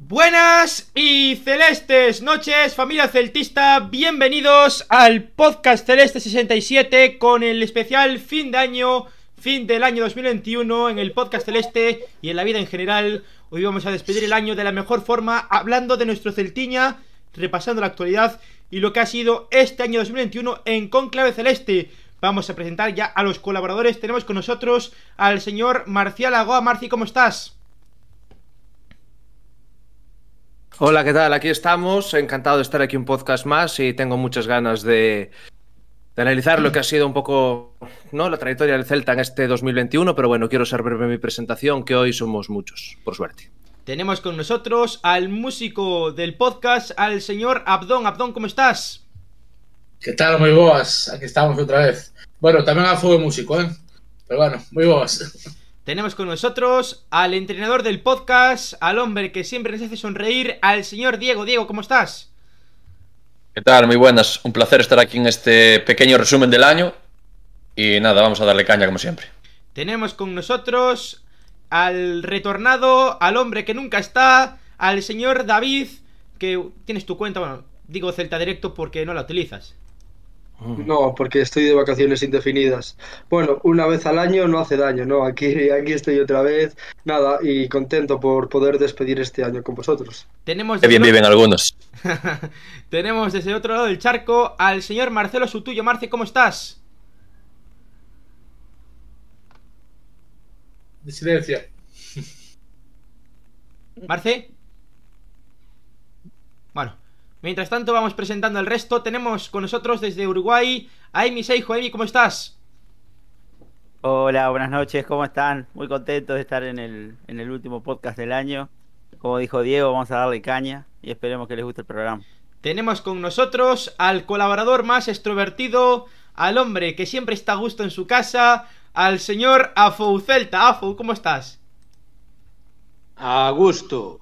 Buenas y celestes noches, familia celtista, bienvenidos al podcast Celeste 67 con el especial fin de año, fin del año 2021 en el podcast Celeste y en la vida en general. Hoy vamos a despedir el año de la mejor forma hablando de nuestro Celtiña, repasando la actualidad y lo que ha sido este año 2021 en Conclave Celeste. Vamos a presentar ya a los colaboradores. Tenemos con nosotros al señor Marcial Agoa. Marci, ¿cómo estás? Hola, ¿qué tal? Aquí estamos. Encantado de estar aquí un podcast más y tengo muchas ganas de, de, analizar lo que ha sido un poco ¿no? la trayectoria del Celta en este 2021, pero bueno, quiero ser breve mi presentación, que hoy somos muchos, por suerte. Tenemos con nosotros al músico del podcast, al señor Abdón. Abdón, ¿cómo estás? ¿Qué tal? Muy boas. Aquí estamos otra vez. Bueno, también a fuego músico, ¿eh? Pero bueno, muy boas. Tenemos con nosotros al entrenador del podcast, al hombre que siempre nos hace sonreír, al señor Diego. Diego, ¿cómo estás? ¿Qué tal? Muy buenas. Un placer estar aquí en este pequeño resumen del año. Y nada, vamos a darle caña como siempre. Tenemos con nosotros al retornado, al hombre que nunca está, al señor David, que tienes tu cuenta, bueno, digo Celta Directo porque no la utilizas. No, porque estoy de vacaciones indefinidas. Bueno, una vez al año no hace daño, ¿no? Aquí, aquí estoy otra vez, nada, y contento por poder despedir este año con vosotros. Tenemos Qué bien viven algunos. Tenemos desde otro lado del charco al señor Marcelo Sutuyo. Marce, ¿cómo estás? De silencio. Marce. Bueno, Mientras tanto, vamos presentando el resto. Tenemos con nosotros desde Uruguay a Amy Seijo. Amy, ¿cómo estás? Hola, buenas noches, ¿cómo están? Muy contentos de estar en el, en el último podcast del año. Como dijo Diego, vamos a darle caña y esperemos que les guste el programa. Tenemos con nosotros al colaborador más extrovertido, al hombre que siempre está a gusto en su casa, al señor Afou Celta. Afou, ¿cómo estás? A gusto.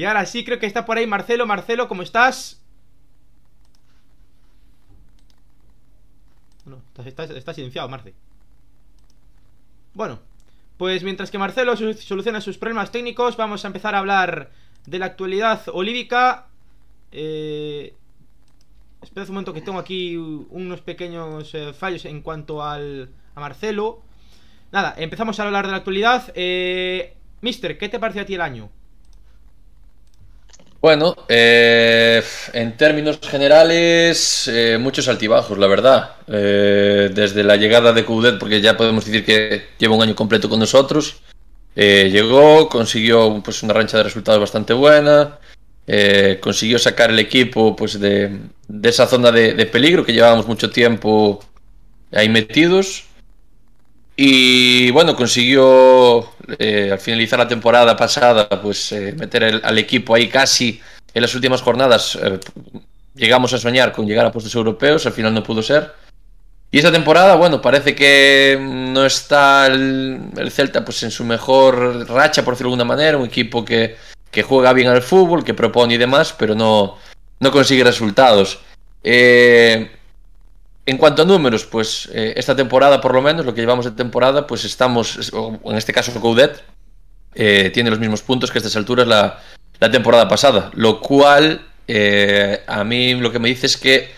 Y ahora sí, creo que está por ahí Marcelo. Marcelo, ¿cómo estás? No, está, silenciado, Marce. Bueno, pues mientras que Marcelo soluciona sus problemas técnicos, vamos a empezar a hablar de la actualidad olívica. Eh... Espera un momento que tengo aquí unos pequeños eh, fallos en cuanto al, a Marcelo. Nada, empezamos a hablar de la actualidad. Eh, Mister, ¿qué te parece a ti el año? Bueno, eh, en términos generales, eh, muchos altibajos, la verdad. Eh, desde la llegada de Coudet, porque ya podemos decir que lleva un año completo con nosotros, llegó, consiguió pues, una rancha de resultados bastante buena, consiguió sacar el equipo pues, de, esa zona de, peligro que llevábamos mucho tiempo ahí metidos. Y bueno, consiguió eh, al finalizar la temporada pasada, pues eh, meter el, al equipo ahí casi en las últimas jornadas. Eh, llegamos a soñar con llegar a puestos europeos, al final no pudo ser. Y esta temporada, bueno, parece que no está el, el Celta pues en su mejor racha, por decirlo de alguna manera. Un equipo que, que juega bien al fútbol, que propone y demás, pero no, no consigue resultados. Eh, en cuanto a números, pues eh, esta temporada, por lo menos, lo que llevamos de temporada, pues estamos, en este caso, Coudet eh, tiene los mismos puntos que a estas alturas la, temporada pasada, lo cual eh, a mí lo que me dice es que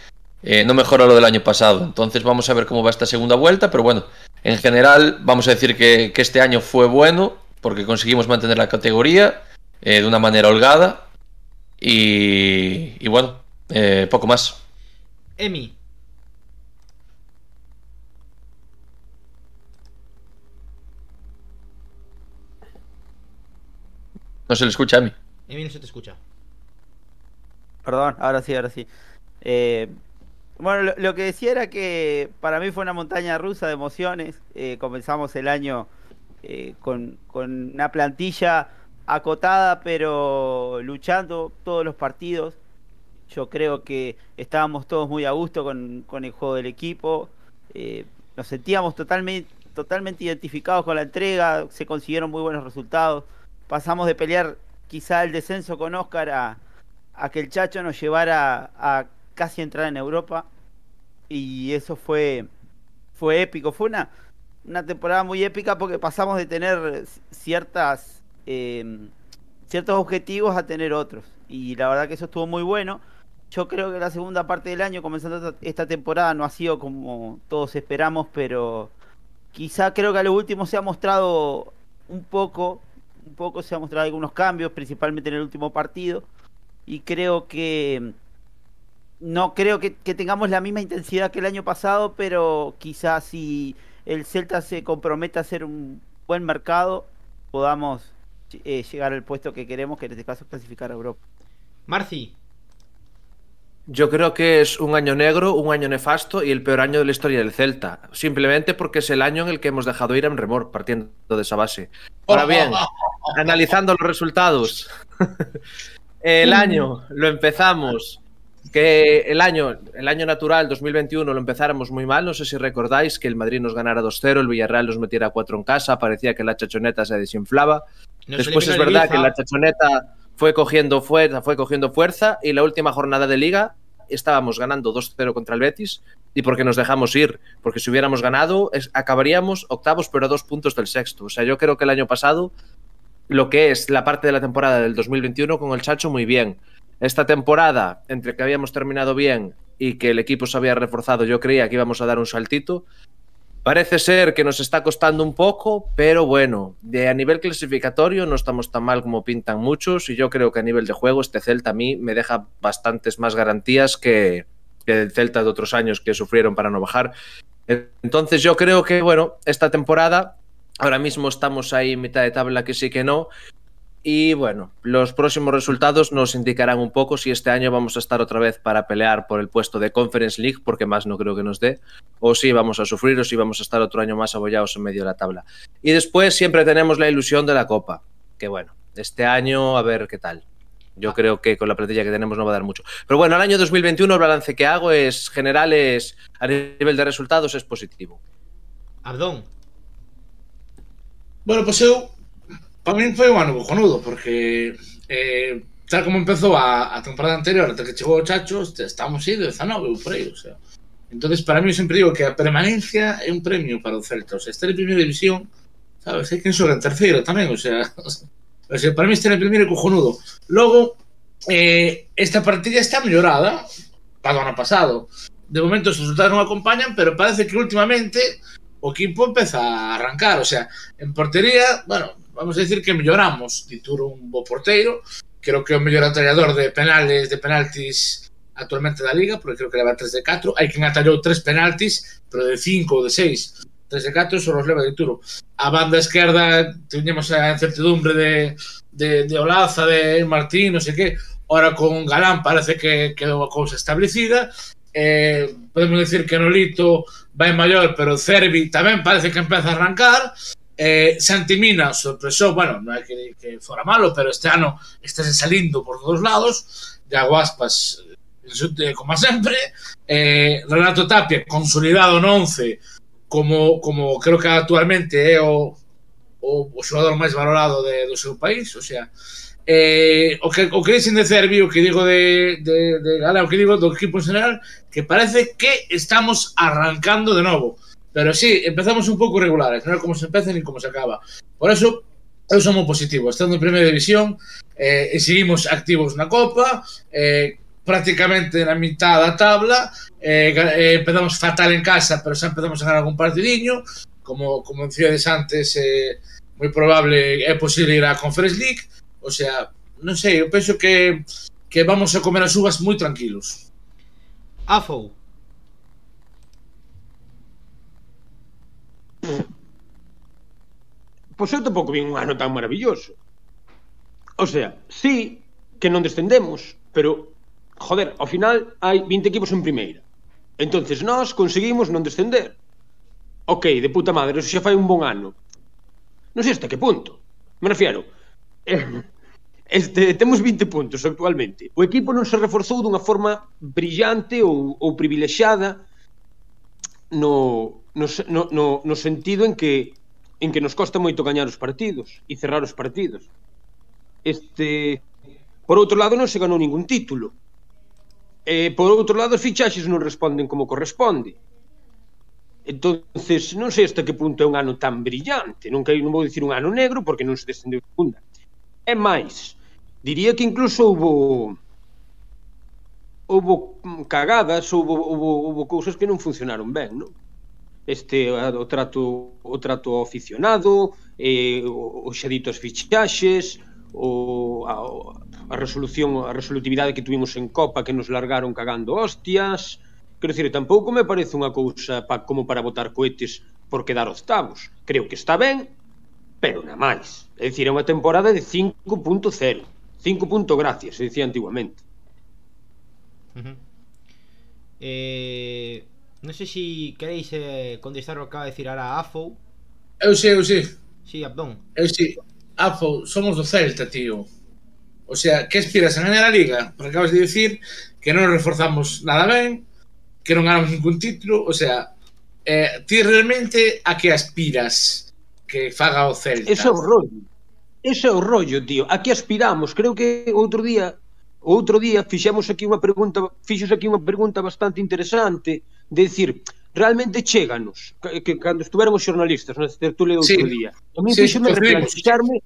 eh, no mejora lo del año pasado. Entonces vamos a ver cómo va esta segunda vuelta, pero bueno, en general vamos a decir que, este año fue bueno porque conseguimos mantener la categoría eh, de una manera holgada y, y bueno, poco más. Emi, No se le escucha a mí. Emi no se te escucha. Perdón, ahora sí, ahora sí. Eh, bueno, lo, lo, que decía era que para mí fue una montaña rusa de emociones. Eh, comenzamos el año eh, con, con, una plantilla acotada, pero luchando todos los partidos. Yo creo que estábamos todos muy a gusto con, con el juego del equipo. Eh, nos sentíamos totalmente, totalmente identificados con la entrega. Se consiguieron muy buenos resultados pasamos de pelear quizá el descenso con Oscar a, que el Chacho nos llevara a, casi entrar en Europa y eso fue fue épico fue una una temporada muy épica porque pasamos de tener ciertas eh, ciertos objetivos a tener otros. Y la verdad que eso estuvo muy bueno. Yo creo que la segunda parte del año, comenzando esta- esta temporada, no ha sido como todos esperamos, pero quizá creo que a lo último se ha mostrado un poco, un poco se ha mostrado algunos cambios, principalmente en el último partido. Y creo que no creo que, tengamos la misma intensidad que el año pasado, pero quizás si el Celta se compromete a hacer un buen mercado, podamos eh, llegar al puesto que queremos, que en este caso es clasificar a Europa. Marci, Yo creo que es un año negro, un año nefasto y el peor año de la historia del Celta. Simplemente porque es el año en el que hemos dejado ir a Remor, partiendo de esa base. Ahora bien, analizando los resultados, el año lo empezamos. Que el año, el año natural 2021 lo empezáramos muy mal. No sé si recordáis que el Madrid nos ganara 2-0, el Villarreal nos metiera 4 en casa, parecía que la chachoneta se desinflaba. nos Después es verdad que la chachoneta fue cogiendo fuerza, fue cogiendo fuerza y la última jornada de liga estábamos ganando 2-0 contra el Betis y porque nos dejamos ir, porque si hubiéramos ganado es- acabaríamos octavos pero a dos puntos del sexto. O sea, yo creo que el año pasado lo que es la parte de la temporada del 2021 con el Chacho muy bien. Esta temporada, entre que habíamos terminado bien y que el equipo se había reforzado, yo creía que íbamos a dar un saltito. Parece ser que nos está costando un poco, pero bueno, de a nivel clasificatorio no estamos tan mal como pintan muchos y yo creo que a nivel de juego este Celta a mí me deja bastantes más garantías que, que el Celta de otros años que sufrieron para no bajar. Entonces yo creo que, bueno, esta temporada, ahora mismo estamos ahí mitad de tabla que sí que no. Y bueno, los próximos resultados nos indicarán un poco si este año vamos a estar otra vez para pelear por el puesto de Conference League, porque más no creo que nos dé, o si vamos a sufrir o si vamos a estar otro año más abollados en medio de la tabla. Y después siempre tenemos la ilusión de la Copa, que bueno, este año a ver qué tal. Yo creo que con la plantilla que tenemos no va a dar mucho. Pero bueno, el año 2021 el balance que hago es general, es a nivel de resultados es positivo. Abdón, Bueno, pues Para min foi un ano cojonudo, porque eh, tal como empezou a, a temporada anterior, até que chegou o Chacho, estamos aí 19 ou por aí, o sea. entonces para mí sempre digo que a permanencia é un premio para o Celta, o sea, estar en primeira división, sabes, hai quen xoga en terceiro tamén, o sea, o sea, para mí estar en primeiro é cojonudo. Logo, eh, esta partida está mellorada, para o ano pasado, de momento os resultados non acompañan, pero parece que últimamente o equipo empeza a arrancar, o sea, en portería, bueno, vamos a decir que melloramos, dituro un bo porteiro, creo que é o mellor atallador de penales, de penaltis actualmente da Liga, porque creo que leva 3 de 4, hai quen atallou 3 penaltis, pero de 5 ou de 6, 3 de 4 só os leva de Turo. A banda esquerda teñemos a incertidumbre de, de, de Olaza, de Martín, non sei que, ora con Galán parece que quedou a cousa establecida, eh, podemos decir que Nolito vai maior, pero Cervi tamén parece que empeza a arrancar, Eh, Santimina sorpresou, bueno, non é que, que fora malo, pero este ano está salindo por todos lados, de Aguaspas eh, eh, como sempre, eh, Renato Tapia consolidado no 11 como, como creo que actualmente é o, o, o xogador máis valorado de, do seu país, o sea, eh, o que o que dicen de Cervi, o que digo de, de, de Gala, o que digo do equipo en general, que parece que estamos arrancando de novo. Pero sí, empezamos un pouco irregulares, non é como se empeza ni como se acaba. Por eso, eu somos moi positivo, estando en primeira división, eh, e seguimos activos na Copa, eh, prácticamente na mitad da tabla, eh, eh, empezamos fatal en casa, pero xa empezamos a ganar algún partidiño, como, como decíades antes, eh, moi probable é posible ir á Conference League, o sea, non sei, eu penso que que vamos a comer as uvas moi tranquilos. Afou, Pois, pois eu tampouco vin un ano tan maravilloso. O sea, sí que non descendemos, pero, joder, ao final hai 20 equipos en primeira. Entonces nós conseguimos non descender. Ok, de puta madre, eso xa fai un bon ano. Non sei hasta que punto. Me refiero, eh, este, temos 20 puntos actualmente. O equipo non se reforzou dunha forma brillante ou, ou privilexiada no, no, no, no, no sentido en que en que nos costa moito gañar os partidos e cerrar os partidos. Este, por outro lado, non se ganou ningún título. E por outro lado, as fichaxes non responden como corresponde. Entonces, non sei hasta que punto é un ano tan brillante, non que non vou dicir un ano negro porque non se descendeu segunda. É máis, diría que incluso houbo houve cagadas, houbo, houbo, houbo cousas que non funcionaron ben, non? este o trato o trato ao aficionado, eh, os xeditos fichaxes, o, a, a resolución a resolutividade que tuvimos en Copa que nos largaron cagando hostias. Quero dicir, tampouco me parece unha cousa pa, como para botar cohetes por quedar octavos. Creo que está ben pero na máis. É dicir, é unha temporada de 5.0 5 punto gracias, se dicía antiguamente uh -huh. eh, Non sei se queréis eh, contestar o que acaba de decir ara Afou. Eu sei, eu sei. Si, sí, Abdón. Eu sei. Afou, somos do Celta, tío. O sea, que aspiras a ganar a Liga? Porque acabas de dicir que non reforzamos nada ben, que non ganamos ningún título, o sea, eh, ti realmente a que aspiras que faga o Celta? Ese é o rollo. Ese é o rollo, tío. A que aspiramos? Creo que outro día outro día fixemos aquí unha pregunta, fixos aquí unha pregunta bastante interesante de decir, realmente chéganos, que, que cando estuveron os xornalistas na tertulia do outro sí. día. A mí sí, fixome replantexarme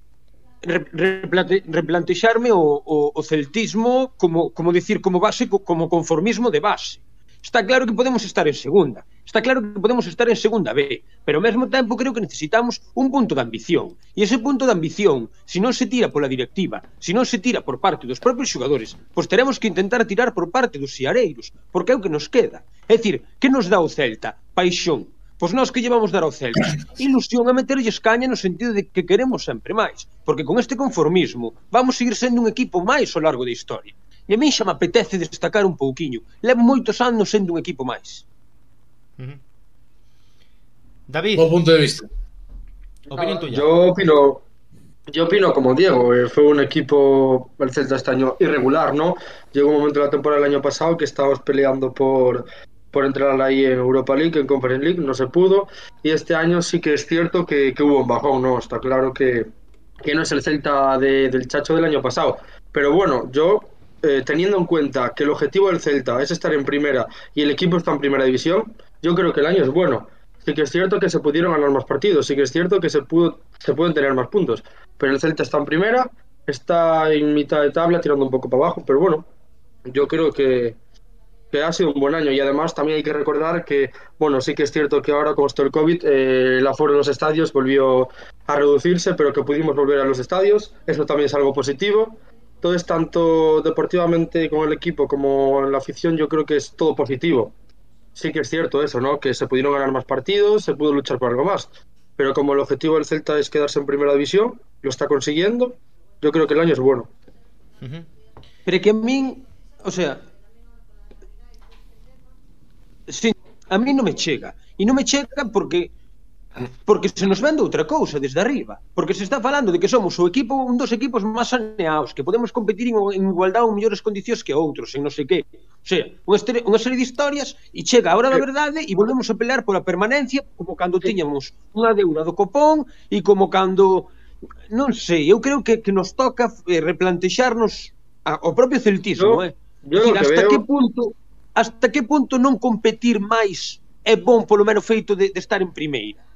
replante, replantexarme o, o, o celtismo como, como decir, como base, como conformismo de base. Está claro que podemos estar en segunda, Está claro que podemos estar en segunda B, pero ao mesmo tempo creo que necesitamos un punto de ambición. E ese punto de ambición, se non se tira pola directiva, se non se tira por parte dos propios xogadores, pois teremos que intentar tirar por parte dos siareiros, porque é o que nos queda. É dicir, que nos dá o Celta? Paixón, Pois nós que llevamos dar ao Celta? Ilusión a meterlles caña no sentido de que queremos sempre máis, porque con este conformismo vamos seguir sendo un equipo máis ao largo da historia. E a mí xa me apetece destacar un pouquiño. Levo moitos anos sendo un equipo máis. David, Bo punto de vista. opinión tuya. Yo opino, yo opino como Diego, eh, fue un equipo, el Celta este año, irregular, ¿no? Llegó un momento de la temporada del año pasado que estábamos peleando por, por entrar ahí en Europa League, en Conference League, no se pudo, y este año sí que es cierto que, que hubo un bajón, ¿no? Está claro que, que no es el Celta de- del Chacho del año pasado, pero bueno, yo... eh, teniendo en cuenta que el objetivo del Celta es estar en primera y el equipo está en primera división, yo creo que el año es bueno. Sí que es cierto que se pudieron ganar más partidos, sí que es cierto que se, pudo, se pueden tener más puntos, pero el Celta está en primera, está en mitad de tabla tirando un poco para abajo, pero bueno, yo creo que, que ha sido un buen año y además también hay que recordar que, bueno, sí que es cierto que ahora con esto del COVID eh, el aforo en los estadios volvió a reducirse, pero que pudimos volver a los estadios, eso también es algo positivo. Entonces, tanto deportivamente con el equipo como en la afición, yo creo que es todo positivo sí que es cierto eso, ¿no? Que se pudieron ganar más partidos, se pudo luchar por algo más. Pero como el objetivo del Celta es quedarse en primera división, lo está consiguiendo, yo creo que el año es bueno. Pero que a min, o sea, sí, a mí non me chega. E non me chega porque Porque se nos vende outra cousa desde arriba. Porque se está falando de que somos o equipo un dos equipos máis saneados, que podemos competir en, en igualdade ou mellores condicións que outros, en non sei que. O sea, unha, unha serie de historias e chega a hora da eh. verdade e volvemos a pelear pola permanencia como cando tiñamos unha deuda do copón e como cando non sei, eu creo que, que nos toca eh, replantexarnos a, ao propio celtismo, yo, eh? Yo Dicir, hasta que, veo... que punto hasta que punto non competir máis é bon polo menos feito de, de estar en primeira.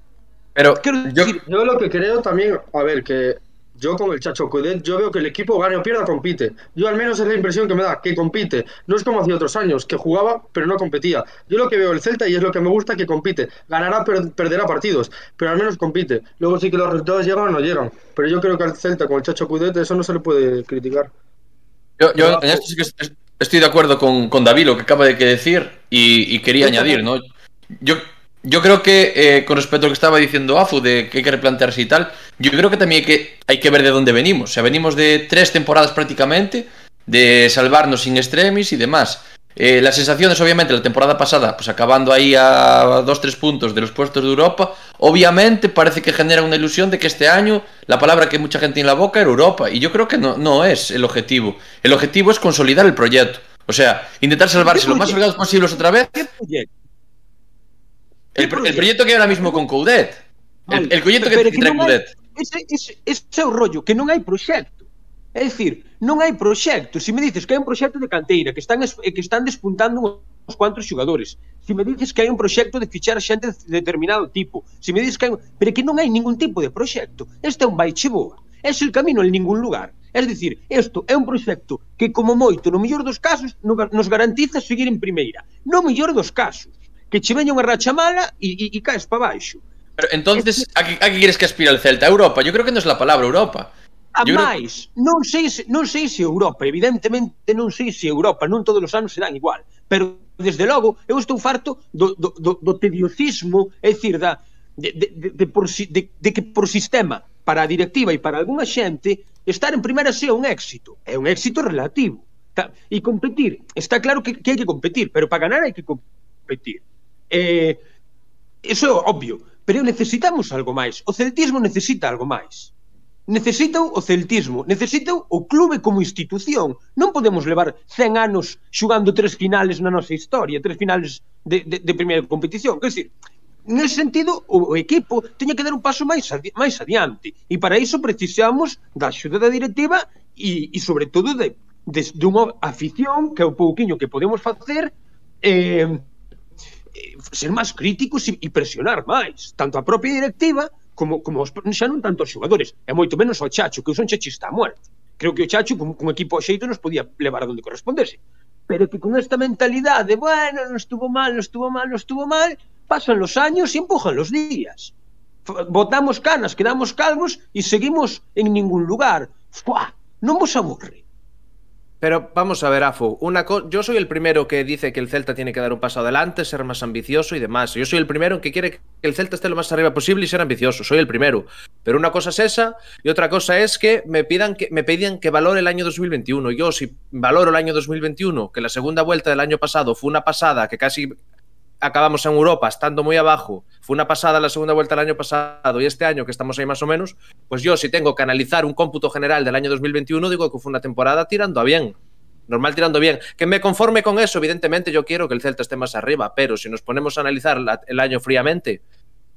Pero yo, Yo lo que creo también, a ver, que yo con el Chacho Cudet, yo veo que el equipo gane o pierda, compite. Yo al menos es la impresión que me da, que compite. No es como hace otros años, que jugaba, pero no competía. Yo lo que veo el Celta, y es lo que me gusta, que compite. Ganará, per- perderá partidos, pero al menos compite. Luego sí que los resultados llegan o no llegan. Pero yo creo que al Celta con el Chacho Cudet eso no se le puede criticar. yo, yo en esto sí que est- estoy de acuerdo con, con David, lo que acaba de decir, y, y quería añadir, ¿no? Yo, yo creo que eh, con respecto a lo que estaba diciendo Afu, de que hay que replantearse y tal, yo creo que también hay que, hay que ver de dónde venimos. O sea, venimos de tres temporadas prácticamente, de salvarnos sin extremis y demás. Eh, las sensaciones, obviamente, la temporada pasada, pues acabando ahí a dos, tres puntos de los puestos de Europa, obviamente parece que genera una ilusión de que este año la palabra que mucha gente tiene en la boca era Europa. Y yo creo que no, no es el objetivo. El objetivo es consolidar el proyecto. O sea, intentar salvarse lo más salvados posibles otra vez. El, pro, el proyecto que hai ahora mismo con Coudet. El, el proyecto que, que trae Coudet. Ese, ese, ese é o rollo, que non hai proxecto. É dicir, non hai proxecto. Se me dices que hai un proxecto de canteira, que están eh, que están despuntando uns cuantos xogadores. Se me dices que hai un proxecto de fichar xente de determinado tipo. Se me dices que hai... Pero que non hai ningún tipo de proxecto. Este é un baiche boa. É o camino en ningún lugar. Es dicir, isto é un proxecto que, como moito, no mellor dos casos, nos garantiza seguir en primeira. No mellor dos casos que che veña unha racha mala e, e, e caes para baixo. Pero entonces, a que, a que queres que aspira el Celta? Europa, yo creo que non é la palabra Europa. A Yo máis, creo... non sei se, non sei se Europa, evidentemente non sei se Europa, non todos os anos serán igual, pero desde logo eu estou farto do, do, do, do tediosismo, é dicir, da, de, de, de, de, por, de, de que por sistema para a directiva e para algunha xente estar en primeira sea un éxito, é un éxito relativo. E competir, está claro que, que hai que competir, pero para ganar hai que competir. Eh, eso é obvio, pero necesitamos algo máis. O celtismo necesita algo máis. Necesita o celtismo, necesita o clube como institución. Non podemos levar 100 anos xugando tres finales na nosa historia, tres finales de, de, de primeira competición. Quer dizer, nese sentido, o, o equipo teña que dar un paso máis adi máis adiante. E para iso precisamos da axuda da directiva e, e sobre todo, de, de, de unha afición que é o pouquiño que podemos facer eh, ser máis críticos e, e presionar máis, tanto a propia directiva como, como os, xa non tanto os xogadores, e moito menos ao Chacho, que o son chachista a muerte. Creo que o Chacho, con, con equipo xeito, nos podía levar a donde correspondese. Pero que con esta mentalidade, bueno, non estuvo mal, non estuvo mal, non estuvo mal, pasan los años e empujan los días. Botamos canas, quedamos calvos e seguimos en ningún lugar. Fuá, non vos aburre. Pero vamos a ver, Afo, una yo soy el primero que dice que el Celta tiene que dar un paso adelante, ser más ambicioso y demás. Yo soy el primero que quiere que el Celta esté lo más arriba posible y ser ambicioso, soy el primero. Pero una cosa es esa y otra cosa es que me pidan que me pidan que valore el año 2021. Yo si valoro el año 2021, que la segunda vuelta del año pasado fue una pasada, que casi acabamos en Europa estando muy abajo, fue una pasada la segunda vuelta del año pasado y este año que estamos ahí más o menos, pues yo si tengo que analizar un cómputo general del año 2021, digo que fue una temporada tirando a bien. Normal tirando bien. Que me conforme con eso, evidentemente yo quiero que el Celta esté más arriba, pero si nos ponemos a analizar el año fríamente,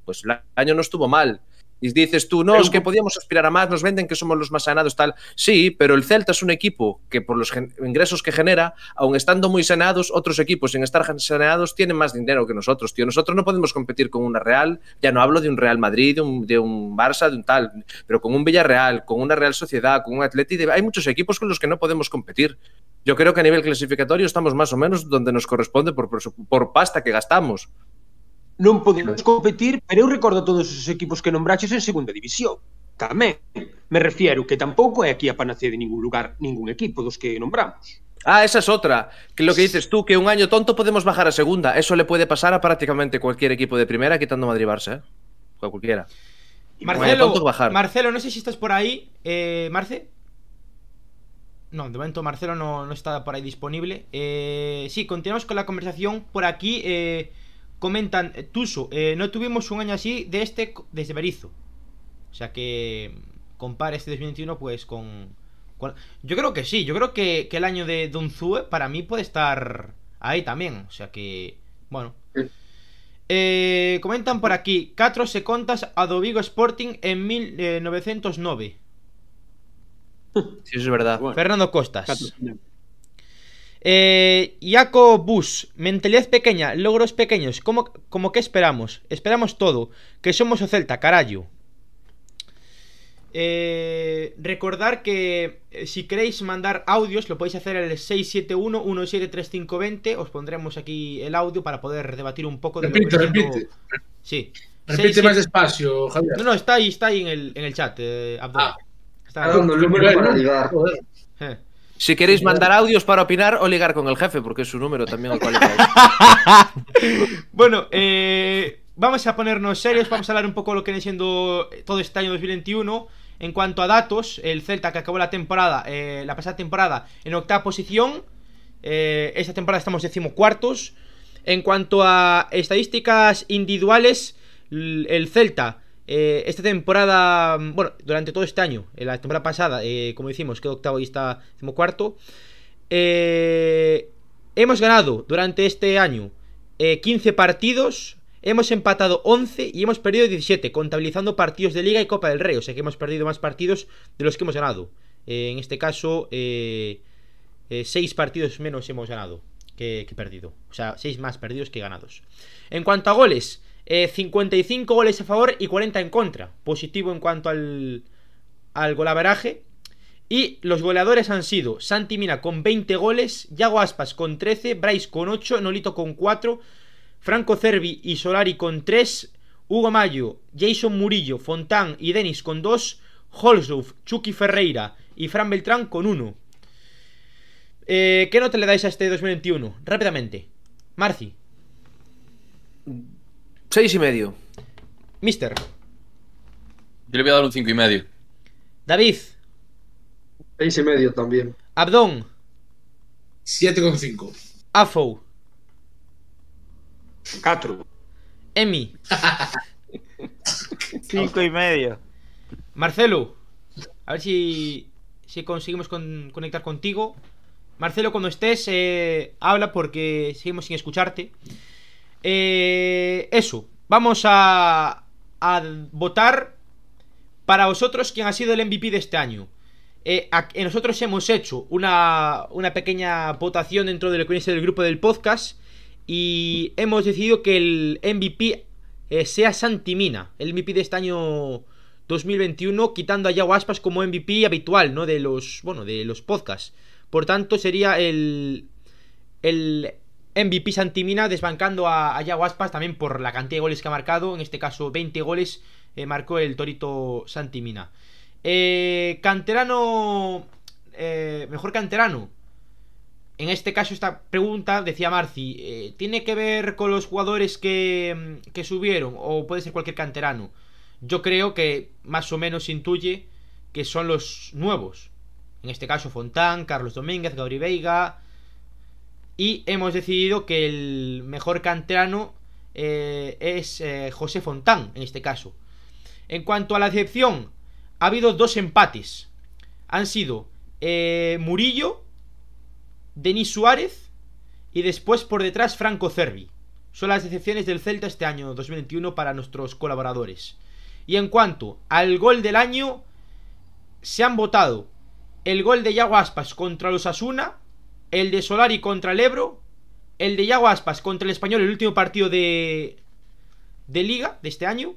pues el año no estuvo mal. Y dices tú, no, es que podíamos aspirar a más, nos venden que somos los más sanados, tal. Sí, pero el Celta es un equipo que por los ingresos que genera, aun estando muy saneados, otros equipos sin estar saneados tienen más dinero que nosotros, tío. Nosotros no podemos competir con una Real, ya no hablo de un Real Madrid, de un, de un Barça, de un tal, pero con un Villarreal, con una Real Sociedad, con un Atleti, hay muchos equipos con los que no podemos competir. Yo creo que a nivel clasificatorio estamos más o menos donde nos corresponde por, por pasta que gastamos. non podemos competir, pero eu recordo todos os equipos que nombraches en segunda división. Tamén, me refiero que tampouco é aquí a panacea de ningún lugar, ningún equipo dos que nombramos. Ah, esa es otra. Que lo que dices tú, que un año tonto podemos bajar a segunda. Eso le puede pasar a prácticamente cualquier equipo de primera, quitando Madrid-Barça, ¿eh? A cualquiera. Marcelo, tonto bajar. Marcelo, no sé si estás por ahí. Eh, Marce. No, de momento Marcelo no, no está por ahí disponible. Eh, sí, continuamos con la conversación por aquí. Eh, comentan, eh, Tuso, eh, no tuvimos un año así de este desde Berizo. O sea que mm, compara este 2021 pues con, con- Yo creo que sí, yo creo que, que el año de Dunzue para mí puede estar ahí también. O sea que, bueno. Eh, comentan por aquí, Catro se contas a do Vigo Sporting en 1909. Sí, eso es verdad. Bueno, Fernando Costas. catro, Eh, Iaco Bus, mentalidad pequeña, logros pequeños, como, como que esperamos? Esperamos todo, que somos o Celta, carallo. Eh, recordar que eh, si queréis mandar audios lo podéis hacer al 671-173520 Os pondremos aquí el audio para poder debatir un poco de lo que Repite, siendo-. Sí. Repite siete- despacio, Javier. No, no, está ahí, está ahí en el, en el chat, eh, Abdul. Ah. Está dando el número Eh. Si queréis mandar audios para opinar o ligar con el jefe, porque es su número también al cual. Bueno, eh, vamos a ponernos serios, vamos a hablar un poco de lo que viene siendo todo este año 2021. En cuanto a datos, el Celta que acabó la temporada, eh, la pasada temporada, en octava posición. eh, esta temporada estamos decimocuartos. En cuanto a estadísticas individuales, el Celta, eh, esta temporada, mm, bueno, durante todo este año, en la temporada pasada, eh, como decimos, quedó octavo y está decimocuarto. Eh, hemos ganado durante este año eh, 15 partidos, hemos empatado 11 y hemos perdido 17, contabilizando partidos de Liga y Copa del Rey. O sea que hemos perdido más partidos de los que hemos ganado. Eh, en este caso, 6 partidos menos hemos ganado que, que perdido. O sea, 6 más perdidos que ganados. En cuanto a goles, eh, 55 goles a favor y 40 en contra. Positivo en cuanto al, al golaveraje. Y los goleadores han sido Santi Mina con 20 goles, Yago Aspas con 13, Bryce con 8, Nolito con 4, Franco Cervi y Solari con 3, Hugo Mayo, Jason Murillo, Fontán y Denis con 2, Holsdorf, Chucky Ferreira y Fran Beltrán con 1. Eh, ¿Qué nota le dais a este 2021? Rápidamente. Marci, Seis y medio. Mister, Yo le voy a dar un 5 y medio. David, Seis y medio también. Abdón, 7,5. Afou, 4. Emi, Cinco y medio. Marcelo. A ver si, si conseguimos con- conectar contigo. Marcelo, cuando estés, eh, habla porque seguimos sin escucharte. Eh, eso, vamos a, a votar para vosotros quién ha sido el MVP de este año. Eh, eh, nosotros hemos hecho una, una pequeña votación dentro de grupo del podcast y hemos decidido que el MVP eh, sea Santi Mina, el MVP de este año 2021, quitando a Yago Aspas como MVP habitual, ¿no? De los, bueno, de los podcasts. Por tanto, sería el, el MVP Santimina desbancando a, a Yago Aspas también por la cantidad de goles que ha marcado. En este caso, 20 goles eh, marcó el Torito Santimina. Eh, canterano. eh, mejor canterano. En este caso, esta pregunta, decía Marci, eh, ¿tiene que ver con los jugadores que, que subieron? ¿O puede ser cualquier canterano? Yo creo que más o menos intuye que son los nuevos. En este caso, Fontán, Carlos Domínguez, Gabriel Veiga. Y hemos decidido que el mejor canterano eh, es eh, José Fontán, en este caso. En cuanto a la decepción, ha habido dos empates. Han sido eh, Murillo, Denis Suárez y después por detrás Franco Cervi. Son las decepciones del Celta este año 2021 para nuestros colaboradores. Y en cuanto al gol del año, se han votado el gol de Yago Aspas contra los Asuna, el de Solari contra el Ebro, el de Yago Aspas contra el Español, el último partido de, de Liga de este año,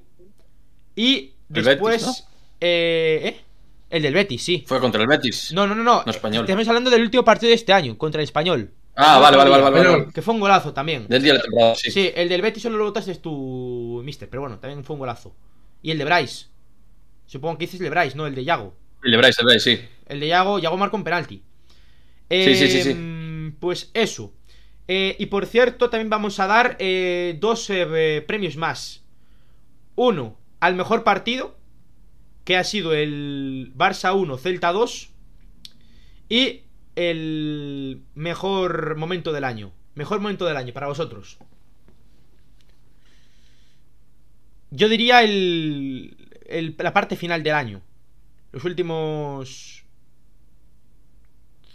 y El después... Eh, ¿eh? El del Betis, sí. Fue contra el Betis. No, no, no, no. No, Español. Estamos hablando del último partido de este año, contra el Español. Ah, vale, vale, vale, vale, Que fue un golazo también. Del día de la temporada, sí. Sí, el del Betis solo lo votaste tú, mister, pero bueno, también fue un golazo. Y el de Bryce. Supongo que dices el de Bryce, no el de Yago. El de Bryce, el de Bryce, sí. El de Yago, Yago marcó un penalti. Sí, sí, sí. Em, Pues eso. Eh, y por cierto, también vamos a dar eh, dos eh, premios más. Uno al mejor partido, que ha sido el Barça 1, Celta 2. Y el mejor momento del año. Mejor momento del año para vosotros. Yo diría el- la parte final del año. Los últimos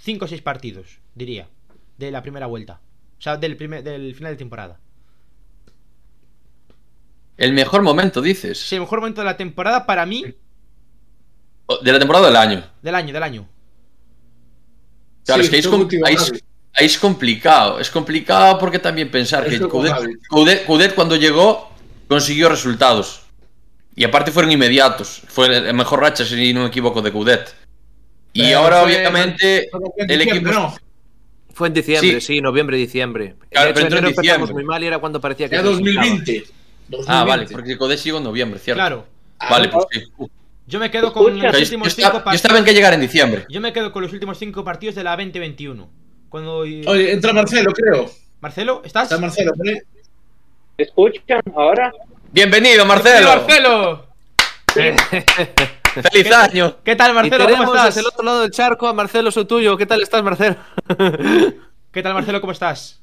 5 o 6 partidos, diría. De la primera vuelta. O sea, del, primer, del final de temporada. El mejor momento, dices. Sí, el mejor momento de la temporada para mí. O- De la temporada o del año. Del año, del año. Claro, Sí, es que ahí es, es- complicado. Es complicado porque también pensar que Coudet. Coudet- Coudet cuando llegó consiguió resultados. Y aparte fueron inmediatos. Fue la mejor racha, si no me equivoco, de Coudet. Y Pero ahora, fue- obviamente, fue en el diciembre, equipo... ¿no? Fue en diciembre, Sí. sí, noviembre, diciembre. Claro, de hecho, pero entró en diciembre. muy mal y era cuando parecía que Ya clasificaba. 2020. Ah, vale, 2020. porque Coudet llegó en noviembre, ¿cierto? Claro. Vale, pues sí. Yo me quedo con Escucha. los yo, últimos estaba, 5 yo partidos. estaba en que llegar en diciembre. Yo me quedo con los últimos 5 partidos de la 2021. Cuando. Oye, entra Marcelo, creo. Marcelo, ¿estás? Está Marcelo. ¿Me escuchan ahora? Bienvenido, Marcelo. Marcelo! ¡Feliz año! ¿Qué tal, Y Marcelo? ¿Cómo estás? el otro lado del charco a Marcelo Sotuyo. ¿Qué tal estás, Marcelo? ¿Qué tal, Marcelo? ¿Cómo estás?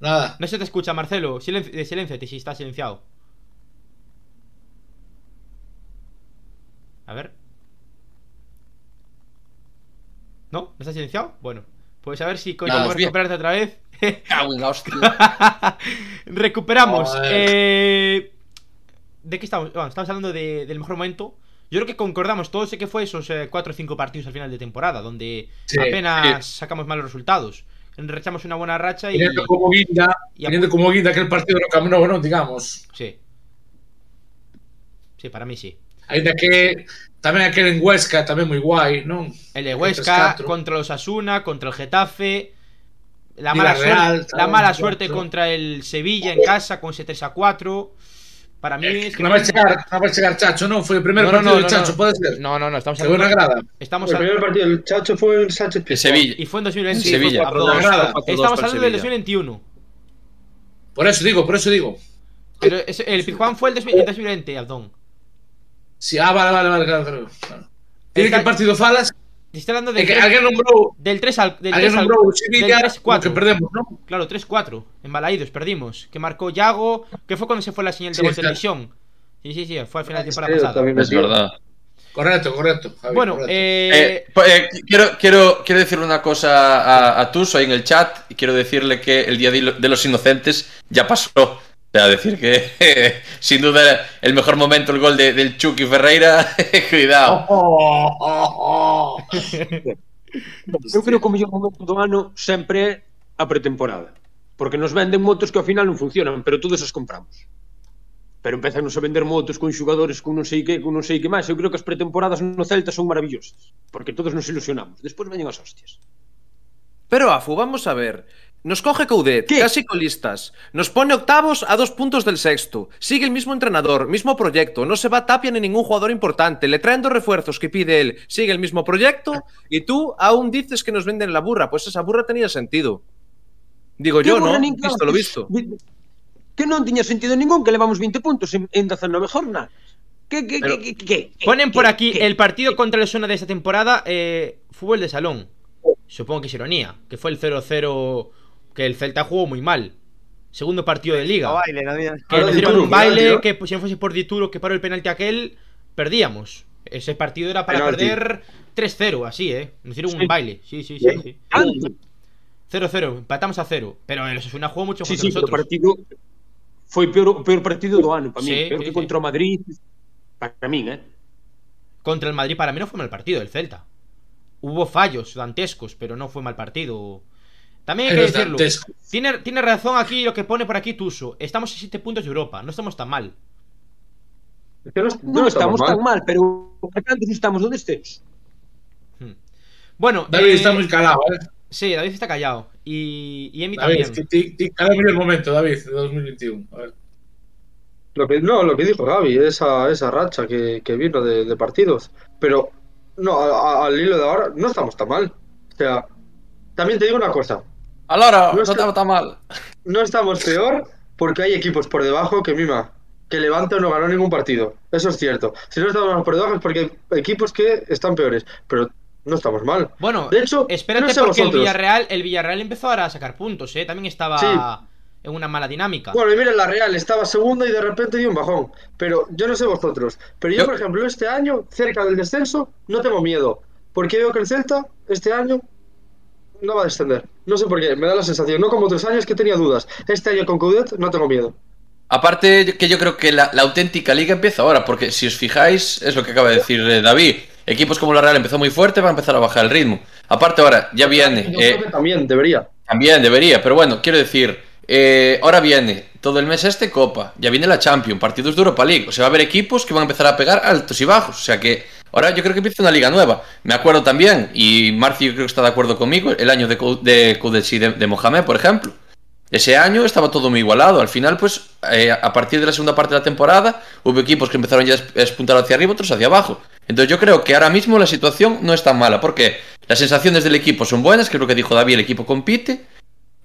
Nada. No se te escucha, Marcelo. Silenci eh, silénciate si estás silenciado. A ver. ¿No? ¿No estás silenciado? Bueno. Pues a ver si Vamos bien. recuperarte otra vez. Cago en la hostia. Recuperamos. Eh, ¿De qué estamos? Bueno, estamos hablando de- del mejor momento. Yo creo que concordamos todos. Sé que fue esos 4 o 5 partidos al final de temporada, donde Sí, apenas sacamos malos resultados. Enrechamos una buena racha y. Teniendo como guinda, y teniendo como guinda aquel partido no Camp Nou, ¿no? Digamos. Sí. Sí, para mí sí. Ainda que tamén aquel en Huesca tamén moi guai, non? El de Huesca 3-4. contra los Asuna, contra el Getafe. La mala, suerte, la mala suerte contra el Sevilla en casa con ese 3 a 4. Para mí es que Non vai chegar, non vai chegar Chacho, non? Foi o primeiro No, no, partido no, de no, Chacho, no. pode ser? No, no, no, estamos hablando. grada. Estamos El a- primer partido del Chacho fue en Sánchez En Pizjuán. Sevilla. y fue en 2020. Sí, Sevilla. Abdón. Buena grada. Estamos hablando del 2021. Por eso digo, por eso digo. Pero ese- el Pizjuán fue el, des- el 2020, Abdón. Si, ah, vale, vale, vale, claro, claro. Tiene que partido falas? Te estoy hablando del que 3, alguén nombrou, del 3 al. Del alguén 3 al del Sevilla, 3-4. o que perdemos, non? Claro, 3-4. En Balaídos perdimos. Que marcó Yago. Que fue cuando se fue la señal de Sí, televisión. Sí, sí, sí. Fue al final de temporada pasada. también Es verdad. Correcto, correcto. Javi, Bueno, correcto. eh, Eh, po- eh, quiero, quiero, quiero decir una cosa a, a Tuso ahí en el chat y quiero decirle que el Día de los Inocentes ya pasó. sea, decir que eh, sin duda el mejor momento, el gol de, del Chucky Ferreira, cuidado. Oh, oh, oh. oh. Eu creo que o mellor momento do ano sempre é a pretemporada. Porque nos venden motos que ao final non funcionan, pero todos as compramos. Pero empezan a vender motos con xogadores con non sei que, con non sei que máis. Eu creo que as pretemporadas no Celta son maravillosas, porque todos nos ilusionamos. Despois veñen as hostias. Pero, Afu, vamos a ver. Nos coge Coudet, ¿Qué? casi colistas. Nos pone octavos a dos puntos del sexto. Sigue el mismo entrenador, mismo proyecto. No se va Tapia ni ningún jugador importante. Le traen dos refuerzos que pide él. Sigue el mismo proyecto. Y tú aún dices que nos venden la burra. Pues esa burra tenía sentido. Digo yo, ¿no? borra nin Visto lo visto. Que non tiña sentido ningún que levamos 20 puntos en, en 19 jornadas. Pero- que, que, que, que, Ponen por aquí el partido contra el Osuna de esta temporada, eh, fútbol de salón. Supongo que es ironía, que fue el 0-0 que el Celta jugó muy mal. Segundo partido de liga. No baile, no había- Que nos dieron un baile, tío. que pues, si no fuese por Dituro que paró el penalti aquel, perdíamos. Ese partido era para Penalti. perder 3-0, así, ¿eh? Nos dieron Sí. un baile, sí, sí, sí. sí. Tanto. 0-0, empatamos a 0. Pero el Osasuna jugó mucho Sí, contra sí, nosotros. partido foi peor, o peor partido do ano para mí, Sí, peor sí, que sí. contra o Madrid. Para min, eh. Contra el Madrid para mí no fue mal partido, el Celta. Hubo fallos dantescos, pero no fue mal partido. También hay que decirlo. Tiene, tiene razón aquí lo que pone por aquí Tuso. Estamos a 7 puntos de Europa, no estamos tan mal. Es que no, estamos tan mal, pero antes estamos onde estés. Hmm. Bueno, David eh, está muy calado, ¿eh? Sí, David está callado. Y, y Emi David, también. ti, ti, el momento, David, de 2021. A ver. Lo que, no, lo que dijo Gaby, esa, esa racha que, que vino de, de partidos. Pero, no, a- a- al hilo de ahora, no estamos tan mal. O sea, también te digo una cosa. Ahora, No no es que- estaba tan mal. No estamos peor porque hay equipos por debajo que Mima, que Levante no ganó ningún partido. Eso es cierto. Si no estamos por debajo es porque hay equipos que están peores. Pero no estamos mal. Bueno, De hecho, espérate no sé porque el. Villarreal, el Villarreal empezó ahora a sacar puntos, ¿eh? También estaba Sí. en una mala dinámica. Bueno, y mira, la Real estaba segunda y de repente dio un bajón. Pero yo no sé vosotros. Pero yo, Yo- por ejemplo, este año, cerca del descenso, no tengo miedo. Porque veo que el Celta, este año, no va a descender. No sé por qué, me da la sensación. No como otros años que tenía dudas. Este año con Coudet no tengo miedo. Aparte que yo creo que la, la auténtica liga empieza ahora, porque si os fijáis, es lo que acaba de decir eh, David. Equipos como la Real empezó muy fuerte, va a empezar a bajar el ritmo. Aparte ahora, ya viene. Yo eh, creo que también debería. También debería, pero bueno, quiero decir, eh, ahora viene todo el mes este Copa, ya viene la Champions, partidos de Europa League, o sea, va a haber equipos que van a empezar a pegar altos y bajos, o sea que ahora yo creo que empieza una liga nueva. Me acuerdo también, y Marci yo creo que está de acuerdo conmigo, el año de, Cou- de Kudetsi de, de Mohamed, por ejemplo. Ese año estaba todo muy igualado. Al final, pues, eh, a partir de la segunda parte de la temporada, hubo equipos que empezaron ya a despuntar hacia arriba, otros hacia abajo. Entonces yo creo que ahora mismo la situación no es tan mala, porque las sensaciones del equipo son buenas, que es lo que dijo David, el equipo compite,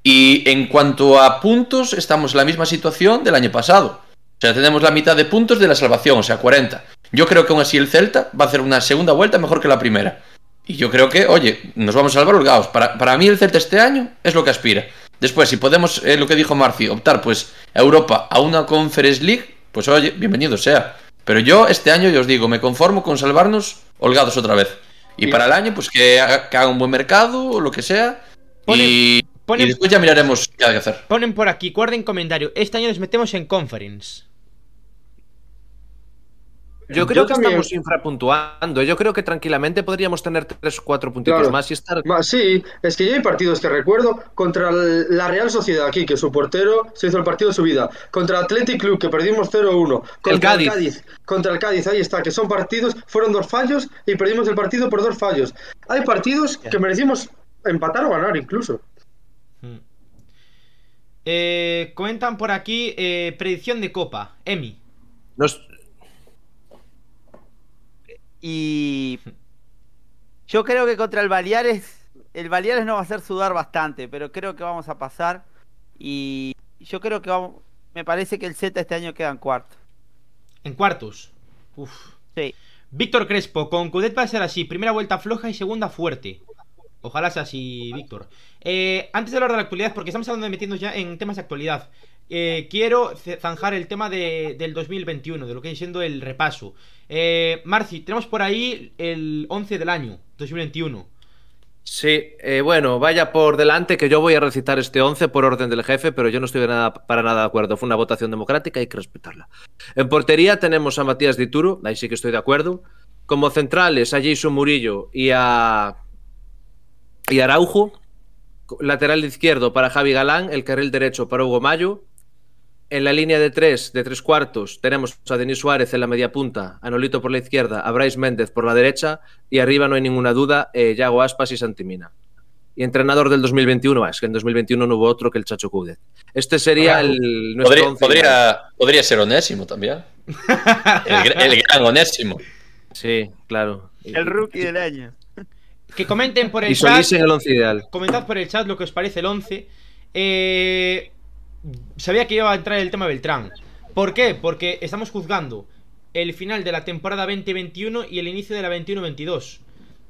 y en cuanto a puntos, estamos en la misma situación del año pasado. O sea, tenemos la mitad de puntos de la salvación, o sea, 40. Yo creo que aún así el Celta va a hacer una segunda vuelta mejor que la primera. Y yo creo que, oye, nos vamos a salvar holgados. Para, para mí el Celta este año es lo que aspira. Después, si podemos, eh, lo que dijo Marci, optar pues a Europa, a una Conference League, pues oye, bienvenido sea. Pero yo este año, yo os digo, me conformo con salvarnos holgados otra vez. Y para el año, pues que haga, que haga un buen mercado o lo que sea. y, Ponen, y después ya miraremos qué hay que hacer. ponen por aquí, guarden comentario. Este año nos metemos en conference. Yo creo Yo que también. estamos infrapuntuando. Yo creo que tranquilamente podríamos tener tres o cuatro puntitos Claro. más y estar. Sí, es que ya hay partidos que recuerdo contra la Real Sociedad aquí, que su portero se hizo el partido de su vida. Contra Athletic Club, que perdimos 0-1. Contra El Cádiz. Contra el Cádiz, ahí está, que son partidos, fueron dos fallos y perdimos el partido por dos fallos. Hay partidos que merecimos empatar o ganar incluso. Mm. Eh, comentan por aquí eh, predicción de Copa. Emi. Nos- Y yo creo que contra el Baleares, el Baleares nos va a hacer sudar bastante, pero creo que vamos a pasar. Y yo creo que vamos, me parece que el Z este año queda en cuarto. En cuartos. Uf. Sí. Víctor Crespo, con Cudet va a ser así. Primera vuelta floja y segunda fuerte. Ojalá sea así, Víctor. Eh, antes de hablar de la actualidad, porque estamos hablando de metiendo ya en temas de actualidad, eh, quiero zanjar el tema de- del 2021, de lo que viene siendo el repaso. Eh, Marci, tenemos por ahí el 11 del año, 2021. Sí, eh, bueno, vaya por delante que yo voy a recitar este 11 por orden del jefe, pero yo no estoy nada, para nada de acuerdo. Fue una votación democrática y hay que respetarla. En portería tenemos a Matías Dituro, ahí sí que estoy de acuerdo. Como centrales a Jason Murillo y a, y a Araujo. Lateral izquierdo para Javi Galán, el carril derecho para Hugo Mayo. En la línea de tres, de tres cuartos, tenemos a Denis Suárez en la media punta, a Nolito por la izquierda, a Bryce Méndez por la derecha y arriba no hay ninguna duda, eh, Yago Aspas y Santimina. Y entrenador del 2021, ah, es que en 2021 no hubo otro que el Chacho Coudet. Este sería Claro. el nuestro Podría, once podría, podría ser Onésimo también. El, el gran Onésimo. Sí, claro. El rookie del año. Que comenten por el Y chat. El once ideal. Comentad por el chat lo que os parece el 11. Eh, sabía que iba a entrar el tema Beltrán. ¿Por qué? Porque estamos juzgando el final de la temporada 2021 y el inicio de la 21-22.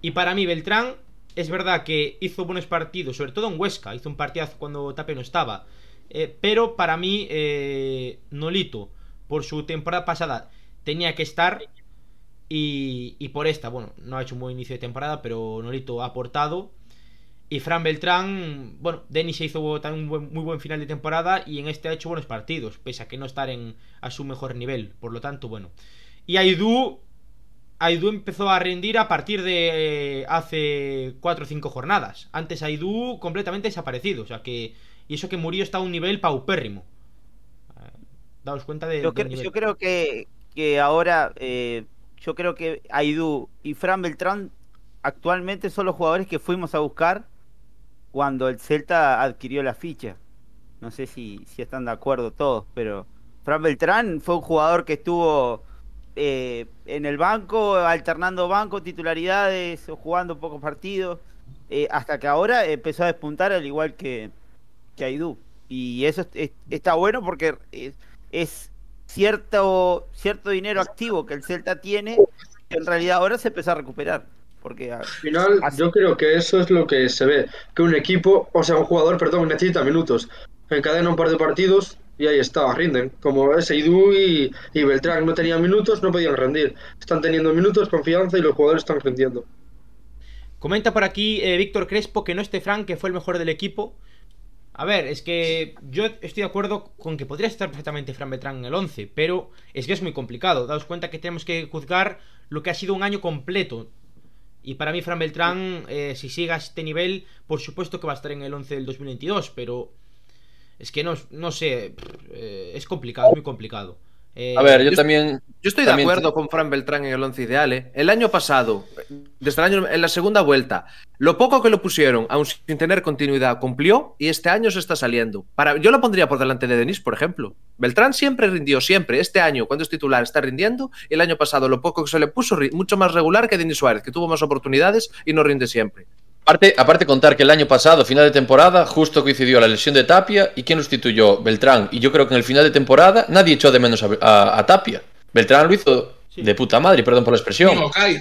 Y para mí Beltrán es verdad que hizo buenos partidos, sobre todo en Huesca. Hizo un partidazo cuando Tape no estaba. Eh, pero para mí eh, Nolito, por su temporada pasada, tenía que estar. Y, y por esta, bueno, no ha hecho un buen inicio de temporada, pero Nolito ha aportado. Y Fran Beltrán, bueno, Denis se hizo también un buen- muy buen final de temporada y en este ha hecho buenos partidos, pese a que no estar en, a su mejor nivel. Por lo tanto, bueno. Y Aidú, Aidú empezó a rendir a partir de eh, hace 4 o 5 jornadas. Antes Aidú completamente desaparecido, o sea que... Y eso que murió está a un nivel paupérrimo. Eh, Daos cuenta de... Yo, del cre- nivel. yo creo que, que ahora, eh, yo creo que Aidú y Fran Beltrán actualmente son los jugadores que fuimos a buscar cuando el Celta adquirió la ficha. No sé si, si están de acuerdo todos, pero Fran Beltrán fue un jugador que estuvo eh, en el banco, alternando banco, titularidades, jugando pocos partidos, eh, hasta que ahora empezó a despuntar al igual que, que Aidú. Y eso es- es- está bueno porque es, es cierto, cierto dinero activo que el Celta tiene, que en realidad ahora se empieza a recuperar. Porque Al final, Así. yo creo que eso es lo que se ve. Que un equipo, o sea, un jugador, perdón, necesita minutos. Encadena un par de partidos y ahí está, rinden. Como ese Idu y, y Beltrán no tenían minutos, no podían rendir. Están teniendo minutos, confianza y los jugadores están rindiendo. Comenta por aquí eh, Víctor Crespo que no esté Frank, que fue el mejor del equipo. A ver, es que yo estoy de acuerdo con que podría estar perfectamente Fran Beltrán en el 11, pero es que es muy complicado. Daos cuenta que tenemos que juzgar lo que ha sido un año completo. Y para mí Fran Beltrán, eh, si sigue a este nivel, por supuesto que va a estar en el 11 del 2022, pero es que no, no sé, eh, es complicado, es muy complicado. Eh, A ver, yo yo- también. Yo estoy de acuerdo con Fran Beltrán en el once ideal. ¿eh? El año pasado, desde el año en la segunda vuelta, lo poco que lo pusieron, aun sin tener continuidad, cumplió y este año se está saliendo. Para, yo lo pondría por delante de Denis, por ejemplo. Beltrán siempre rindió, siempre. Este año, cuando es titular, está rindiendo. Y el año pasado, lo poco que se le puso, mucho más regular que Denis Suárez, que tuvo más oportunidades y no rinde siempre. Aparte, aparte contar que el año pasado, final de temporada, justo coincidió la lesión de Tapia y quien sustituyó Beltrán. Y yo creo que en el final de temporada nadie echó de menos a, a, a Tapia. Beltrán lo hizo sí. de puta madre, perdón por la expresión. Ni Okai.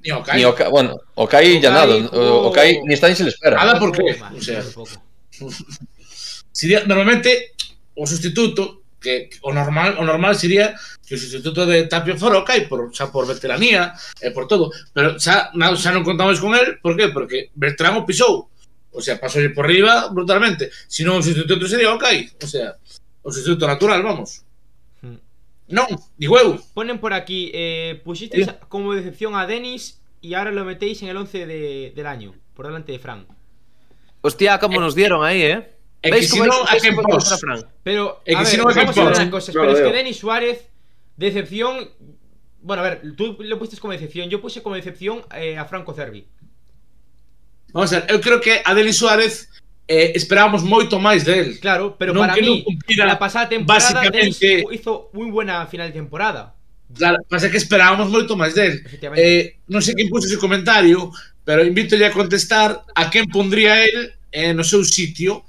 Ni Okai. Ni Oka, bueno, Okai, Okai ya nada. O... Okai ni está ni se le espera. Nada porque. O sea, si, normalmente o sustituto que o normal o normal sería que o sustituto de Tapia fora o Kai por, xa por veteranía e por todo, pero xa, na, xa non contamos con él, por qué? Porque Beltrán o pisou. O sea, pasou por riba brutalmente. Si non o sustituto sería o Kai, o sea, o sustituto natural, vamos. Non, digo eu. Ponen por aquí, eh, Sí. como decepción a Denis y ahora lo metéis en el 11 de- del año, por delante de Fran. Hostia, cómo nos dieron ahí, ¿eh? Que cómo a veis que contra Fran? Pero, Es a que ver, no vamos a ver cosas. No pero es que. Denis Suárez, decepción. Bueno, a ver, tú lo pusiste como decepción. Yo puse como decepción eh, a Franco Cervi. Vamos a ver, eu creo que a Denis Suárez eh, esperábamos moito máis del. Claro, pero Non para que mí, cumplira la pasada temporada Denis básicamente- hizo muy buena final de temporada. Claro, pasa que esperábamos moito máis del. Efectivamente. Eh, non sei quen puso ese comentario, pero invito a contestar a quen pondría el eh, no seu sitio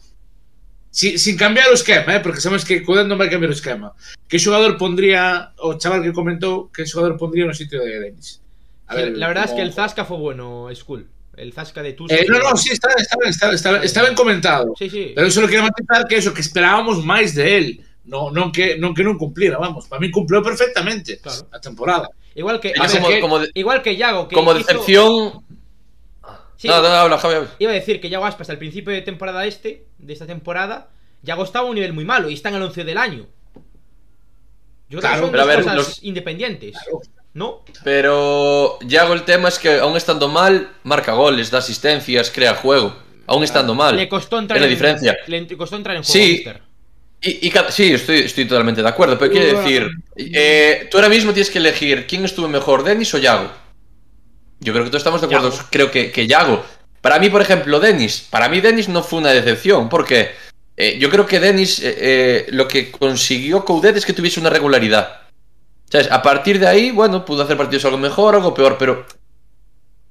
si, sin cambiar o esquema, eh, porque sabemos que Coudet non vai cambiar o esquema. Que xogador pondría o chaval que comentou que xogador pondría no sitio de Denis? Sí, la verdad es que el Zasca fue bueno, Skull. El Zasca de Tusk. Eh, no, no, sí, está, está, ben, está, está, está ben comentado. Sí, sí. Pero eso lo quería matizar que eso, que esperábamos máis de él. No, non que non que non cumplira, vamos. Para mí cumplió perfectamente Claro. a temporada. Igual que, a ver, como, que- como, de- igual que Yago, que como hizo- decepción. Sí, No, no, habla, Javi. Iba a decir que Yago Aspas al principio de temporada este, de esta temporada, Yago estaba a un nivel muy malo y está en el 11 del año. Yo creo Claro, que son pero a dos ver, cosas los- independientes. ¿No? Pero Yago el tema es que aún estando mal, marca goles, da asistencias, crea juego. Aún estando mal. Le costó entrar Es la en- diferencia. Le costó entrar en juego. Sí. Y, sí, estoy, estoy totalmente de acuerdo, pero quiero decir, eh, tú ahora mismo tienes que elegir quién estuvo mejor, Denis o Yago. Yo creo que todos estamos de acuerdo, Yago. creo que, que Yago. Para mí, por ejemplo, Denis, para mí Denis no fue una decepción, porque eh, yo creo que Denis eh, eh, lo que consiguió Coudet es que tuviese una regularidad. ¿Sabes? A partir de ahí, bueno, pudo hacer partidos algo mejor, algo peor, pero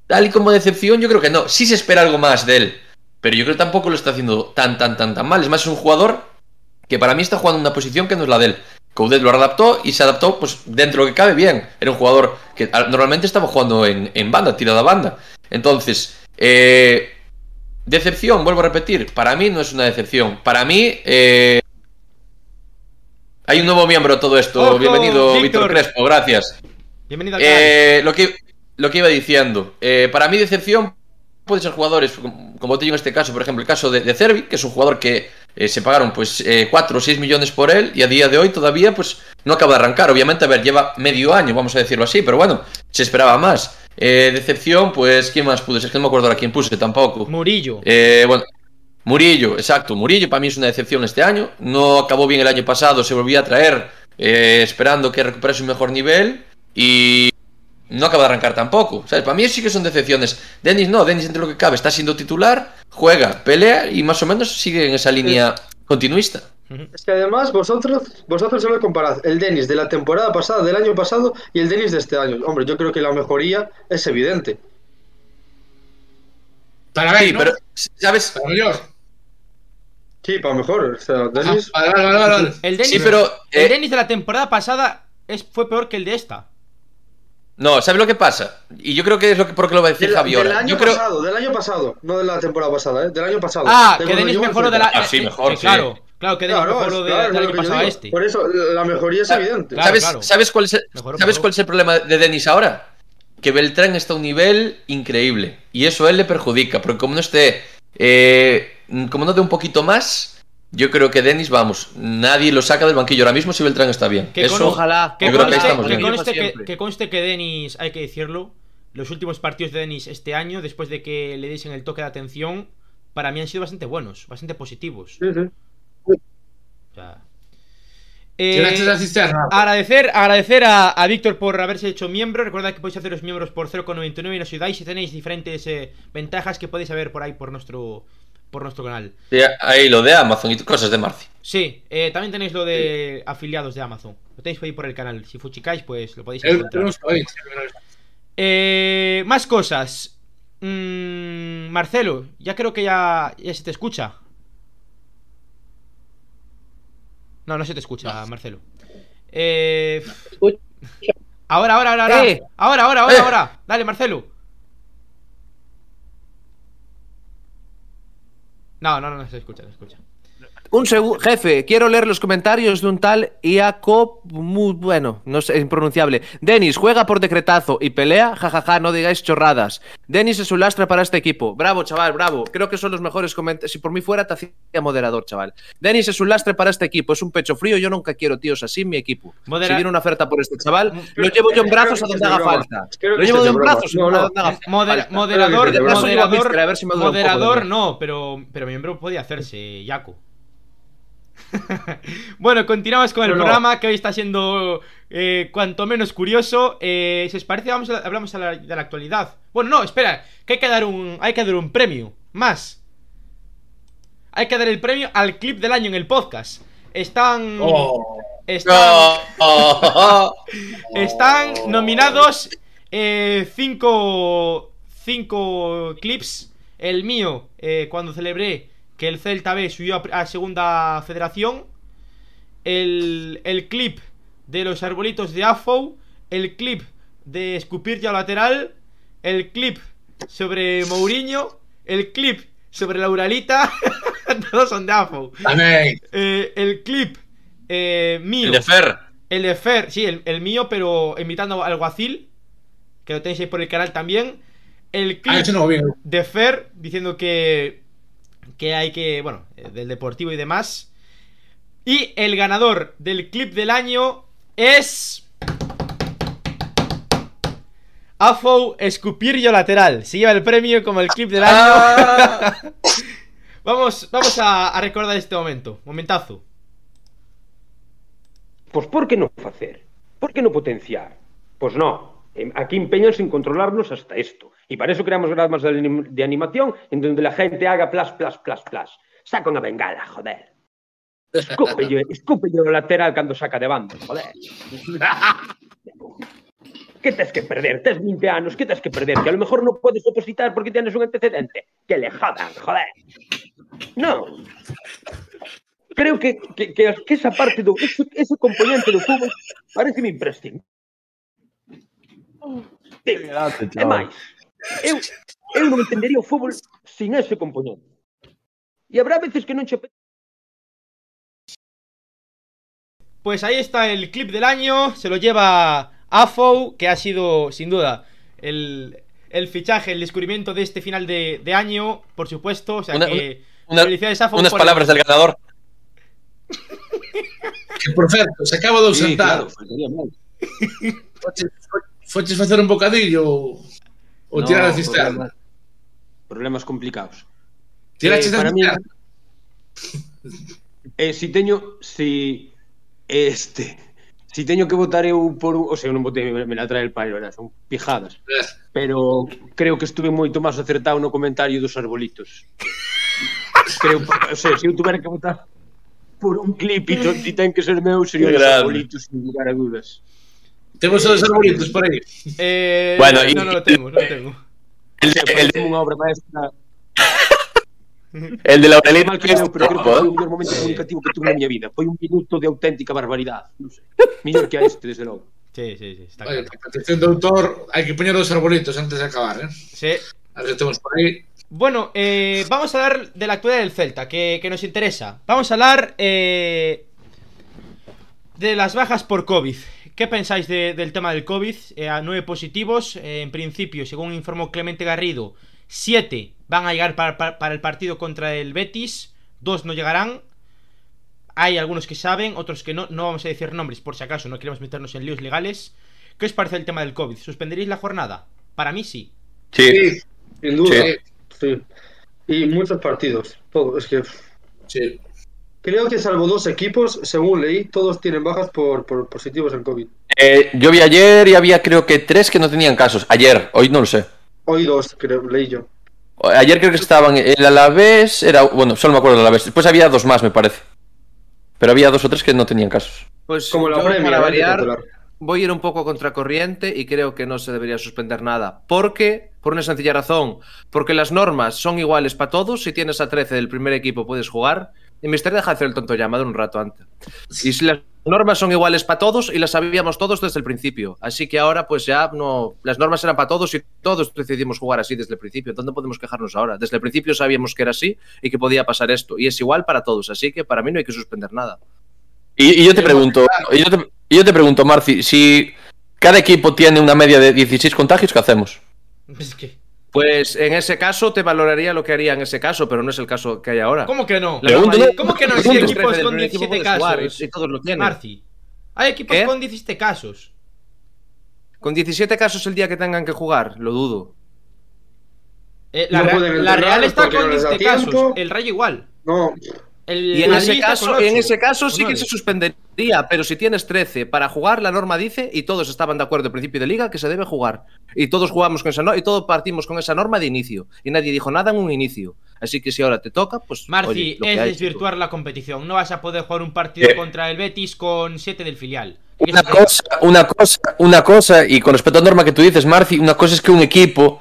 tal y como decepción, yo creo que no. Sí se espera algo más de él, pero yo creo que tampoco lo está haciendo tan, tan, tan, tan mal. Es más, es un jugador que para mí está jugando en una posición que no es la de él. Coudet lo adaptó y se adaptó, pues dentro de lo que cabe bien. Era un jugador que ah, normalmente estaba jugando en, en banda, tirada a banda. Entonces, eh, decepción, vuelvo a repetir, para mí no es una decepción. Para mí, eh, hay un nuevo miembro a todo esto. Ojo, Bienvenido, Víctor. Crespo, gracias. Bienvenido al. Eh, lo, que, lo que iba diciendo, eh, para mí decepción puede ser jugadores, como, como te digo en este caso, por ejemplo, el caso de, de Cervi, que es un jugador que eh, se pagaron pues 4 o 6 millones por él y a día de hoy todavía pues no acaba de arrancar. Obviamente, a ver, lleva medio año, vamos a decirlo así, pero bueno, se esperaba más. Eh, decepción, pues, ¿quién más pudo ser? Es que no me acuerdo ahora quién puse tampoco. Murillo. Eh, bueno, Murillo, exacto. Murillo para mí es una decepción este año. No acabó bien el año pasado, se volvió a traer eh, esperando que recuperase un mejor nivel y no acaba de arrancar tampoco. ¿Sabes? Para mí sí que son decepciones. Denis no, Denis entre lo que cabe está siendo titular, juega, pelea y más o menos sigue en esa línea continuista. Es que además vosotros, vosotros solo comparad el Denis de la temporada pasada, del año pasado, y el Denis de este año. Hombre, yo creo que la mejoría es evidente. Para ver, Sí, ¿no? pero, ¿sabes? Para mellor. Sí, para mejor. O sea, Ah, Denis. vale, vale, vale, vale. El Denis, Sí, pero... el eh, Denis de la temporada pasada es, fue peor que el de esta. No, ¿sabes lo que pasa? Y yo creo que es lo que, porque lo va a decir Del, Javi del año Yo creo... pasado, del año pasado, no de la temporada pasada, ¿eh? del año pasado. Ah, De que Denis mejoró de la. Ah, sí, eh, mejor, eh, sí. Claro, claro que Denis Claro, mejoró de- claro, del año pasado a este. Por eso la mejoría es Ah, evidente. Claro, ¿Sabes, claro. ¿sabes, cuál es el, ¿sabes cuál es el problema de Denis ahora? Que Beltrán está a un nivel increíble. Y eso a él le perjudica. Porque como no esté. eh, como no dé un poquito más. Yo creo que Denis, vamos, nadie lo saca del banquillo ahora mismo si Beltrán está bien. Que eso, con- Ojalá. Que Yo creo que ahí conste, estamos que, bien. conste que, que conste que Denis, hay que decirlo, los últimos partidos de Denis este año, después de que le diesen el toque de atención, para mí han sido bastante buenos, bastante positivos. Sí, sí. O sea, eh, Tiraste la cisterna. agradecer, agradecer a, a Víctor por haberse hecho miembro. Recuerda que podéis haceros miembros por 0,99 y nos ayudáis y tenéis diferentes eh, ventajas que podéis ver por ahí por nuestro, por nuestro canal. Sí, ahí lo de Amazon y cosas de Marci. Sí, eh, también tenéis lo de afiliados de Amazon. Lo tenéis por ahí por el canal. Si fuchicáis, pues lo podéis Eu- encontrar. sabía. Eh, más cosas. Mm, Marcelo, ya creo que ya, ya se te escucha. No, no se te escucha, Marcelo. Eh, ahora, ahora, ahora, ahora. Eh. Ahora, ahora, ahora, Eh. ahora. Dale, Marcelo. No, no, no, se escucha, se escucha. Un segundo, jefe, quiero leer los comentarios de un tal Iaco, muy bueno, no sé, impronunciable. Denis, juega por decretazo y pelea, jajaja, no digáis chorradas. Denis es un lastre para este equipo. Bravo, chaval, bravo. Creo que son los mejores comentarios. Si por mí fuera, te hacía moderador, chaval. Denis es un lastre para este equipo, es un pecho frío. Yo nunca quiero tíos así en mi equipo. Modera- Si viene una oferta por este chaval, lo llevo yo en brazos a donde haga falta. Creo Lo llevo yo en brazos No, a donde haga Moder- falta. moderador, a Mister, a ver si me moderador no, pero, pero miembro podía hacerse, Yaku. bueno, continuamos con el no. programa que hoy está siendo eh, cuanto menos curioso. Eh, si os parece, vamos a- hablamos a la- de la actualidad. Bueno, no, espera, que hay que dar un, hay que dar un premio. Más. Hay que dar el premio al clip del año en el podcast. Están. Oh, Están. Están nominados eh, cinco, cinco clips. El mío, eh, cuando celebré que el Celta B subió a, a segunda federación. El, el clip de los arbolitos de AFO. El clip de escupir ya lateral. El clip sobre Mourinho. El clip sobre la Uralita. Todos son de AFO. Eh, el clip eh, mío. El de Fer. El de Fer, sí, el, el mío, pero imitando al Guacil. Que lo tenéis ahí por el canal también. El Ah, clip no bien. de Fer diciendo que. Que hay que. Bueno, eh, del deportivo y demás. Y el ganador del clip del año es. Afo Escupirlo Lateral. Se lleva el premio como el clip del año. Ah. vamos vamos a, a recordar este momento. Momentazo. Pois por que non facer? Por que non potenciar? Pois non. Em, Aquí empeñanse en controlarnos hasta esto. Y para eso creamos programas de, anim- de animación en donde la gente haga plas, plas, plas, plas. Saca unha bengala, joder. Escúpelle, escúpelle o lateral cando saca de banda, joder. Que tes que perder? Tes 20 anos, que tes que perder? Que a lo mejor non podes opositar porque tienes un antecedente. Que le jodan, joder. Non. Creo que, que, que, que esa parte do ese, ese componente do fútbol parece imprescindible. É máis, eu, eu non entendería o fútbol sin ese componente. E habrá veces que non che Pues ahí está el clip del año. Se lo lleva AFO, que ha sido, sin duda, el, el fichaje, el descubrimiento de este final de, de año, por supuesto. O sea Una- que. una- felicidades, AFO. Unas por- palabras del ganador. Que por certo, se acaba de ausentar. claro, máis. Foches, foches facer un bocadillo Ou no, tirar a cisterna? Problemas, problemas complicados. Tiraches eh, a para Mí, eh, si teño, si este, si teño que votar eu por, o sea, eu non votei, me, me la trae el pairo, era, son pijadas. Pero creo que estuve moito máis acertado no comentario dos arbolitos. creo, o sea, se eu tuvera que votar por un clip e ten que ser meu, sería dos arbolitos, sin lugar a dudas. Temos os arbolitos por aí. Eh, Bueno, no, y- no lo tengo, no lo tengo. El, de- el, unha obra maestra el de la Aurelita mal que eu, pero creo que ¿eh? foi o mellor momento comunicativo que tuve na miña vida. Foi un minuto de auténtica barbaridade. Non sei. Millor que a este, desde logo. Sí, sí, sí. Está Oye, claro. petición de autor hai que poñer os arbolitos antes de acabar, eh? Sí. A ver temos por aí. Bueno, eh, vamos a hablar de la actualidad del Celta, que, que nos interesa. Vamos a hablar eh, de las bajas por COVID. ¿Qué pensáis de- del tema del COVID? Eh, a nueve positivos. eh, en principio, según informó Clemente Garrido, siete van a llegar para, para- para el partido contra el Betis. Dos no llegarán. Hay algunos que saben, otros que no. No vamos a decir nombres por si acaso, no queremos meternos en líos legales. ¿Qué os parece el tema del COVID? ¿Suspenderéis la jornada? Para mí sí. Sí, Sin duda. Sí. Sí. Y muchos partidos. Todo. Es que Sí. Creo que salvo dos equipos, según leí, todos tienen bajas por, por positivos en COVID. Eh, yo vi ayer y había creo que tres que no tenían casos. Ayer, hoy no lo sé. Hoy dos, creo, leí yo. Ayer creo que estaban el Alavés, era bueno, solo me acuerdo del Alavés. Después había dos más, me parece. Pero había dos o tres que no tenían casos. Pues Como la yo, Premier, para que variar, voy a ir un poco a contracorriente y creo que no se debería suspender nada. Porque, por una sencilla razón, porque las normas son iguales para todos. Si tienes a 13 del primer equipo puedes jugar. Y Mister deja de hacer el tonto llamado un rato antes. Y si las normas son iguales para todos y las sabíamos todos desde el principio. Así que ahora, pues ya no. Las normas eran para todos y todos decidimos jugar así desde el principio. ¿Dónde podemos quejarnos ahora? Desde el principio sabíamos que era así y que podía pasar esto. Y es igual para todos. Así que para mí no hay que suspender nada. Y, y yo te pregunto, y yo te, y yo te pregunto, Marci, si cada equipo tiene una media de 16 contagios, ¿qué hacemos? Es que. Pues en ese caso te valoraría lo que haría en ese caso, pero no es el caso que hay ahora. ¿Cómo que no? La ¿Cómo que no? si hay equipos 13 del con primer equipo 17 puedes jugar casos. Y, y todos lo tienen. Marci. Hay equipos ¿Qué? con 17 casos. Con 17 casos el día que tengan que jugar, lo dudo. Eh, la, No Real- la Real está con no les da 17 casos. El Rayo igual. No, El Y en ese caso, en ese caso sí que se suspendería, pero si tienes 13 para jugar, la norma dice, y todos estaban de acuerdo al principio de liga, que se debe jugar. Y todos jugamos con esa norma, y todos partimos con esa norma de inicio. Y nadie dijo nada en un inicio. Así que si ahora te toca, pues. Marci, oye, lo que es hay, desvirtuar la competición. No vas a poder jugar un partido contra el Betis con 7 del filial. Una cosa, una cosa, una cosa, y con respecto a la norma que tú dices, Marci, una cosa es que un equipo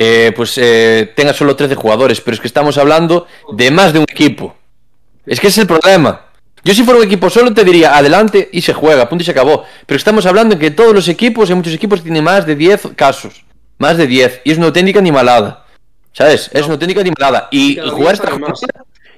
eh, pues eh, tenga solo 13 jugadores, pero es que estamos hablando de más de un equipo. Es que ese es el problema. Yo si fuera un equipo solo te diría adelante y se juega, punto y se acabó. Pero estamos hablando en que todos los equipos, hay muchos equipos que tienen más de 10 casos. Más de 10. Y es una auténtica animalada. ¿Sabes? Es una auténtica animalada. Y Cada jugar esta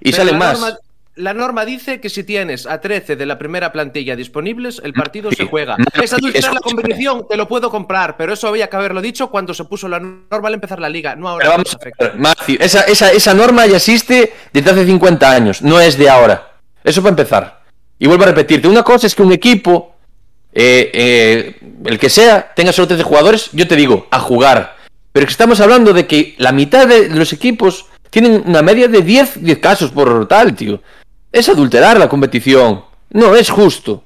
y salen más. norma- la norma dice que si tienes a 13 de la primera plantilla disponibles, el partido Sí. se juega. Marci, Es adulterar la competición, te lo puedo comprar, pero eso había que haberlo dicho cuando se puso la norma al empezar la liga, no ahora. Vamos a ver, esa, esa, esa norma ya existe desde hace 50 años, no es de ahora. Eso para empezar. Y vuelvo a repetirte, una cosa es que un equipo, eh, eh, el que sea, tenga solo 13 jugadores, yo te digo, a jugar. Pero es que estamos hablando de que la mitad de los equipos tienen una media de 10, 10 casos por tal, tío. Es adulterar la competición. No es justo.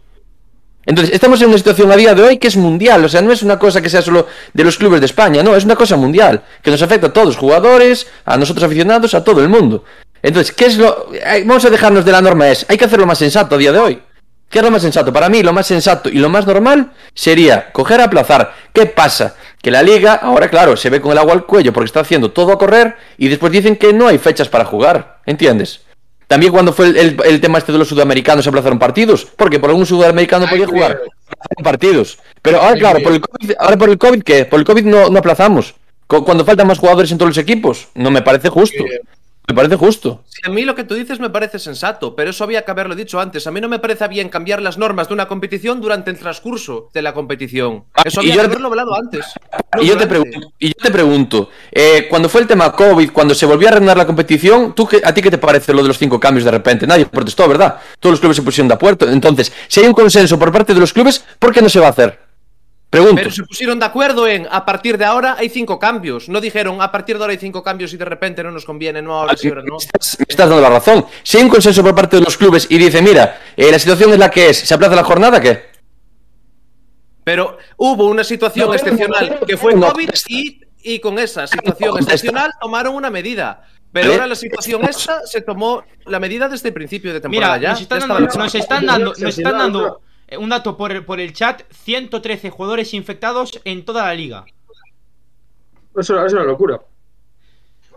Entonces, estamos en una situación a día de hoy que es mundial, o sea, no es una cosa que sea solo de los clubes de España, no, es una cosa mundial, que nos afecta a todos, jugadores, a nosotros aficionados, a todo el mundo. Entonces, ¿qué es lo...? eh, Vamos a dejarnos de la norma, es, hay que hacerlo más sensato a día de hoy. ¿Qué es lo más sensato? Para mí, lo más sensato y lo más normal sería coger a aplazar. ¿Qué pasa? Que la liga, ahora claro, se ve con el agua al cuello porque está haciendo todo a correr y después dicen que no hay fechas para jugar, ¿entiendes? También cuando fue el, el- el tema este de los sudamericanos se aplazaron partidos, porque por algún sudamericano Ay, podía jugar aplazaron partidos. Pero ahora Ay, claro, por el COVID, ahora por el COVID ¿qué? Por el COVID no, no aplazamos. Cu- Cuando faltan más jugadores en todos los equipos, no me parece justo. Me parece justo. Sí, a mí lo que tú dices me parece sensato, pero eso había que haberlo dicho antes. A mí no me parece bien cambiar las normas de una competición durante el transcurso de la competición. Eso Ah, y había yo que haberlo hablado antes. no Y yo, te pregunto, y yo te pregunto, eh, cuando fue el tema COVID, cuando se volvió a reanudar la competición, ¿tú qué- ¿a ti qué te parece lo de los cinco cambios de repente? Nadie protestó, ¿verdad? Todos los clubes se pusieron de acuerdo. Entonces, si hay un consenso por parte de los clubes, ¿por qué no se va a hacer? Pregunto. Pero se pusieron de acuerdo en a partir de ahora hay cinco cambios. No dijeron a partir de ahora hay cinco cambios y de repente no nos conviene, no ahora sí, ahora no. Me estás, me estás dando la razón. Si hay un consenso por parte de los clubes y dice, mira, eh, la situación es la que es, ¿se aplaza la jornada? ¿Qué? Pero hubo una situación No, excepcional no, que fue no, COVID y, y con esa situación No, excepcional tomaron una medida. Pero ¿Eh? ahora la situación esta se tomó la medida desde el principio de temporada Mira, ya. nos están ya dando, nos están dando, nos están Eh, un dato por, por el chat, 113 jugadores infectados en toda la liga. Es una, es una locura.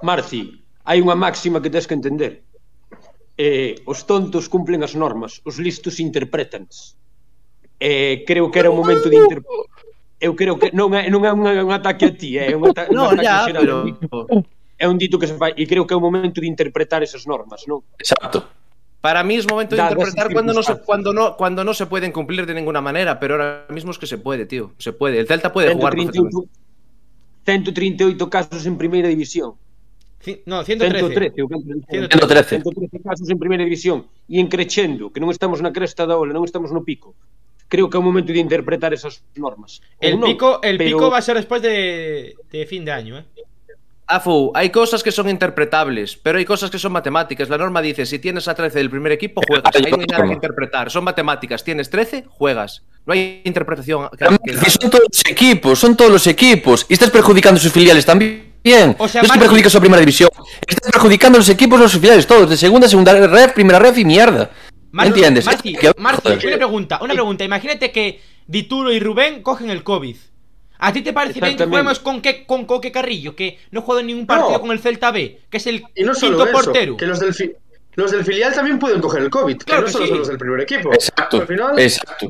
Marci, hai unha máxima que tens que entender. Eh, os tontos cumplen as normas, os listos interpretan's. Eh, creo que era o momento de inter... Eu creo que non é, non é un, un ataque a ti, eh, é un, ata no, un ataque ya, xeral. Pero... É un dito que se fai e creo que é o momento de interpretar esas normas, non? Exacto. Para mí es momento de interpretar cuando no, se, cuando, no, cuando no se pueden cumplir de ninguna manera, pero ahora mismo es que se puede, tío. Se puede. El Celta puede jugar 138, perfectamente. 138 casos en primeira división. No, 113. 113, o que 113. 113 casos en primeira división e en crecendo, que non estamos na cresta da ola, non estamos no pico. Creo que é o momento de interpretar esas normas. El non, pico, el pero- pico va a ser después de, de fin de año, ¿eh? Afu, hay cosas que son interpretables, pero hay cosas que son matemáticas. La norma dice, si tienes a 13 del primer equipo, juegas. Ahí no hay nada que interpretar. Son matemáticas. Tienes 13, juegas. No hay interpretación. que- que- son todos los equipos, son todos los equipos. Y estás perjudicando a sus filiales también. O sea, no es que perjudicas a primera división. Estás perjudicando a los equipos, a los filiales, todos. De segunda, segunda ref, primera ref y mierda. ¿Me Marci, entiendes? Marci, una pregunta, una pregunta. Imagínate que Dituro y Rubén cogen el COVID. ¿A ti te parece bien que juguemos con, que, con Coque Carrillo, que no juega en ningún partido No. con el Celta B, que es el Y no quinto eso, portero? que los del, fi- los del filial también pueden coger el COVID, Claro que no que solo sí. son los del primer equipo. Exacto, Al final, exacto.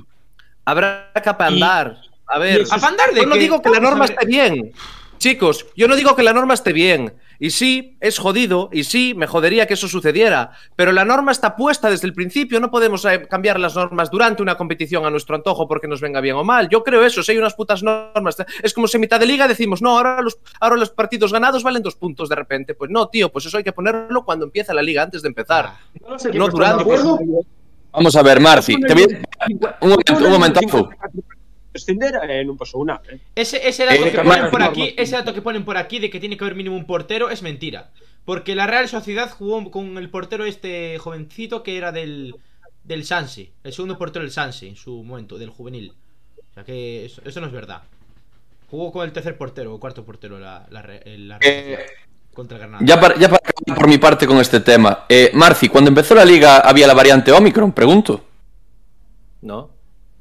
Habrá que apandar. A ver, y- ¿Apandar de yo no qué? digo que la a norma esté bien. Chicos, yo no digo que la norma esté bien. Y sí, es jodido. Y sí, me jodería que eso sucediera. Pero la norma está puesta desde el principio. No podemos eh, cambiar las normas durante una competición a nuestro antojo porque nos venga bien o mal. Yo creo eso. Si hay unas putas normas. Es como si en mitad de liga decimos, no, ahora los, ahora los partidos ganados valen dos puntos de repente. Pues no, tío, pues eso hay que ponerlo cuando empieza la liga, antes de empezar. no equipos no, de durante, acuerdo. Vamos a ver, Marci. Te voy a- Un momento, un momentazo. Descender eh, non pasou nada. Eh. Ese, ese dato Eh, que Mar- ponen por aquí, ese dato que ponen por aquí de que tiene que haber mínimo un portero es mentira. Porque la Real Sociedad jugó con el portero este jovencito que era del, del Sanse, el segundo portero del Sanse en su momento, del juvenil. O sea que eso, eso no es verdad. Jugó con el tercer portero o cuarto portero la, la, la Real Eh, Sociedad contra Granada. Ya para, ya para por mi parte con este tema. Eh, Marci, cuando empezó la liga había la variante Omicron, pregunto. ¿No?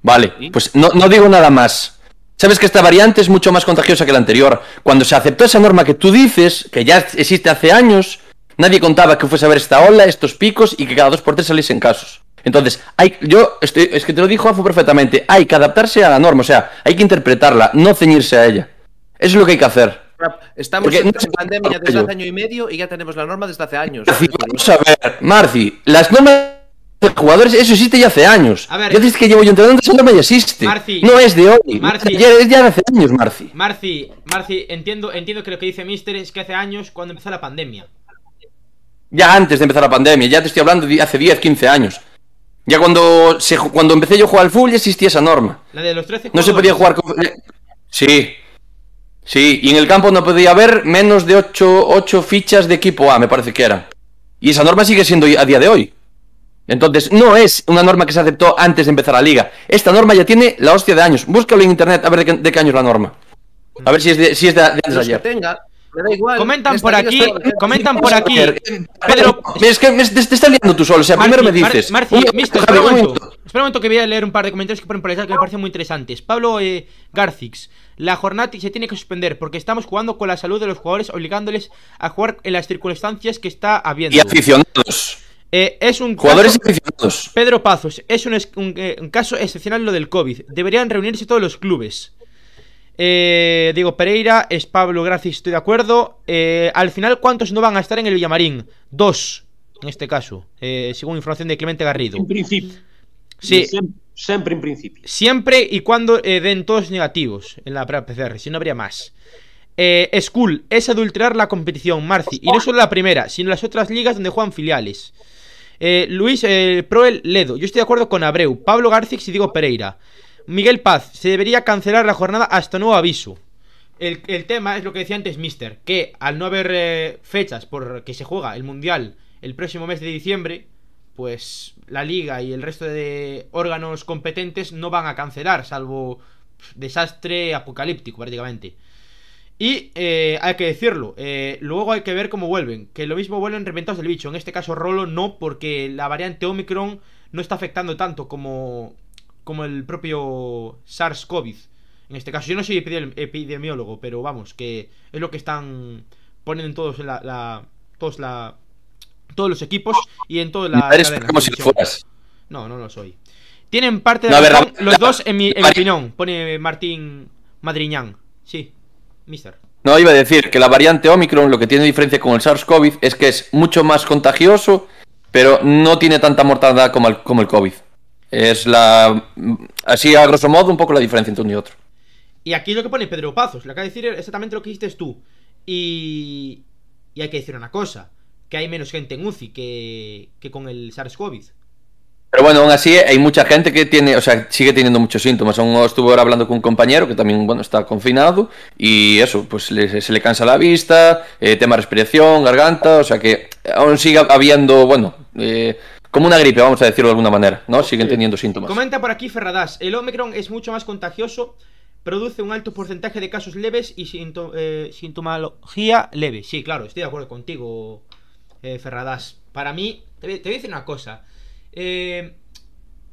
Vale, pues no, no digo nada más. Sabes que esta variante es mucho más contagiosa que la anterior. Cuando se aceptó esa norma que tú dices, que ya existe hace años, nadie contaba que fuese a haber esta ola, estos picos y que cada dos por tres saliesen casos. Entonces, hay, yo estoy, es que te lo dijo Afu perfectamente, hay que adaptarse a la norma, o sea, hay que interpretarla, no ceñirse a ella. Eso es lo que hay que hacer. Estamos Porque en no pandemia desde hace año y medio y ya tenemos la norma desde hace años. Marci, vamos a ver, Marci, las normas de jugadores, eso existe ya hace años. A ver. ya dices que llevo yo entrenando, norma ya existe. Marci. no es de hoy. Marci. Ya es ya de hace años, Marci. Marci, Marci, entiendo, entiendo que lo que dice Mister es que hace años cuando empezó la pandemia. Ya antes de empezar la pandemia, ya te estoy hablando de hace 10, 15 años. Ya cuando, se, cuando empecé yo a jugar al fútbol ya existía esa norma. La de los 13 No se podía jugar con... Sí. Sí, y en el campo no podía haber menos de 8, fichas de equipo A, me parece que eran. Y esa norma sigue siendo a día de hoy. Entonces, no es una norma que se aceptó antes de empezar la liga. Esta norma ya tiene la hostia de años. Búscalo en internet a ver de qué, de qué año es la norma. A ver si es de, si es de, de antes de ayer. tenga, me da igual. Comentan por aquí, está- comentan por aquí. Pedro, es que me- te, te estás liando tú solo. O sea, primero me Mar- dices. Marci, mister, espera un momento. Espera un momento que voy a leer un par de comentarios que ponen por el chat que me parecen muy interesantes. Pablo eh, Garcix, la jornada se tiene que suspender porque estamos jugando con la salud de los jugadores obligándoles a jugar en las circunstancias que está habiendo. Y aficionados. Eh, es un Jugadores y caso-. Pedro Pazos, es un, es- un, eh, un caso excepcional lo del COVID. Deberían reunirse todos los clubes. Eh, Diego Pereira, es Pablo Gracis, estoy de acuerdo. Eh, al final, ¿cuántos no van a estar en el Villamarín? Dos, en este caso, eh, según información de Clemente Garrido. En principio. Sí, Sempre en principio. siempre y cuando eh, den todos negativos en la prueba PCR, si no habría más. Eh, School es adulterar la competición, Marci, y no solo la primera, sino las otras ligas donde juegan filiales. Eh, Luis eh, Proel Ledo, yo estoy de acuerdo con Abreu, Pablo Garcix y Diego Pereira. Miguel Paz, se debería cancelar la jornada hasta nuevo aviso. El, tema es lo que decía antes Mister, que al no haber eh, fechas por que se juega el Mundial el próximo mes de diciembre, pues la liga y el resto de órganos competentes no van a cancelar, salvo desastre apocalíptico prácticamente. Y eh, hay que decirlo, eh, luego hay que ver cómo vuelven, que lo mismo vuelven reventados del bicho, en este caso Rolo no, porque la variante Omicron no está afectando tanto como, como el propio SARS-CoV. En este caso, yo no soy epidemi- epidemiólogo, pero vamos, que es lo que están poniendo en todos la, la- todos la todos los equipos y en toda la cadena como si fueras. No, no lo soy. Tienen parte de No, razón los dos en mi, en mi opinión, pone Martín Madriñán. Sí, mister. No, iba a decir que la variante Omicron lo que tiene diferencia con el SARS-CoV es que es mucho más contagioso, pero no tiene tanta mortalidad como el, como el COVID. Es la. Así, a grosso modo, un poco la diferencia entre uno y otro. Y aquí lo que pone Pedro Pazos, le acaba de decir exactamente lo que dijiste tú. Y, y hay que decir una cosa, que hay menos gente en UCI que, que con el SARS-CoV. Pero bueno, aún así hay mucha gente que tiene, o sea, sigue teniendo muchos síntomas. Aún estuve ahora hablando con un compañero que también, bueno, está confinado y eso, pues le- se le cansa la vista, eh, tema respiración, garganta, o sea que aún sigue habiendo, bueno, eh, como una gripe, vamos a decirlo de alguna manera, ¿no? Siguen teniendo síntomas. Comenta por aquí Ferradas, el Omicron es mucho más contagioso, produce un alto porcentaje de casos leves y sinto- eh, sintomología leve. Sí, claro, estoy de acuerdo contigo, eh, Ferradas. Para mí, te, voy- te voy a decir una cosa. Eh,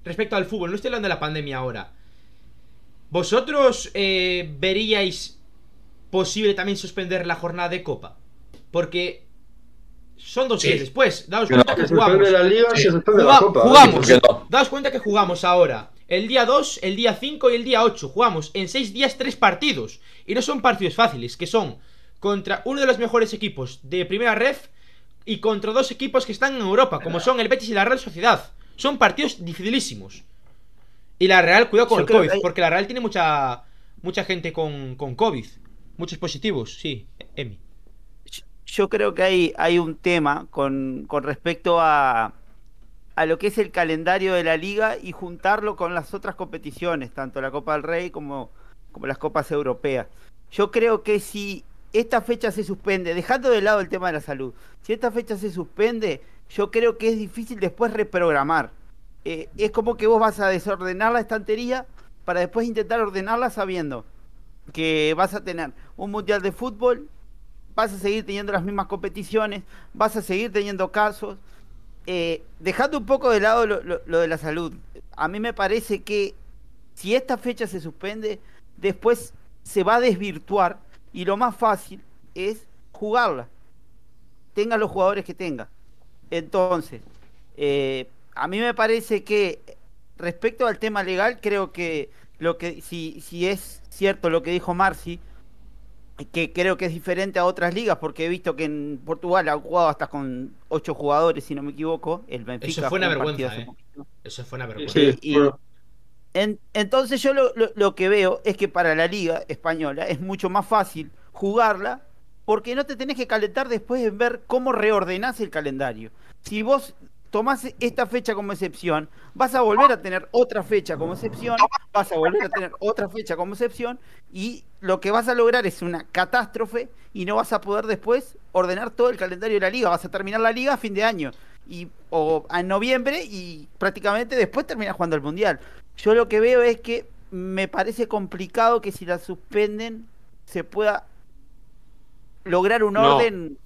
respecto al fútbol, no estoy hablando de la pandemia ahora. ¿Vosotros eh, veríais posible también suspender la jornada de Copa? Porque son dos Sí. días después. Daos cuenta no. que jugamos. suspende la liga, Sí. se suspende Juga- la copa. jugamos. Daos cuenta que jugamos ahora el día 2, el día 5 y el día 8. Jugamos en 6 días 3 partidos. Y no son partidos fáciles, que son contra uno de los mejores equipos de primera ref y contra dos equipos que están en Europa, como son el Betis y la Real Sociedad. Son partidos dificilísimos. Y la Real, cuidado con Yo el COVID, hay- porque la Real tiene mucha mucha gente con, con COVID. Muchos positivos, sí, Emi. yo creo que hay, hay un tema con, con respecto a, a lo que es el calendario de la liga y juntarlo con las otras competiciones, tanto la Copa del Rey como, como las copas europeas. Yo creo que si esta fecha se suspende, dejando de lado el tema de la salud, si esta fecha se suspende, yo creo que es difícil después reprogramar. Eh, es como que vos vas a desordenar la estantería para después intentar ordenarla sabiendo que vas a tener un mundial de fútbol, vas a seguir teniendo las mismas competiciones, vas a seguir teniendo casos. Eh, dejando un poco de lado lo, lo- lo de la salud, a mí me parece que si esta fecha se suspende, después se va a desvirtuar y lo más fácil es jugarla. Tenga los jugadores que tenga. Entonces, eh, a mí me parece que respecto al tema legal, creo que lo que si, si es cierto lo que dijo Marci, que creo que es diferente a otras ligas, porque he visto que en Portugal han jugado hasta con ocho jugadores, si no me equivoco. El Benfica Eso fue una vergüenza, hace eh. poquito. Eso fue una vergüenza. Sí, Y-. En- entonces yo lo, lo- que veo es que para la liga española es mucho más fácil jugarla porque no te tenés que calentar después en ver cómo reordenás el calendario. Si vos tomás esta fecha como excepción, vas a volver a tener otra fecha como excepción, vas a volver a tener otra fecha como excepción y lo que vas a lograr es una catástrofe y no vas a poder después ordenar todo el calendario de la liga, vas a terminar la liga a fin de año y o en noviembre y prácticamente después terminas jugando el mundial. Yo lo que veo es que me parece complicado que si la suspenden se pueda lograr un No. orden.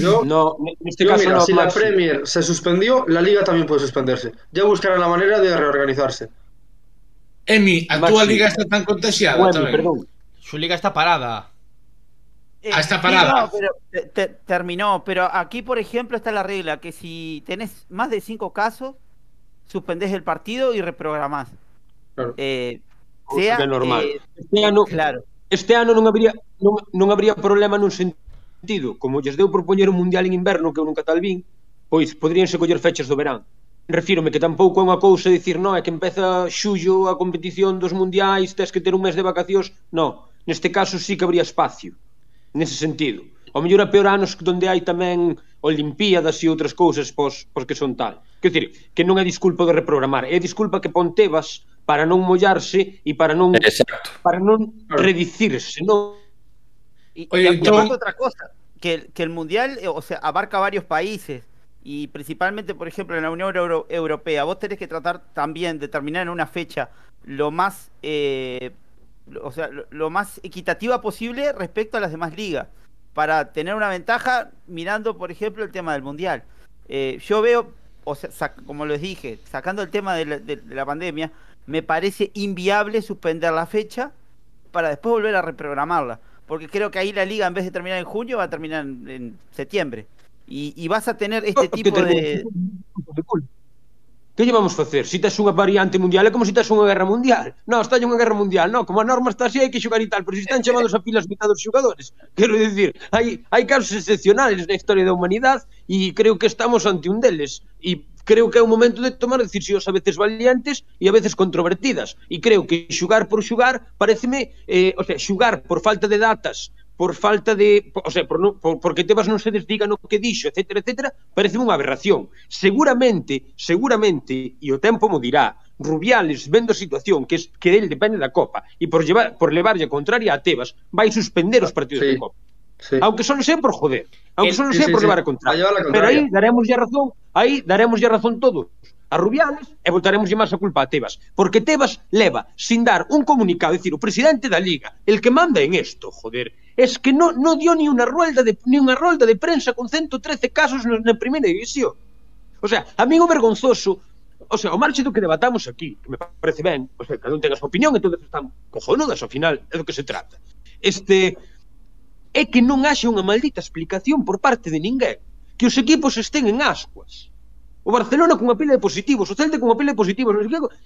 Yo, No, en este yo, caso mira, no, si la. Premier se suspendió, la Liga también puede suspenderse. Ya buscarán la manera de reorganizarse. Emi, a túa liga está tan contagiada Bueno, perdón. Su liga está parada. Eh, Ah, está sí, parada. no, pero te- te- terminó, pero aquí por ejemplo está la regla que si tenés más de cinco casos, suspendés el partido y reprogramás. Claro. Eh, sea, é normal. Eh, este ano, claro. este ano non habría non, non habría problema nun sentido, como lles deu propoñer un mundial en inverno que eu nunca tal vin, pois poderíanse coller fechas do verán. Refírome que tampouco é unha cousa dicir, non, é que empeza xullo a competición dos mundiais, tes que ter un mes de vacacións, non. Neste caso sí que habría espacio, nese sentido. O mellor a peor anos onde hai tamén Olimpíadas e outras cousas pos, pos que son tal. Quer dicir, que non é disculpa de reprogramar, é disculpa que pon Tebas para non mollarse e para non Exacto. para non redicirse, non Y, Oye, y otra cosa, que, el- que el mundial, eh, o sea, abarca varios países y principalmente, por ejemplo, en la Unión Euro- Europea, vos tenés que tratar también de terminar en una fecha lo más, eh, lo- o sea, lo, lo más equitativa posible respecto a las demás ligas, para tener una ventaja mirando, por ejemplo, el tema del mundial. Eh, yo veo, o sea, como les dije, sacando el tema de la, de- de la pandemia, me parece inviable suspender la fecha para después volver a reprogramarla. Porque creo que ahí la liga, en vez de terminar en junio, va a terminar en, en septiembre. Y, y vas a tener este tipo de... Que lle vamos facer? Si tes unha variante mundial é como se si tes unha guerra mundial. Non, está unha guerra mundial, non, como a norma está así hai que xogar e tal, pero se si están chamados a pilas mitad dos xogadores. Quero dicir, hai, hai casos excepcionales na historia da humanidade e creo que estamos ante un deles. E creo que é un momento de tomar decisións a veces valientes e a veces controvertidas. E creo que xugar por xugar, pareceme, eh, o sea, xugar por falta de datas por falta de, o sea, por, no, por porque Tebas non se desdiga no que dixo, etcétera, etcétera, parece unha aberración. Seguramente, seguramente, e o tempo mo dirá, Rubiales vendo a situación que es, que del depende da Copa e por llevar por levarlle contraria a Tebas, vai suspender os partidos sí. de Copa. Sí. Aunque só non sea por joder, aunque só non sea sí, por sí, levar a contraria. A contraria. Pero aí daremos ya razón, aí daremos ya razón todos a Rubiales e voltaremos máis a culpa a Tebas, porque Tebas leva sin dar un comunicado, dicir o presidente da Liga, el que manda en esto, joder, es que non no dio ni unha rolda de ni unha rolda de prensa con 113 casos na, na primeira división. O sea, amigo vergonzoso, o sea, o marchito do que debatamos aquí, que me parece ben, o sea, cada un ten a súa opinión, entonces están cojonudas ao final, é do que se trata. Este é que non haxe unha maldita explicación por parte de ninguén que os equipos estén en ascuas. O Barcelona cunha pila de positivos, o Celta cunha pila de positivos,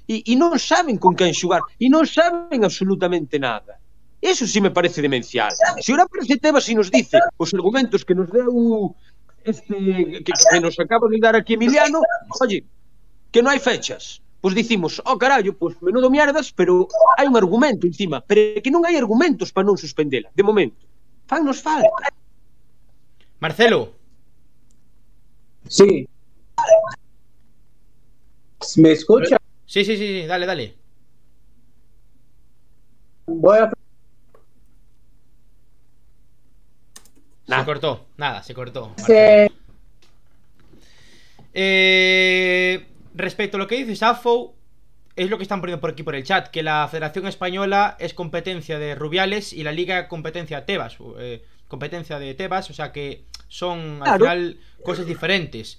e, e non saben con quen xugar, e non saben absolutamente nada. Eso sí me parece demencial. Se si ahora aparece Tebas e nos dice os argumentos que nos deu este que, que nos acaba de dar aquí Emiliano, oye, que non hai fechas. Pois dicimos, oh carallo, pois menudo mierdas, pero hai un argumento encima, pero que non hai argumentos para non suspendela, de momento. Fan nos falta. Marcelo. Sí. ¿Me escucha? Sí, sí, sí, dale, dale. Voy a Se cortó, nada, se cortó. Se- Eh, respecto a lo que dice Safo, es lo que están poniendo por aquí por el chat, que la Federación Española es competencia de Rubiales y la Liga competencia de Tebas, eh, competencia de Tebas, o sea que son al Claro. final cosas diferentes.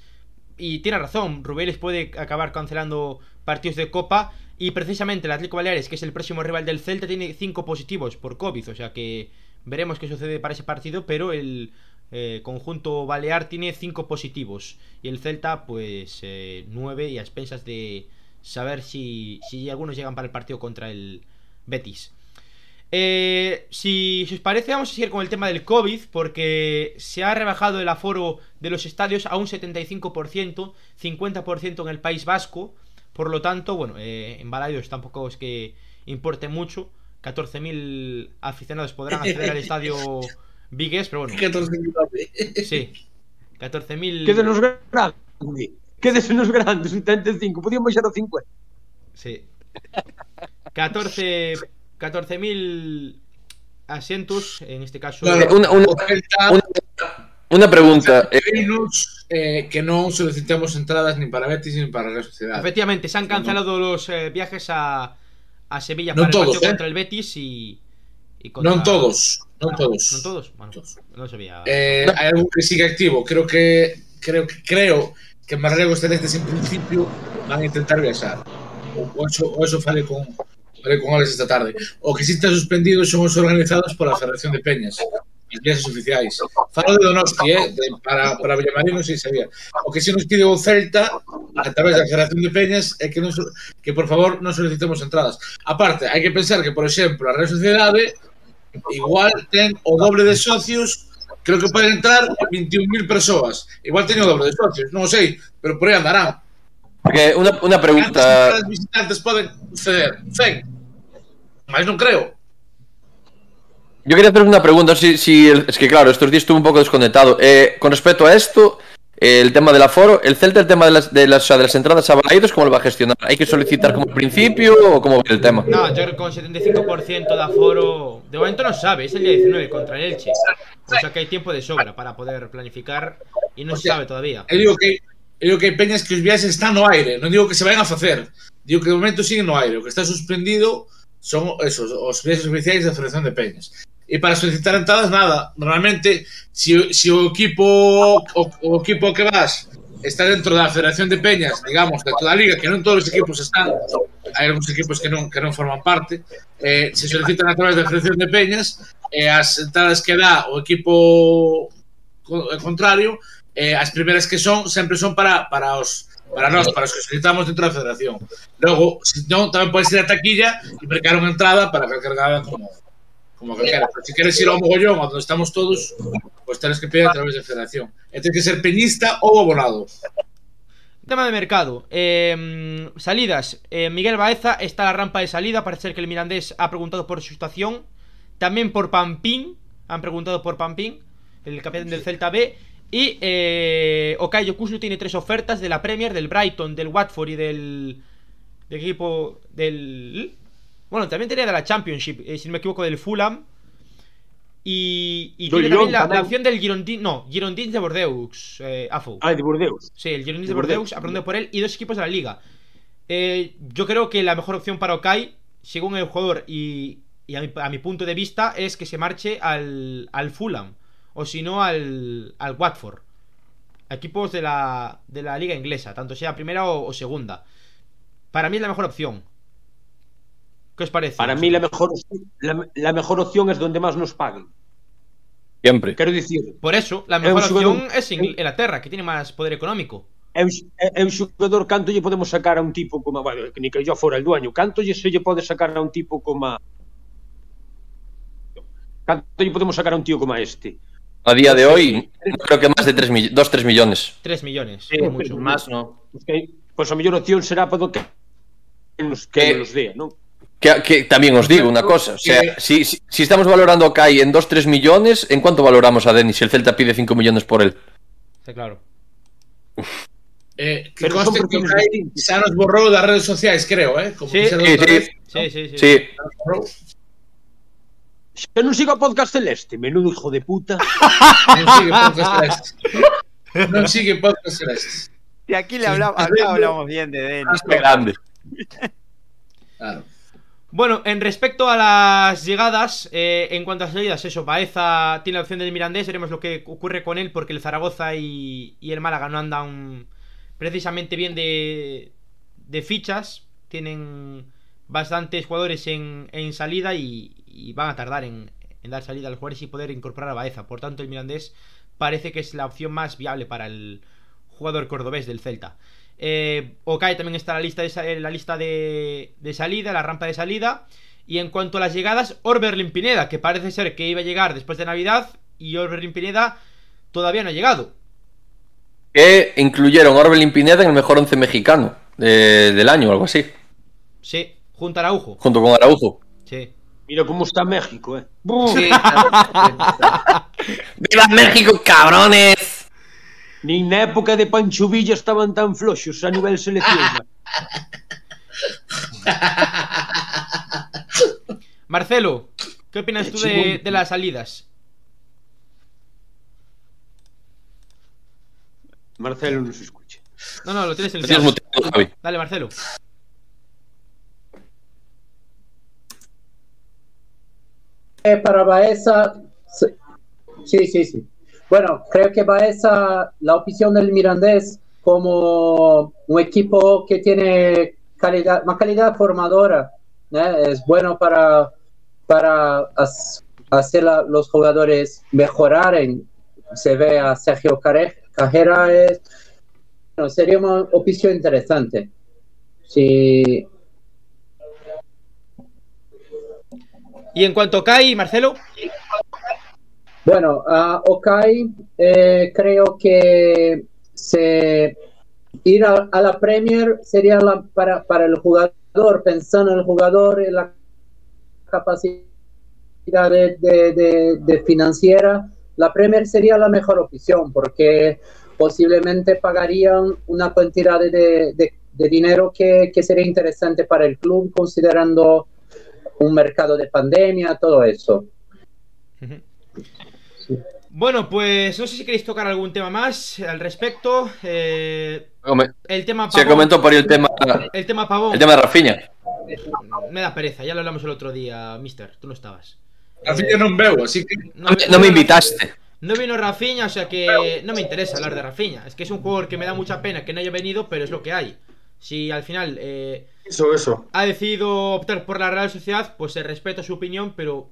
Y tiene razón, Rubiales puede acabar cancelando partidos de Copa y precisamente el Atlético Baleares, que es el próximo rival del Celta, tiene cinco positivos por COVID, o sea que veremos qué sucede para ese partido, pero el eh, conjunto Balear tiene cinco positivos y el Celta pues eh, nueve y a expensas de saber si, si algunos llegan para el partido contra el Betis. Eh, si, os parece, vamos a seguir con el tema del COVID, porque se ha rebajado el aforo de los estadios a un 75%, 50% en el País Vasco. Por lo tanto, bueno, eh, en Balaidos tampoco es que importe mucho. 14.000 aficionados podrán acceder al estadio Vigues, pero bueno, 14.000. sí. 14.000. Quédenos grande. Quédesenos grande, 75. Podían baixar a 50. Sí. 14 14.000 asientos, en este caso. Claro, Una- una- Una, una pregunta. eh, eh, que non solicitemos entradas nin para Betis nin para a Real Sociedade. Efectivamente, se han cancelado los eh, viajes a, a Sevilla Non para el todos, partido ¿eh? contra el Betis y, y contra- Non todos, non todos. ¿Non todos? Bueno, Todos. no sabía. Eh, hai algún que sigue activo. Creo que creo que creo que Marregos Celestes en principio van a intentar viaxar. O, eso, o eso falei con con Alex esta tarde. O que sí está suspendido son os organizados pola Federación de Peñas. Os viaxes oficiais. Falo de Donosti, eh, de, para, para Villamarino non sei sabía. O que si nos pide o Celta, a través da Federación de Peñas, é que, non, que por favor non solicitemos entradas. Aparte, hai que pensar que, por exemplo, a Real Sociedade igual ten o doble de socios creo que poden entrar 21.000 persoas. Igual teño o doble de socios, non o sei, pero por aí andarán. Porque unha, unha pregunta... Cantas visitantes poden ceder? 100. Mas non creo. Yo quería hacer una pregunta, si, si el- es que claro, estos días estuve un poco desconectado. Eh, con respecto a esto, eh, el tema del aforo, el Celta, el tema de las, de las, o sea, de las entradas a Balaidos, ¿cómo lo va a gestionar? ¿Hay que solicitar como principio o cómo va el tema? No, yo creo que con 75% de aforo. De momento no sabe, es el día 19 contra el Elche. O sea que hay tiempo de sobra para poder planificar y no O se sabe todavía. eu digo que eu digo que hai peñas que os viaxes están no aire non digo que se vayan a facer digo que de momento siguen no aire o que está suspendido son esos, os viaxes oficiais da Federación de Peñas e para solicitar entradas nada. Normalmente, se, se o equipo o, o equipo que vas está dentro da Federación de Peñas, digamos, de toda a liga, que non todos os equipos están, hai algúns equipos que non que non forman parte, eh, se solicitan a través da Federación de Peñas, eh, as entradas que dá o equipo eh, contrario, eh, as primeiras que son sempre son para para os para nós, para os que solicitamos dentro da federación. Logo, se non, tamén pode ser a taquilla e mercar unha entrada para calquer gala como como calquera. Pero se queres ir ao mogollón onde estamos todos, pois tenes que pedir a través da federación. E tens que ser peñista ou abonado. Tema de mercado. Eh, salidas. Eh, Miguel Baeza está a la rampa de salida. Parece ser que el Mirandés ha preguntado por su situación. También por Pampín. Han preguntado por Pampín, el capitán del Celta B. Y eh, Okay Yokuslu tiene tres ofertas de la Premier, del Brighton, del Watford y del, del equipo del... Bueno, también tenía de la Championship, eh, si no me equivoco, del Fulham. Y, y tiene Lyon también la, opción del Girondins... No, Girondins de Bordeaux, eh, Afo. Ai, de Burdeos. Sí, el Girondins de De Bordeaux. Bordeaux, aprendido por él y dos equipos de la liga. Eh, yo creo que la mejor opción para Okai, según el jugador y, y a, mi, a mi punto de vista, es que se marche al, al Fulham o si no al, al Watford. Equipos de la, de la liga inglesa, tanto sea primera o, o segunda. Para mí es la mejor opción. ¿Qué os parece? Para mí la mejor, la, la mejor opción es donde más nos paguen. Siempre. Quero dicir, Por eso, la É mejor opción es Ingl- Inglaterra, que tiene más poder económico. é un, é, é un xogador canto lle podemos sacar a un tipo como, bueno, ni que yo fora el dueño, canto lle se lle pode sacar a un tipo como. Canto lle podemos sacar a un tío como a este? A día de hoy, creo que más de 3 mill 2, 3 millones. 3 millones. Sí, como mucho. Más no. Pues que, pois a mellor opción será para do que nos, que Que- nos dea, non? Que, que también os digo una cosa. O sea, si, si, si estamos valorando a Kai en 2, 3 millones, ¿en cuánto valoramos a Denis si el Celta pide 5 millones por él? Está claro. Eh, que conste que Kai xa nos borrou das redes sociais, creo, eh? Como Sí, sí, outra sí. vez, Sí, sí, sí. Sí. xa nos borrou. Xa non siga o podcast celeste, menudo hijo de puta. Non sigue podcast celeste. Non sigue podcast celeste. Y aquí le hablamos, hablamos bien de Denis. Grande. Claro. Bueno, en respecto a las llegadas, eh, en cuanto a salidas, eso, Baeza tiene la opción del Mirandés, veremos lo que ocurre con él, porque el Zaragoza y, el Málaga no andan precisamente bien de, fichas, tienen bastantes jugadores en, salida y, van a tardar en dar salida a los jugadores y poder incorporar a Baeza. Por tanto, el Mirandés parece que es la opción más viable para el jugador cordobés del Celta. Eh, Okai también está en la lista, de, en la lista de, de salida, la rampa de salida. Y en cuanto a las llegadas, Orbelín Pineda, que parece ser que iba a llegar después de Navidad, y Orbelín Pineda todavía no ha llegado. Que incluyeron a Orbelín Pineda en el mejor 11 mexicano de- del año o algo así. Sí, junto a Araujo. Junto con Araujo. Sí. Mira como está México, eh. Sí, ¡Viva México, cabrones! Nin na época de Pancho Villa estaban tan floxos a nivel selección. Marcelo, ¿qué opinas tú de, de las salidas? Marcelo non se escucha. No, no, lo tienes en el Javi. Dale, Marcelo. Eh, para Baeza, sí, sí, sí, sí. Bueno, creo que Baeza, la opción del Mirandés como un equipo que tiene calidad, más calidad formadora, es bueno para, para hacer a los jugadores mejorar. En, se ve a Sergio Cajera, es, bueno, sería una opción interesante. Sí, Y en cuanto Kai, Marcelo, Bueno, eh, creo que se ir a, la Premier sería la, para, el jugador, pensando en el jugador, en la capacidad de, financiera, la Premier sería la mejor opción porque posiblemente pagarían una cantidad de, dinero que sería interesante para el club considerando un mercado de pandemia, todo eso. Bueno, pues no sé si queréis tocar algún tema más al respecto. Eh, el tema Se Pavón. comentó por ahí el tema, El tema Pavón. el tema de Rafinha. Me da pereza, ya lo hablamos el otro día, mister. Tú no estabas. Así que non veo, así que No, No me invitaste. No vino Rafinha, o sea que no me interesa hablar de Rafinha. Es que es un jugador que me da mucha pena que no haya venido, pero es lo que hay. Si al final eh, Eso, eso. ha decidido optar por la Real Sociedad, pues se respeto su opinión, pero